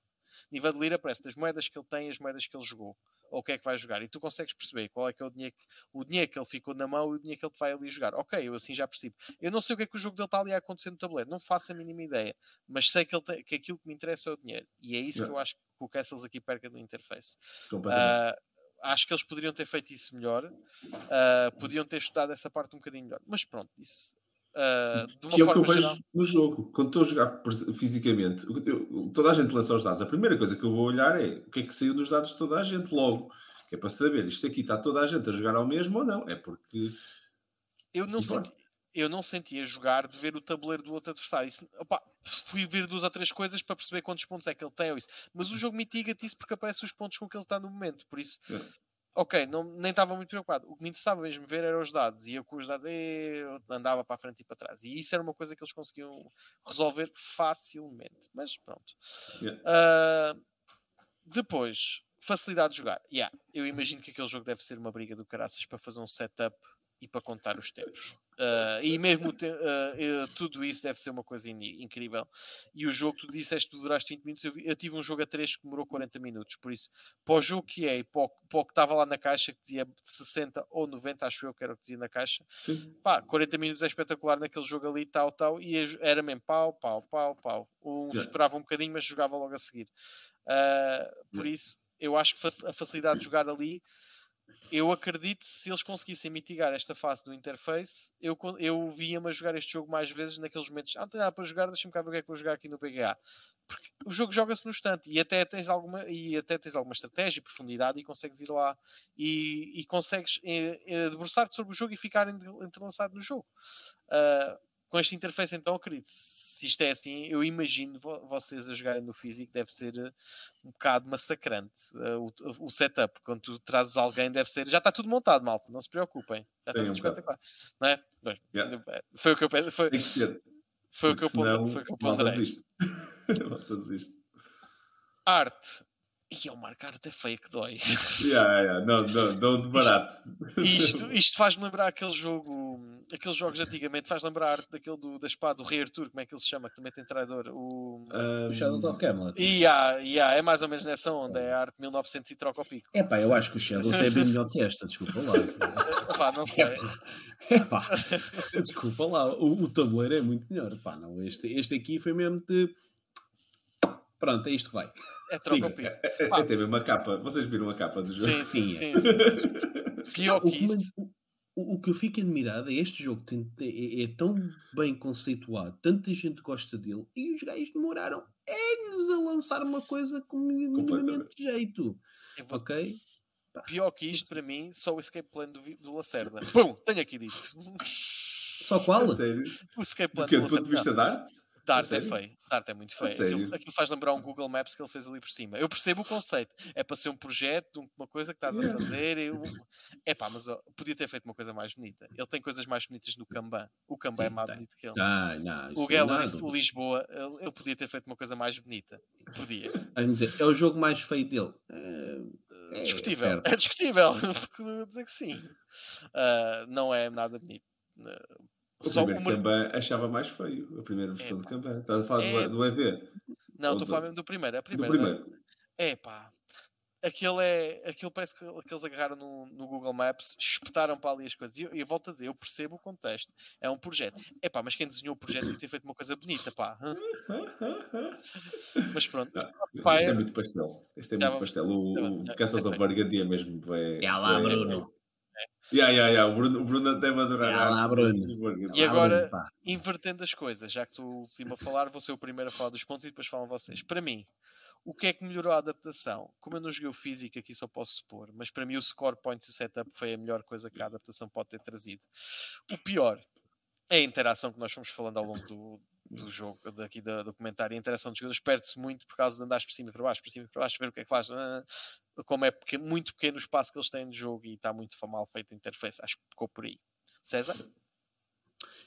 Nível de lira aparece das moedas que ele tem e as moedas que ele jogou. Ou o que é que vai jogar. E tu consegues perceber qual é que é o dinheiro, que, o dinheiro que ele ficou na mão e o dinheiro que ele vai ali jogar. Ok, eu assim já percebo. Eu não sei o que é que o jogo dele está ali a acontecer no tabuleiro. Não faço a mínima ideia. Mas sei que, ele tem, que aquilo que me interessa é o dinheiro. E é isso que eu acho que o Castles aqui perca no interface. Uh, acho que eles poderiam ter feito isso melhor. Uh, podiam ter estudado essa parte um bocadinho melhor. Mas pronto, isso Uh, que é o que eu vejo geral... no jogo. Quando estou a jogar fisicamente, eu, toda a gente lança os dados. A primeira coisa que eu vou olhar é o que é que saiu dos dados de toda a gente logo. Que é para saber, isto aqui está toda a gente a jogar ao mesmo ou não. É porque. Eu não, senti, eu não sentia jogar de ver o tabuleiro do outro adversário. Isso, opa, fui ver duas ou três coisas para perceber quantos pontos é que ele tem ou isso. Mas o jogo mitiga-te isso porque aparecem os pontos com que ele está no momento. Por isso, é ok, não, nem estava muito preocupado. O que me interessava mesmo ver eram os dados, e eu com os dados eu andava para a frente e para trás. E isso era uma coisa que eles conseguiam resolver facilmente. Mas pronto. Yeah. Uh, depois, facilidade de jogar. Yeah, eu imagino que aquele jogo deve ser uma briga do caraças para fazer um setup e para contar os tempos. Uh, e mesmo te, uh, tudo isso deve ser uma coisa in incrível. E o jogo, tu disseste que duraste 20 minutos. Eu, eu, tive um jogo a 3 que demorou 40 minutos. Por isso, para o jogo que é e para o, para o que estava lá na caixa, que dizia 60 ou 90, acho eu que era o que dizia na caixa, pá, 40 minutos é espetacular naquele jogo ali, tal, tal. E era mesmo pau, pau, pau, pau. Um yeah. esperava um bocadinho, mas jogava logo a seguir. Uh, por yeah. isso, eu acho que a facilidade de jogar ali eu acredito se eles conseguissem mitigar esta fase do interface, eu, eu via-me a jogar este jogo mais vezes naqueles momentos. Ah, não nada para jogar, deixa-me cá ver o que é que vou jogar aqui no PGA. Porque o jogo joga-se no instante e até tens alguma, e até tens alguma estratégia e profundidade e consegues ir lá e, e consegues eh, eh, debruçar-te sobre o jogo e ficar entrelaçado no jogo. Uh, com esta interface, então, acredito, se isto é assim, eu imagino vocês a jogarem no físico, deve ser eh, um bocado massacrante. Uh, o, o, setup, quando tu trazes alguém, deve ser. Já está tudo montado, malta, não se preocupem. Já está tudo espetacular. Não é? Bem, yeah. Foi o que eu pensei. Foi, foi, o que eu ponderei. Arte e eu marcar até feio que dói. Yeah, yeah. Não, não, não de barato. Isto, isto, isto faz-me lembrar aquele jogo, aqueles jogos antigamente, faz lembrar daquele do, da espada, do Rei Arthur, como é que ele se chama, que também tem traidor. O, um... o Shadows of Camelot. Yeah, yeah, é mais ou menos nessa onda, é a arte 1900 e troca o pico. É pá, eu acho que o Shadows é bem melhor que esta, desculpa lá. Epá, não sei. Epá, desculpa lá, o, o tabuleiro é muito melhor. Epá, não, este, este aqui foi mesmo de. Pronto, é isto que vai. É troca o pico. É, é, é, tem uma capa. Vocês viram a capa do jogo? Sim, sim. sim, sim. Pior que isso. O, o, que eu fico admirado é este jogo tem, é, é, tão bem conceituado, tanta gente gosta dele e os gajos demoraram anos a lançar uma coisa com minimamente jeito. Vou... Ok? Pior que isto, para mim, só o escape plan do, do Lacerda. Pum, tenho aqui dito. Só qual? sério? O escape plan do, do ponto de vista da arte? Dart é feio. Dart é muito feio. Aquilo, aquilo, faz lembrar um Google Maps que ele fez ali por cima. Eu percebo o conceito. É para ser um projeto, uma coisa que estás a fazer. É pá, mas ó, podia ter feito uma coisa mais bonita. Ele tem coisas mais bonitas no Kanban. O Kanban é mais tem. bonito que ele. Ah, não, o Gallery, o Lisboa, ele, ele, podia ter feito uma coisa mais bonita. Podia. Dizer, é o jogo mais feio dele. É, é discutível. É, é discutível. dizer que sim. Uh, não é nada bonito. Uh, o Só primeiro o Kanban achava mais feio, a primeira versão é, do Kanban. Estás a falar é... do, EV? Não, estou a falar mesmo do primeiro. A primeira, do primeiro. É pá. Aquilo, é, aquilo parece que, que eles agarraram no, no, Google Maps, espetaram para ali as coisas. E eu, eu, volto a dizer, eu percebo o contexto. É um projeto. É pá, mas quem desenhou o projeto tem que ter feito uma coisa bonita, pá. mas pronto. Não, pá, este é, é muito pastel. Este é muito pastel. O, o Castles of Burgundy é mesmo. É, é lá, Bruno. Yeah, yeah, yeah. O, Bruno, o Bruno deve adorar. Yeah, lá, Bruno. E agora, Bruno, invertendo as coisas, já que tu último a falar, vou ser o primeiro a falar dos pontos e depois falam vocês. Para mim, o que é que melhorou a adaptação? Como eu não joguei o físico, aqui só posso supor, mas para mim o score points e setup foi a melhor coisa que a adaptação pode ter trazido. O pior é a interação que nós fomos falando ao longo do, do jogo, daqui do documentário. A interação dos jogadores perde-se muito por causa de andares por cima e para baixo, por cima e para baixo, ver o que é que faz. Ah, como é porque, muito pequeno o espaço que eles têm de jogo e está muito mal feito a interface. Acho que ficou por aí. César?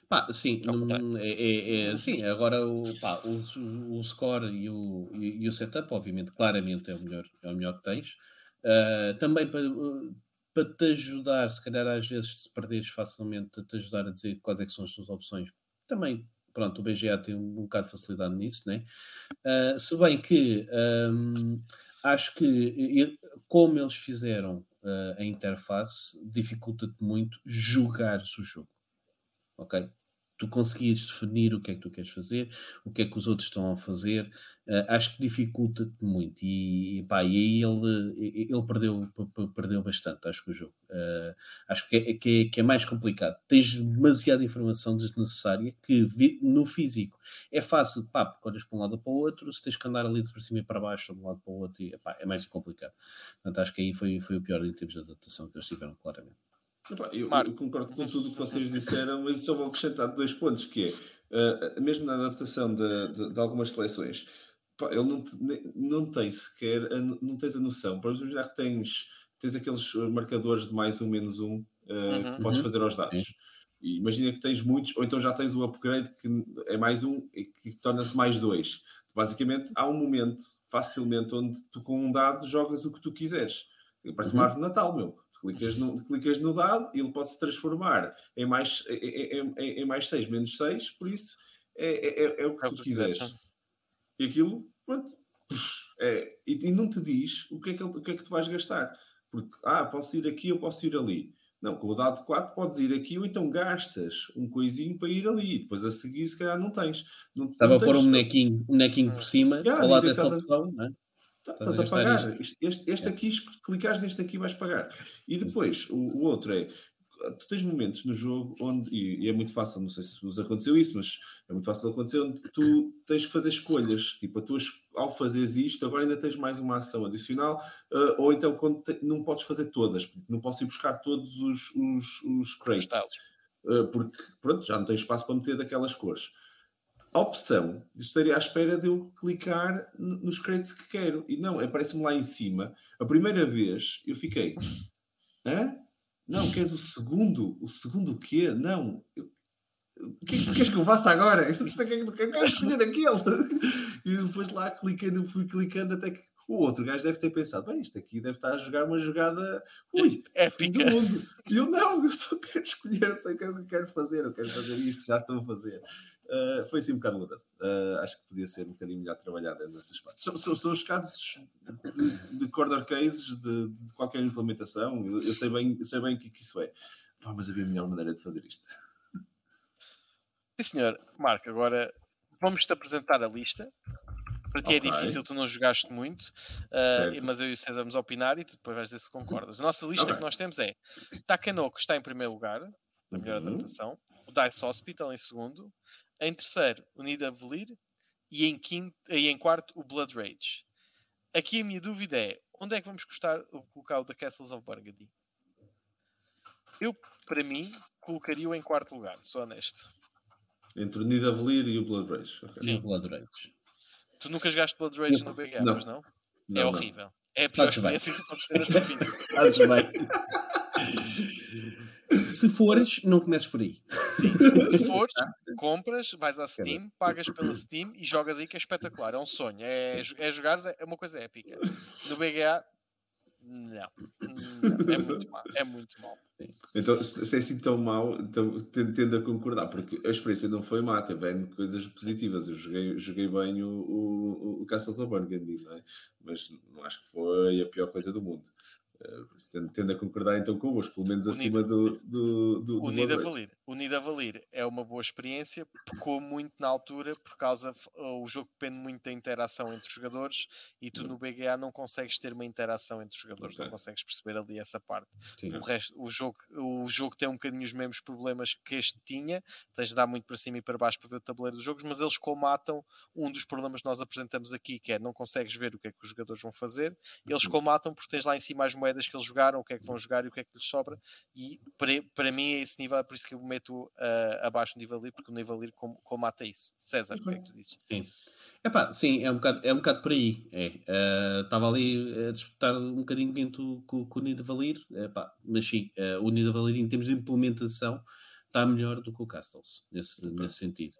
Pá, sim, num, é, é, é, sim, agora o, pá, o, o, score e o, e, o setup, obviamente, claramente é o melhor, é o melhor que tens. Uh, também para, para te ajudar, se calhar às vezes se perderes facilmente, te ajudar a dizer quais é que são as tuas opções, também pronto, o BGA tem um, bocado de facilidade nisso, né? Uh, se bem que um, acho que como eles fizeram uh, a interface, dificulta-te muito jogar o jogo. Ok? Tu conseguires definir o que é que tu queres fazer, o que é que os outros estão a fazer, uh, acho que dificulta-te muito. E, pá, e aí ele, ele perdeu, perdeu bastante, acho que o jogo. Uh, acho que é, que, é, que é, mais complicado. Tens demasiada informação desnecessária que vi, no físico é fácil, pá, porque olhas para um lado ou para o outro, se tens que andar ali de para cima e para baixo, de um lado para o outro, e, pá, é mais complicado. Portanto, acho que aí foi, foi o pior em termos de adaptação que eles tiveram, claramente. Eu, eu, concordo com tudo o que vocês disseram, mas só vou acrescentar dois pontos, que é, uh, mesmo na adaptação de, de, de algumas seleções, pá, ele não, te, não tem sequer, a, não tens a noção, por exemplo, já que tens, tens aqueles marcadores de mais um, menos um, uh, uhum. que podes fazer aos dados. E imagina que tens muitos, ou então já tens o upgrade que é mais um e que torna-se mais dois. Basicamente, há um momento, facilmente, onde tu com um dado jogas o que tu quiseres. Parece uhum. uma árvore de Natal, meu Clicas no, clicas no dado e ele pode se transformar em mais, em, em, em mais 6, menos 6, por isso é, é, é, é o que é tu quiseres. E aquilo, pronto, é, e, e, não te diz o que, é que, o que é que tu vais gastar. Porque, ah, posso ir aqui, eu posso ir ali. Não, com o dado 4 podes ir aqui ou então gastas um coisinho para ir ali. Depois a seguir, se calhar, não tens. Não, Estava a pôr um bonequinho, um bonequinho por cima, yeah, ao lado dessa opção, não é? Estás a pagar. Este, este, aqui, clicares neste aqui, vais pagar. E depois, o, o, outro é. Tu tens momentos no jogo onde, e, e, é muito fácil, não sei se vos aconteceu isso, mas é muito fácil acontecer, onde tu tens que fazer escolhas. Tipo, a tua, ao fazeres isto, agora ainda tens mais uma ação adicional, uh, ou então quando te, não podes fazer todas, não posso ir buscar todos os, os, os crates, uh, porque pronto, já não tens espaço para meter daquelas cores opção, eu estaria à espera de eu clicar nos créditos que quero. E não, aparece-me lá em cima. A primeira vez eu fiquei. Hã? Não, queres o segundo? O segundo o quê? Não. Eu, o que é que tu queres que eu faça agora? Eu não sei o que é que tu queres, eu quero escolher aquele. E depois lá clicando, fui clicando até que o outro gajo deve ter pensado: bem, isto aqui deve estar a jogar uma jogada. Ui, é fim do mundo. E eu não, eu só quero escolher, eu sei o que eu quero fazer, eu quero fazer isto, já estou a fazer. Uh, foi assim um bocado mudança. Uh, acho que podia ser um bocadinho melhor trabalhado nessas partes. São, são, são os casos de, de corner cases de, de, qualquer implementação. Eu, eu, sei bem, eu sei bem o que, que isso é. Pá, mas havia a melhor maneira de fazer isto. Sim, senhor. Marco, agora vamos-te apresentar a lista. Para ti é okay. é difícil, tu não jogaste muito, uh, mas eu e o César vamos opinar e tu depois vais dizer se concordas. A nossa lista okay. que nós temos é Takanoko está em primeiro lugar, na melhor uhum. adaptação, o Dice Hospital em segundo, em terceiro, o Nida Velir. E em, quinto, e em quarto, o Blood Rage. Aqui a minha dúvida é: onde é que vamos custar, colocar o The Castles of Burgundy? Eu, para mim, colocaria-o em quarto lugar, sou honesto. Entre o Nida Velir e o Blood Rage. Okay. Sim, o Blood Rage. Tu nunca jogaste Blood Rage no BGA, não. mas não? não é horrível. Não. É a pior experiência que podes ter na tua vida. bem. Se fores, não comeces por aí. Sim, se fores, compras, vais à Steam, pagas pela Steam e jogas aí que é espetacular. É um sonho. É, é jogar, é uma coisa épica. No BGA, não. não. É muito mal. É muito mal. Então, se é assim tão mal, então, tendo a concordar, porque a experiência não foi má, teve coisas positivas. Eu joguei, joguei bem o, o, o Castles of Burgundy, não é? mas não acho que foi a pior coisa do mundo. Uh, tendo, a concordar então convosco, pelo menos acima do, do, do, do Unido a Valir. Unido a Valir é uma boa experiência, pecou muito na altura por causa o jogo depende muito da interação entre os jogadores e tu no BGA não consegues ter uma interação entre os jogadores, okay. não consegues perceber ali essa parte. Sim. O resto, o jogo, o jogo tem um bocadinho os mesmos problemas que este tinha, tens de dar muito para cima e para baixo para ver o tabuleiro dos jogos, mas eles comatam um dos problemas que nós apresentamos aqui, que é não consegues ver o que é que os jogadores vão fazer, eles uhum. comatam porque tens lá em cima as moedas que eles jogaram, o que é que vão jogar e o que é que lhes sobra, e para, para mim é esse nível, é por isso que eu meto uh, abaixo do nível ali, porque o com, comata isso. César, uhum. o que é que tu dizes? Sim. Epá, sim, é um bocado, é um bocado por aí. Estava é. uh, ali a disputar um bocadinho com, com o Nidavellir, Epá, mas sim, uh, o Nidavellir em termos de implementação está melhor do que o Castles, nesse, okay. nesse sentido.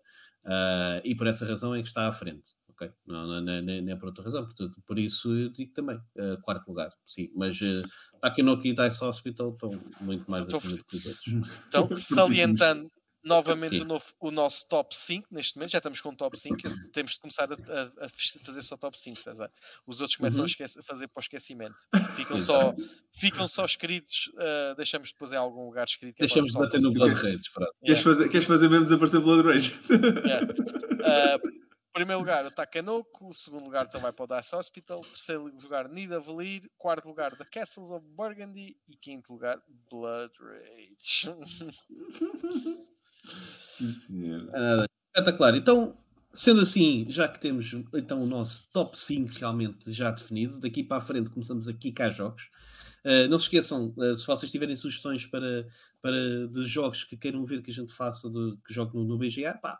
E por essa razão é que está à frente ok? Não, não, não, nem, nem por outra razão, portanto, por isso eu digo também, quarto lugar, sim, mas uh, Takenoko e Dice Hospital estão muito mais então, acima do que os outros. Então, salientando, novamente o, novo, o, nosso top 5 neste momento, já estamos com o top 5, temos de começar a, a, a fazer só top 5, César. Os outros começam uhum. a, esquece, a, fazer para o esquecimento. Ficam só, ficam só escritos, uh, deixamos depois em algum lugar escrito. É deixamos de bater no Blood Rage. Yeah. Queres, fazer, queres fazer mesmo desaparecer Blood Rage? Yeah. Uh, primeiro lugar, o Takanoko. O segundo lugar também para o Dice Hospital. Terceiro lugar, Nidavellir. Quarto lugar, The Castles of Burgundy. E quinto lugar, Blood Rage. Uh, está claro. Então, sendo assim, já que temos então o nosso top 5 realmente já definido, daqui para a frente começamos a quicar jogos. Uh, não se esqueçam, uh, se vocês tiverem sugestões para, para de jogos que queiram ver que a gente faça, de, que jogue no, no BGA, pá,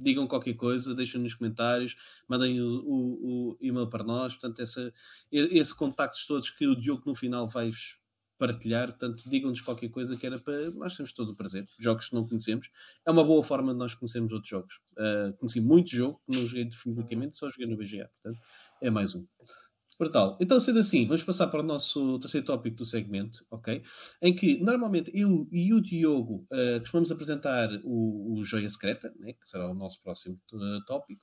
digam qualquer coisa, deixem nos comentários, mandem o, o, o, e-mail para nós. Portanto, essa, esse contactos todos que o Diogo no final vai-vos partilhar. Portanto, digam-nos qualquer coisa que era para. Nós temos todo o prazer. Jogos que não conhecemos. É uma boa forma de nós conhecermos outros jogos. Uh, conheci muito jogo, não joguei fisicamente, só joguei no BGA. Portanto, é mais um. Brutal. Então, sendo assim, vamos passar para o nosso terceiro tópico do segmento, ok? Em que, normalmente, eu e o Diogo uh, costumamos apresentar o, o Joia Secreta, né? que será o nosso próximo uh, tópico,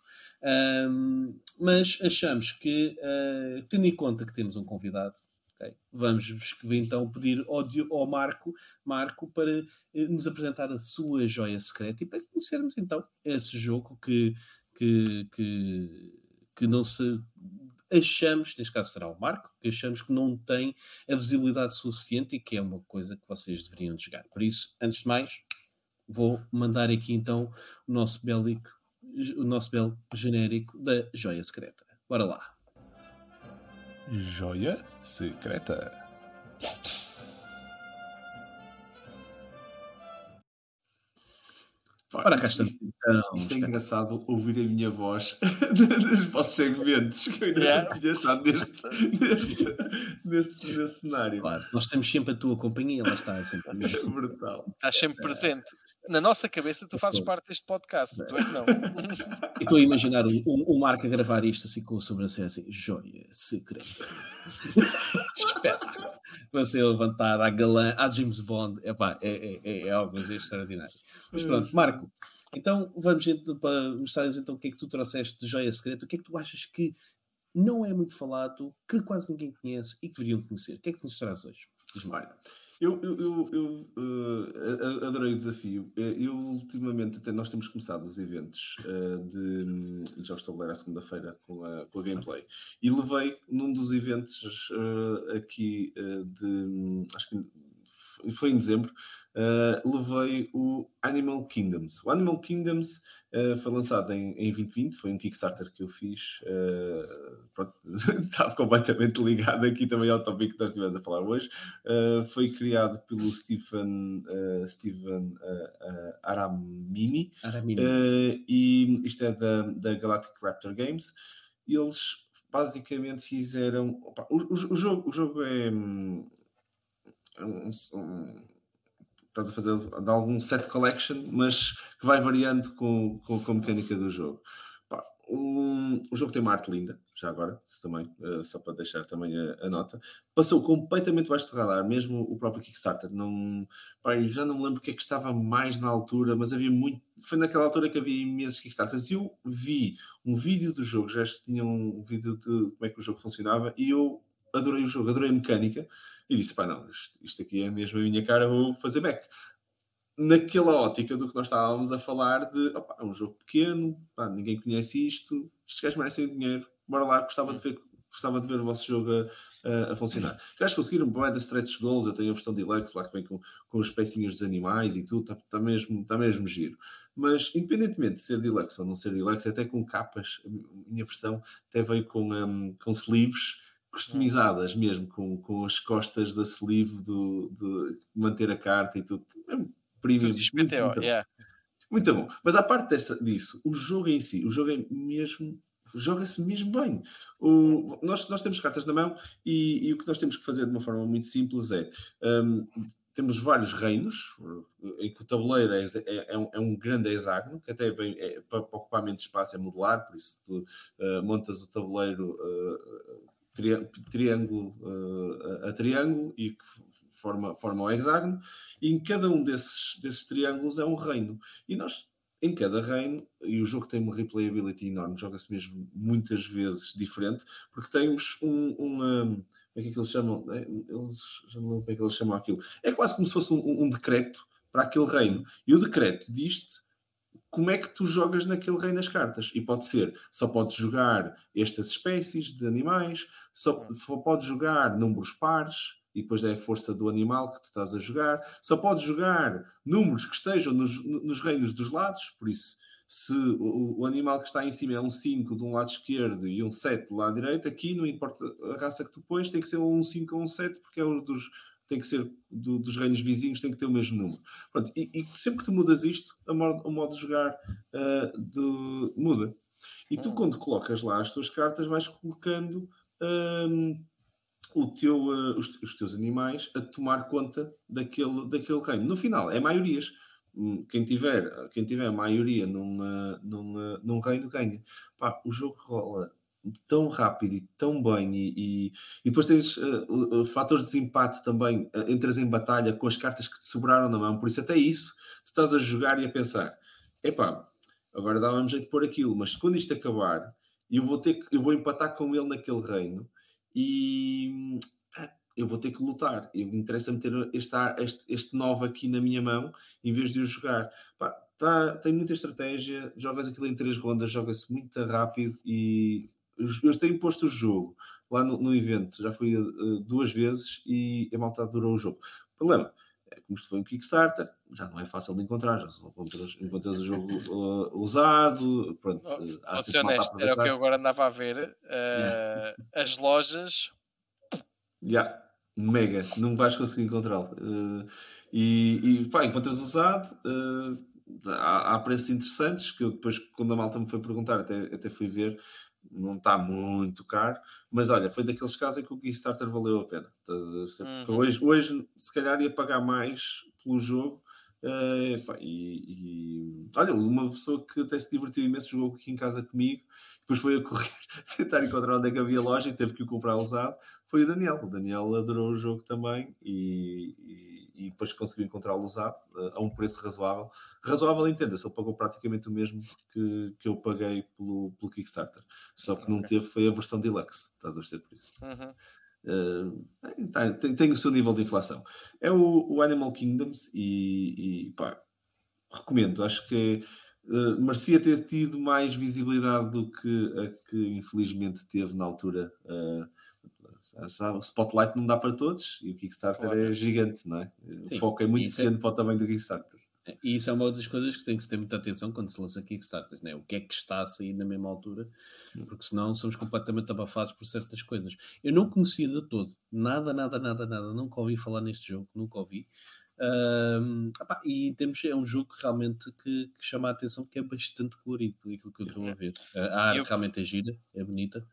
um, mas achamos que, uh, tendo em conta que temos um convidado, Okay. Vamos então pedir ao, ao, Marco, Marco para eh, nos apresentar a sua joia secreta e para conhecermos então esse jogo que, que, que, que não se achamos, neste caso será o Marco, que achamos que não tem a visibilidade suficiente e que é uma coisa que vocês deveriam jogar. Por isso, antes de mais, vou mandar aqui então o nosso bélico, o nosso belo genérico da joia secreta. Bora lá. Joia Secreta. Ora, cá estamos. Então, Isto é engraçado ouvir a minha voz nos vossos segmentos, que eu ainda yeah. não tinha estado neste, neste, neste, neste, cenário. Claro, nós temos sempre a tua companhia, lá está, é sempre brutal. Estás sempre presente na nossa cabeça tu fazes parte deste podcast, tu é que não. E estou a imaginar o, o, o Marco a gravar isto assim com a sobrancelha assim, joia secreta. Espetáculo. Você levantado à galã, à James Bond, Epá, é, é, é algo extraordinário. Mas pronto, Marco, então vamos então, para mostrar então o que é que tu trouxeste de joia secreta, o que é que tu achas que não é muito falado, que quase ninguém conhece e que deveriam conhecer. O que é que nos traz hoje? Diz-me. Eu, eu, eu, eu uh, adorei o desafio. Eh, eu, ultimamente, até nós temos começado os eventos uh, de, de jogos de tabuleiro à segunda-feira com a, com a gameplay. E levei num dos eventos uh, aqui de. Acho que foi em dezembro, uh, levei o Animal Kingdoms. O Animal Kingdoms uh, foi lançado em, em 2020, foi um Kickstarter que eu fiz. Uh, estava completamente ligado aqui também ao tópico que nós estivemos a falar hoje. foi criado pelo Stephen, Stephen Aramini, Aramini. e isto é da, da Galactic Raptor Games. E eles basicamente fizeram. Opa, o, o, o, jogo, o jogo é. Um, um, estás a fazer de algum set collection, mas que vai variando com, com, com a mecânica do jogo. Pá, um, o jogo tem uma arte linda, já agora, também, uh, só para deixar também a, a, nota. Passou completamente baixo de radar, mesmo o próprio Kickstarter. Não, pá, já não me lembro o que é que estava mais na altura, mas havia muito. Foi naquela altura que havia imensos Kickstarters. E eu vi um vídeo do jogo, já tinha um vídeo de como é que o jogo funcionava, e eu adorei o jogo, adorei a mecânica e disse: pá, não, isto, isto aqui é mesmo a minha cara, vou fazer Mac. Naquela ótica do que nós estávamos a falar de opa, é um jogo pequeno, pá, ninguém conhece isto, estes gajos merecem dinheiro, bora lá, gostava de ver gostava de ver o vosso jogo a, a, a funcionar. Já conseguiram bué de stretch goals, eu tenho a versão deluxe lá que vem com, com os pecinhos dos animais e tudo, está tá mesmo, tá mesmo giro. Mas independentemente de ser deluxe ou não ser deluxe, até com capas, a minha versão até veio com, um, com sleeves customizadas mesmo, com, com as costas da sleeve do, de manter a carta e tudo. É premium. Muito, muito, muito, yeah. muito bom. Mas à parte dessa, disso, o jogo em si, o jogo é mesmo joga-se mesmo bem. O, nós, nós temos cartas na mão e, e, o que nós temos que fazer de uma forma muito simples é um, temos vários reinos em que o tabuleiro é, é, é, um, é um, grande hexágono que até vem é, para, ocupar menos espaço é modular, por isso tu uh, montas o tabuleiro uh, triângulo uh, a, triângulo e que forma, forma o hexágono, e em cada um desses, desses triângulos é um reino. E nós, em cada reino, e o jogo tem uma replayability enorme, joga-se mesmo muitas vezes diferente, porque temos um. um como é que eles chamam? É, eles, já não lembro como é que eles chamam aquilo. É quase como se fosse um, um decreto para aquele reino. E o decreto diz-te como é que tu jogas naquele reino as cartas. E pode ser, só podes jogar estas espécies de animais, só, só podes jogar números pares, e depois é a força do animal que tu estás a jogar. Só podes jogar números que estejam nos, nos reinos dos lados, por isso, se o, o, animal que está em cima é um 5 de um lado esquerdo e um 7 do lado direito, aqui não importa a raça que tu pões, tem que ser um 5 ou um 7, porque é um dos, tem que ser do, dos reinos vizinhos, tem que ter o mesmo número. Pronto, e, e sempre que tu mudas isto, modo, o modo de jogar uh, de, muda. E tu, hum. quando colocas lá as tuas cartas, vais colocando um, o teu, uh, os, os, teus animais a tomar conta daquele, daquele reino. No final, é maiorias. Hum, quem tiver, quem tiver maioria num, uh, num, num reino ganha. Pá, o jogo rola tão rápido e tão bem, e, e, e depois tens uh, fatores de desempate também, uh, entras em batalha com as cartas que te sobraram na mão, por isso até isso, tu estás a jogar e a pensar, epá, agora dá-me jeito de pôr aquilo, mas quando isto acabar, eu vou ter que, eu vou empatar com ele naquele reino, e eu vou ter que lutar, interessa-me ter este, este, este novo aqui na minha mão, em vez de eu jogar, Pá, Tá, tem muita estratégia, jogas aquilo em três rondas, joga-se muito rápido e eu tenho posto o jogo lá no, no evento, já fui uh, duas vezes e a malta adorou o jogo. O problema é como isto foi um Kickstarter, já não é fácil de encontrar, já encontras, encontras o jogo uh, usado. Pronto, uh, Pode ser honesto, era o que eu agora andava a ver. Uh, yeah. As lojas. Yeah. Mega, não vais conseguir encontrá-lo. Uh, e, e pá, encontras usado, há, há, preços interessantes que eu depois, quando a malta me foi perguntar, até, até fui ver, não está muito caro, mas olha, foi daqueles casos em que o Kickstarter valeu a pena. Porque uhum. hoje, hoje, se calhar, ia pagar mais pelo jogo. Uh, pá, e, e, olha, uma pessoa que até se divertiu imenso jogou aqui em casa comigo, depois foi a correr tentar encontrar onde é que havia loja e teve que o comprar usado. Foi o Daniel. O Daniel adorou o jogo também e, e e depois conseguiu encontrá-lo usado uh, a um preço razoável. Razoável, entenda-se, ele pagou praticamente o mesmo que, que eu paguei pelo, pelo Kickstarter, só que não teve foi a versão deluxe, estás a perceber por isso. Uhum. Uh, tem, tem, o seu nível de inflação. É o, o Animal Kingdoms e, e pá, recomendo, acho que uh, merecia ter tido mais visibilidade do que a que infelizmente teve na altura. Uh, o Spotlight não dá para todos e o Kickstarter claro. é gigante, não é? O Sim, foco é muito é pequeno é... para o tamanho do Kickstarter. E isso é uma das coisas que tem que se ter muita atenção quando se lança Kickstarters, né? o que é que está a sair na mesma altura, hum. porque senão somos completamente abafados por certas coisas. Eu não conhecia de todo, nada, nada, nada, nada, nunca ouvi falar neste jogo, nunca ouvi. Um, opa, e temos, é um jogo que realmente que, que, chama a atenção, que é bastante colorido, aquilo que eu estou a ver. A arte eu... realmente é gira, é bonita.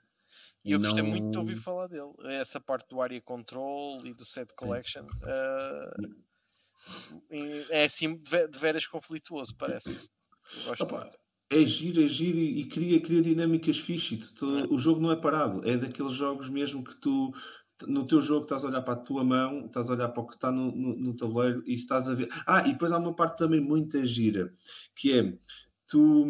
E eu gostei muito de ouvir falar dele. Essa parte do Area Control e do Set Collection uh, é assim de, veras conflituoso, parece. Opa, é giro, é giro e, cria, cria dinâmicas fixe. Tu, é. O jogo não é parado, é daqueles jogos mesmo que tu no teu jogo estás a olhar para a tua mão, estás a olhar para o que está no, no, no tabuleiro e estás a ver. Ah, e depois há uma parte também muito gira que é tu.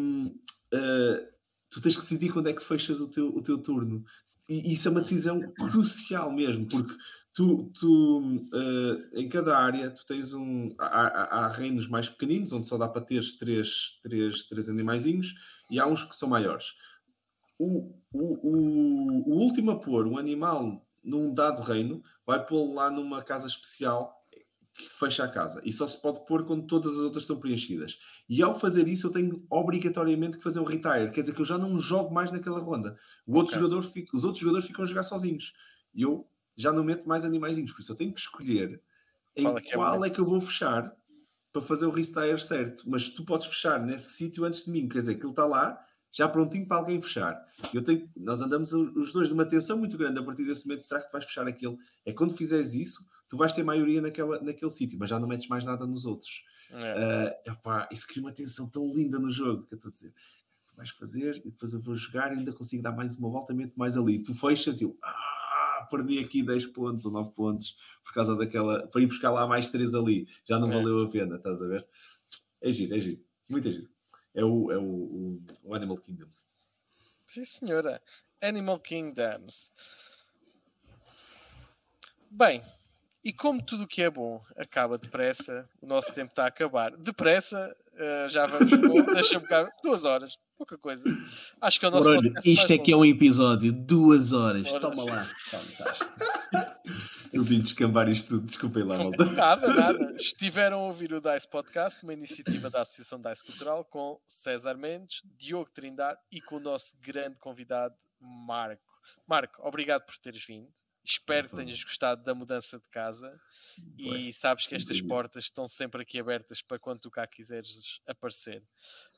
Uh, tu tens que decidir quando é que fechas o teu, o teu turno e isso é uma decisão crucial mesmo, porque tu, tu uh, em cada área tu tens um. Há, há, reinos mais pequeninos, onde só dá para ter três, três, três animaizinhos, e há uns que são maiores. O, o, o, o último a pôr um animal num dado reino vai pô-lo lá numa casa especial que fecha a casa. E só se pode pôr quando todas as outras estão preenchidas. E ao fazer isso, eu tenho obrigatoriamente que fazer um retire. Quer dizer que eu já não jogo mais naquela ronda. O outro okay. jogador fica, os outros jogadores ficam a jogar sozinhos. E eu já não meto mais animaizinhos. Por isso eu tenho que escolher em qual, é que, é, é que eu vou fechar para fazer o retire certo. Mas tu podes fechar nesse sítio antes de mim. Quer dizer que ele está lá já prontinho para alguém fechar. Eu tenho, nós andamos os dois de uma tensão muito grande a partir desse momento. Será que tu vais fechar aquele? É quando fizeres isso, tu vais ter maioria naquela, naquele sítio, mas já não metes mais nada nos outros. É. Uh, epá, isso cria uma tensão tão linda no jogo que eu estou a dizer. Tu vais fazer e depois eu vou jogar e ainda consigo dar mais uma volta, meto mais ali. Tu fechas e eu. Ah, perdi aqui 10 pontos ou 9 pontos por causa daquela. para ir buscar lá mais 3 ali, já não é. valeu a pena, estás a ver? É giro, é giro, muito giro. É o, é o, o, o Animal Kingdoms. Sim, senhora. Animal Kingdoms. Bem, e como tudo o que é bom acaba depressa, o nosso tempo está a acabar. Depressa, uh, já vamos. Deixa-me cá, duas horas, pouca coisa. Acho que é o nosso Orolho, Isto é que é um episódio, duas horas. horas. Toma lá. Eu vim descambar isto tudo, desculpem lá, malta. Nada, nada. Estiveram a ouvir o DICE Podcast, uma iniciativa da Associação DICE Cultural, com César Mendes, Diogo Trindade e com o nosso grande convidado, Marco. Marco, obrigado por teres vindo. Espero que tenhas gostado da mudança de casa e sabes que estas portas estão sempre aqui abertas para quando tu cá quiseres aparecer.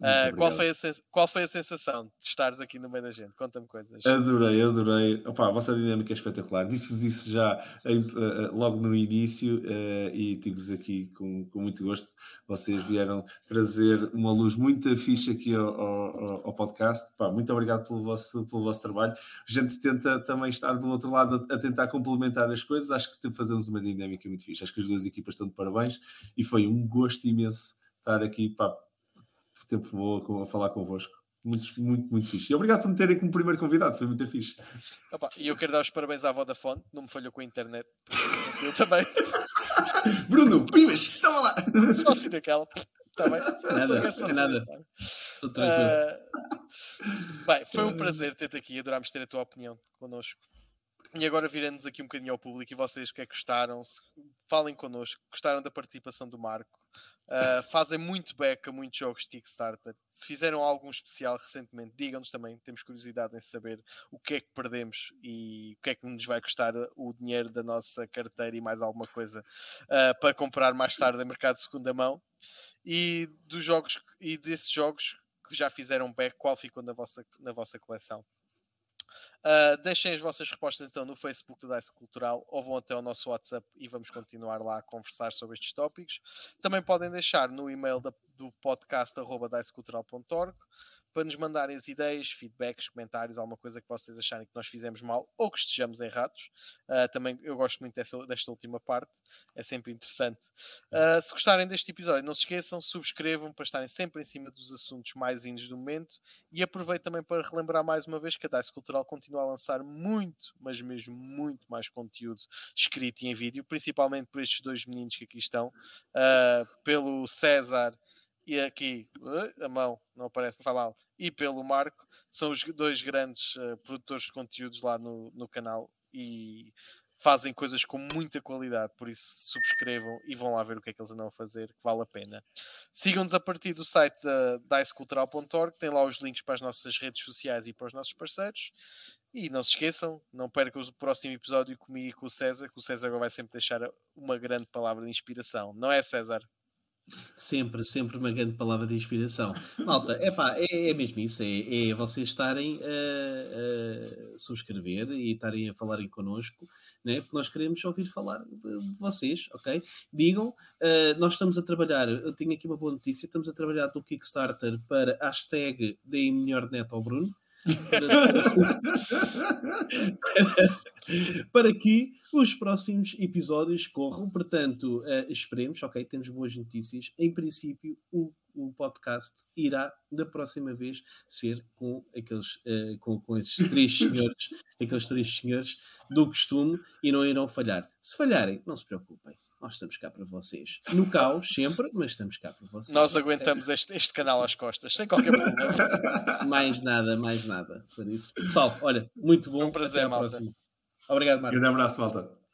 Uh, qual, foi a qual foi a sensação de estares aqui no meio da gente? Conta-me coisas. Adorei, adorei. Opa, a vossa dinâmica é espetacular. Disse-vos isso já em, uh, logo no início uh, e tive-vos aqui com, com muito gosto. Vocês vieram trazer uma luz muito fixe aqui ao, ao, ao podcast. Pá, muito obrigado pelo vosso, pelo vosso trabalho. A gente tenta também estar do outro lado a tentar tentar complementar as coisas, acho que fazemos uma dinâmica muito fixe. Acho que as duas equipas estão de parabéns e foi um gosto imenso estar aqui. Pá, o tempo vou a falar convosco. Muito, muito, muito fixe. E obrigado por me terem como primeiro convidado, foi muito fixe. E eu quero dar os parabéns à Vodafone, não me falhou com a internet. Eu também. Bruno, pimas, toma lá! Só assim daquela. Está bem? Só, nada, só é nada. Uh, bem, foi um prazer ter-te aqui, adorámos ter a tua opinião connosco. E agora virando-nos aqui um bocadinho ao público e vocês que é que gostaram, se, falem connosco, gostaram da participação do Marco, uh, fazem muito back a muitos jogos de Kickstarter. Se fizeram algum especial recentemente, digam-nos também, temos curiosidade em saber o que é que perdemos e o que é que nos vai custar o dinheiro da nossa carteira e mais alguma coisa uh, para comprar mais tarde em mercado de segunda mão. E dos jogos e desses jogos que já fizeram back, qual ficou na vossa, na vossa coleção? Uh, deixem as vossas respostas então no Facebook do Dice Cultural ou vão até ao nosso WhatsApp e vamos continuar lá a conversar sobre estes tópicos. Também podem deixar no e-mail da, do podcast arroba para nos mandarem as ideias, feedbacks, comentários, alguma coisa que vocês acharem que nós fizemos mal ou que estejamos errados. Uh, também eu gosto muito dessa, desta última parte, é sempre interessante. Uh, se gostarem deste episódio, não se esqueçam, subscrevam para estarem sempre em cima dos assuntos mais indos do momento e aproveito também para relembrar mais uma vez que a Dice Cultural continua a lançar muito, mas mesmo muito mais conteúdo escrito e em vídeo, principalmente por estes dois meninos que aqui estão, uh, pelo César e aqui a mão não aparece, não faz mal, e pelo Marco, são os dois grandes uh, produtores de conteúdos lá no, no canal e fazem coisas com muita qualidade, por isso subscrevam e vão lá ver o que é que eles andam a fazer, que vale a pena. Sigam-nos a partir do site da dicecultural.org, tem lá os links para as nossas redes sociais e para os nossos parceiros. E não se esqueçam, não percam o próximo episódio comigo e com o César, que o César agora vai sempre deixar uma grande palavra de inspiração, não é, César? Sempre, sempre uma grande palavra de inspiração. Malta, epá, é, é mesmo isso, é, é vocês estarem a, a, subscrever e estarem a falarem connosco, né? porque nós queremos ouvir falar de, de vocês, ok? Digam, uh, nós estamos a trabalhar, eu tenho aqui uma boa notícia, estamos a trabalhar do Kickstarter para hashtag Deem Melhor Neto ao Bruno para que os próximos episódios corram. Portanto, uh, esperemos, ok, temos boas notícias. Em princípio, o, o podcast irá, da próxima vez, ser com aqueles, uh, com, com esses três senhores, aqueles três senhores do costume e não irão falhar. Se falharem, não se preocupem nós estamos cá para vocês. No caos, sempre, mas estamos cá para vocês. Nós aguentamos este, este canal às costas, sem qualquer problema. mais nada, mais nada. Por isso, pessoal, olha, muito bom. Um prazer, malta. Obrigado, Marcos. Um abraço, malta.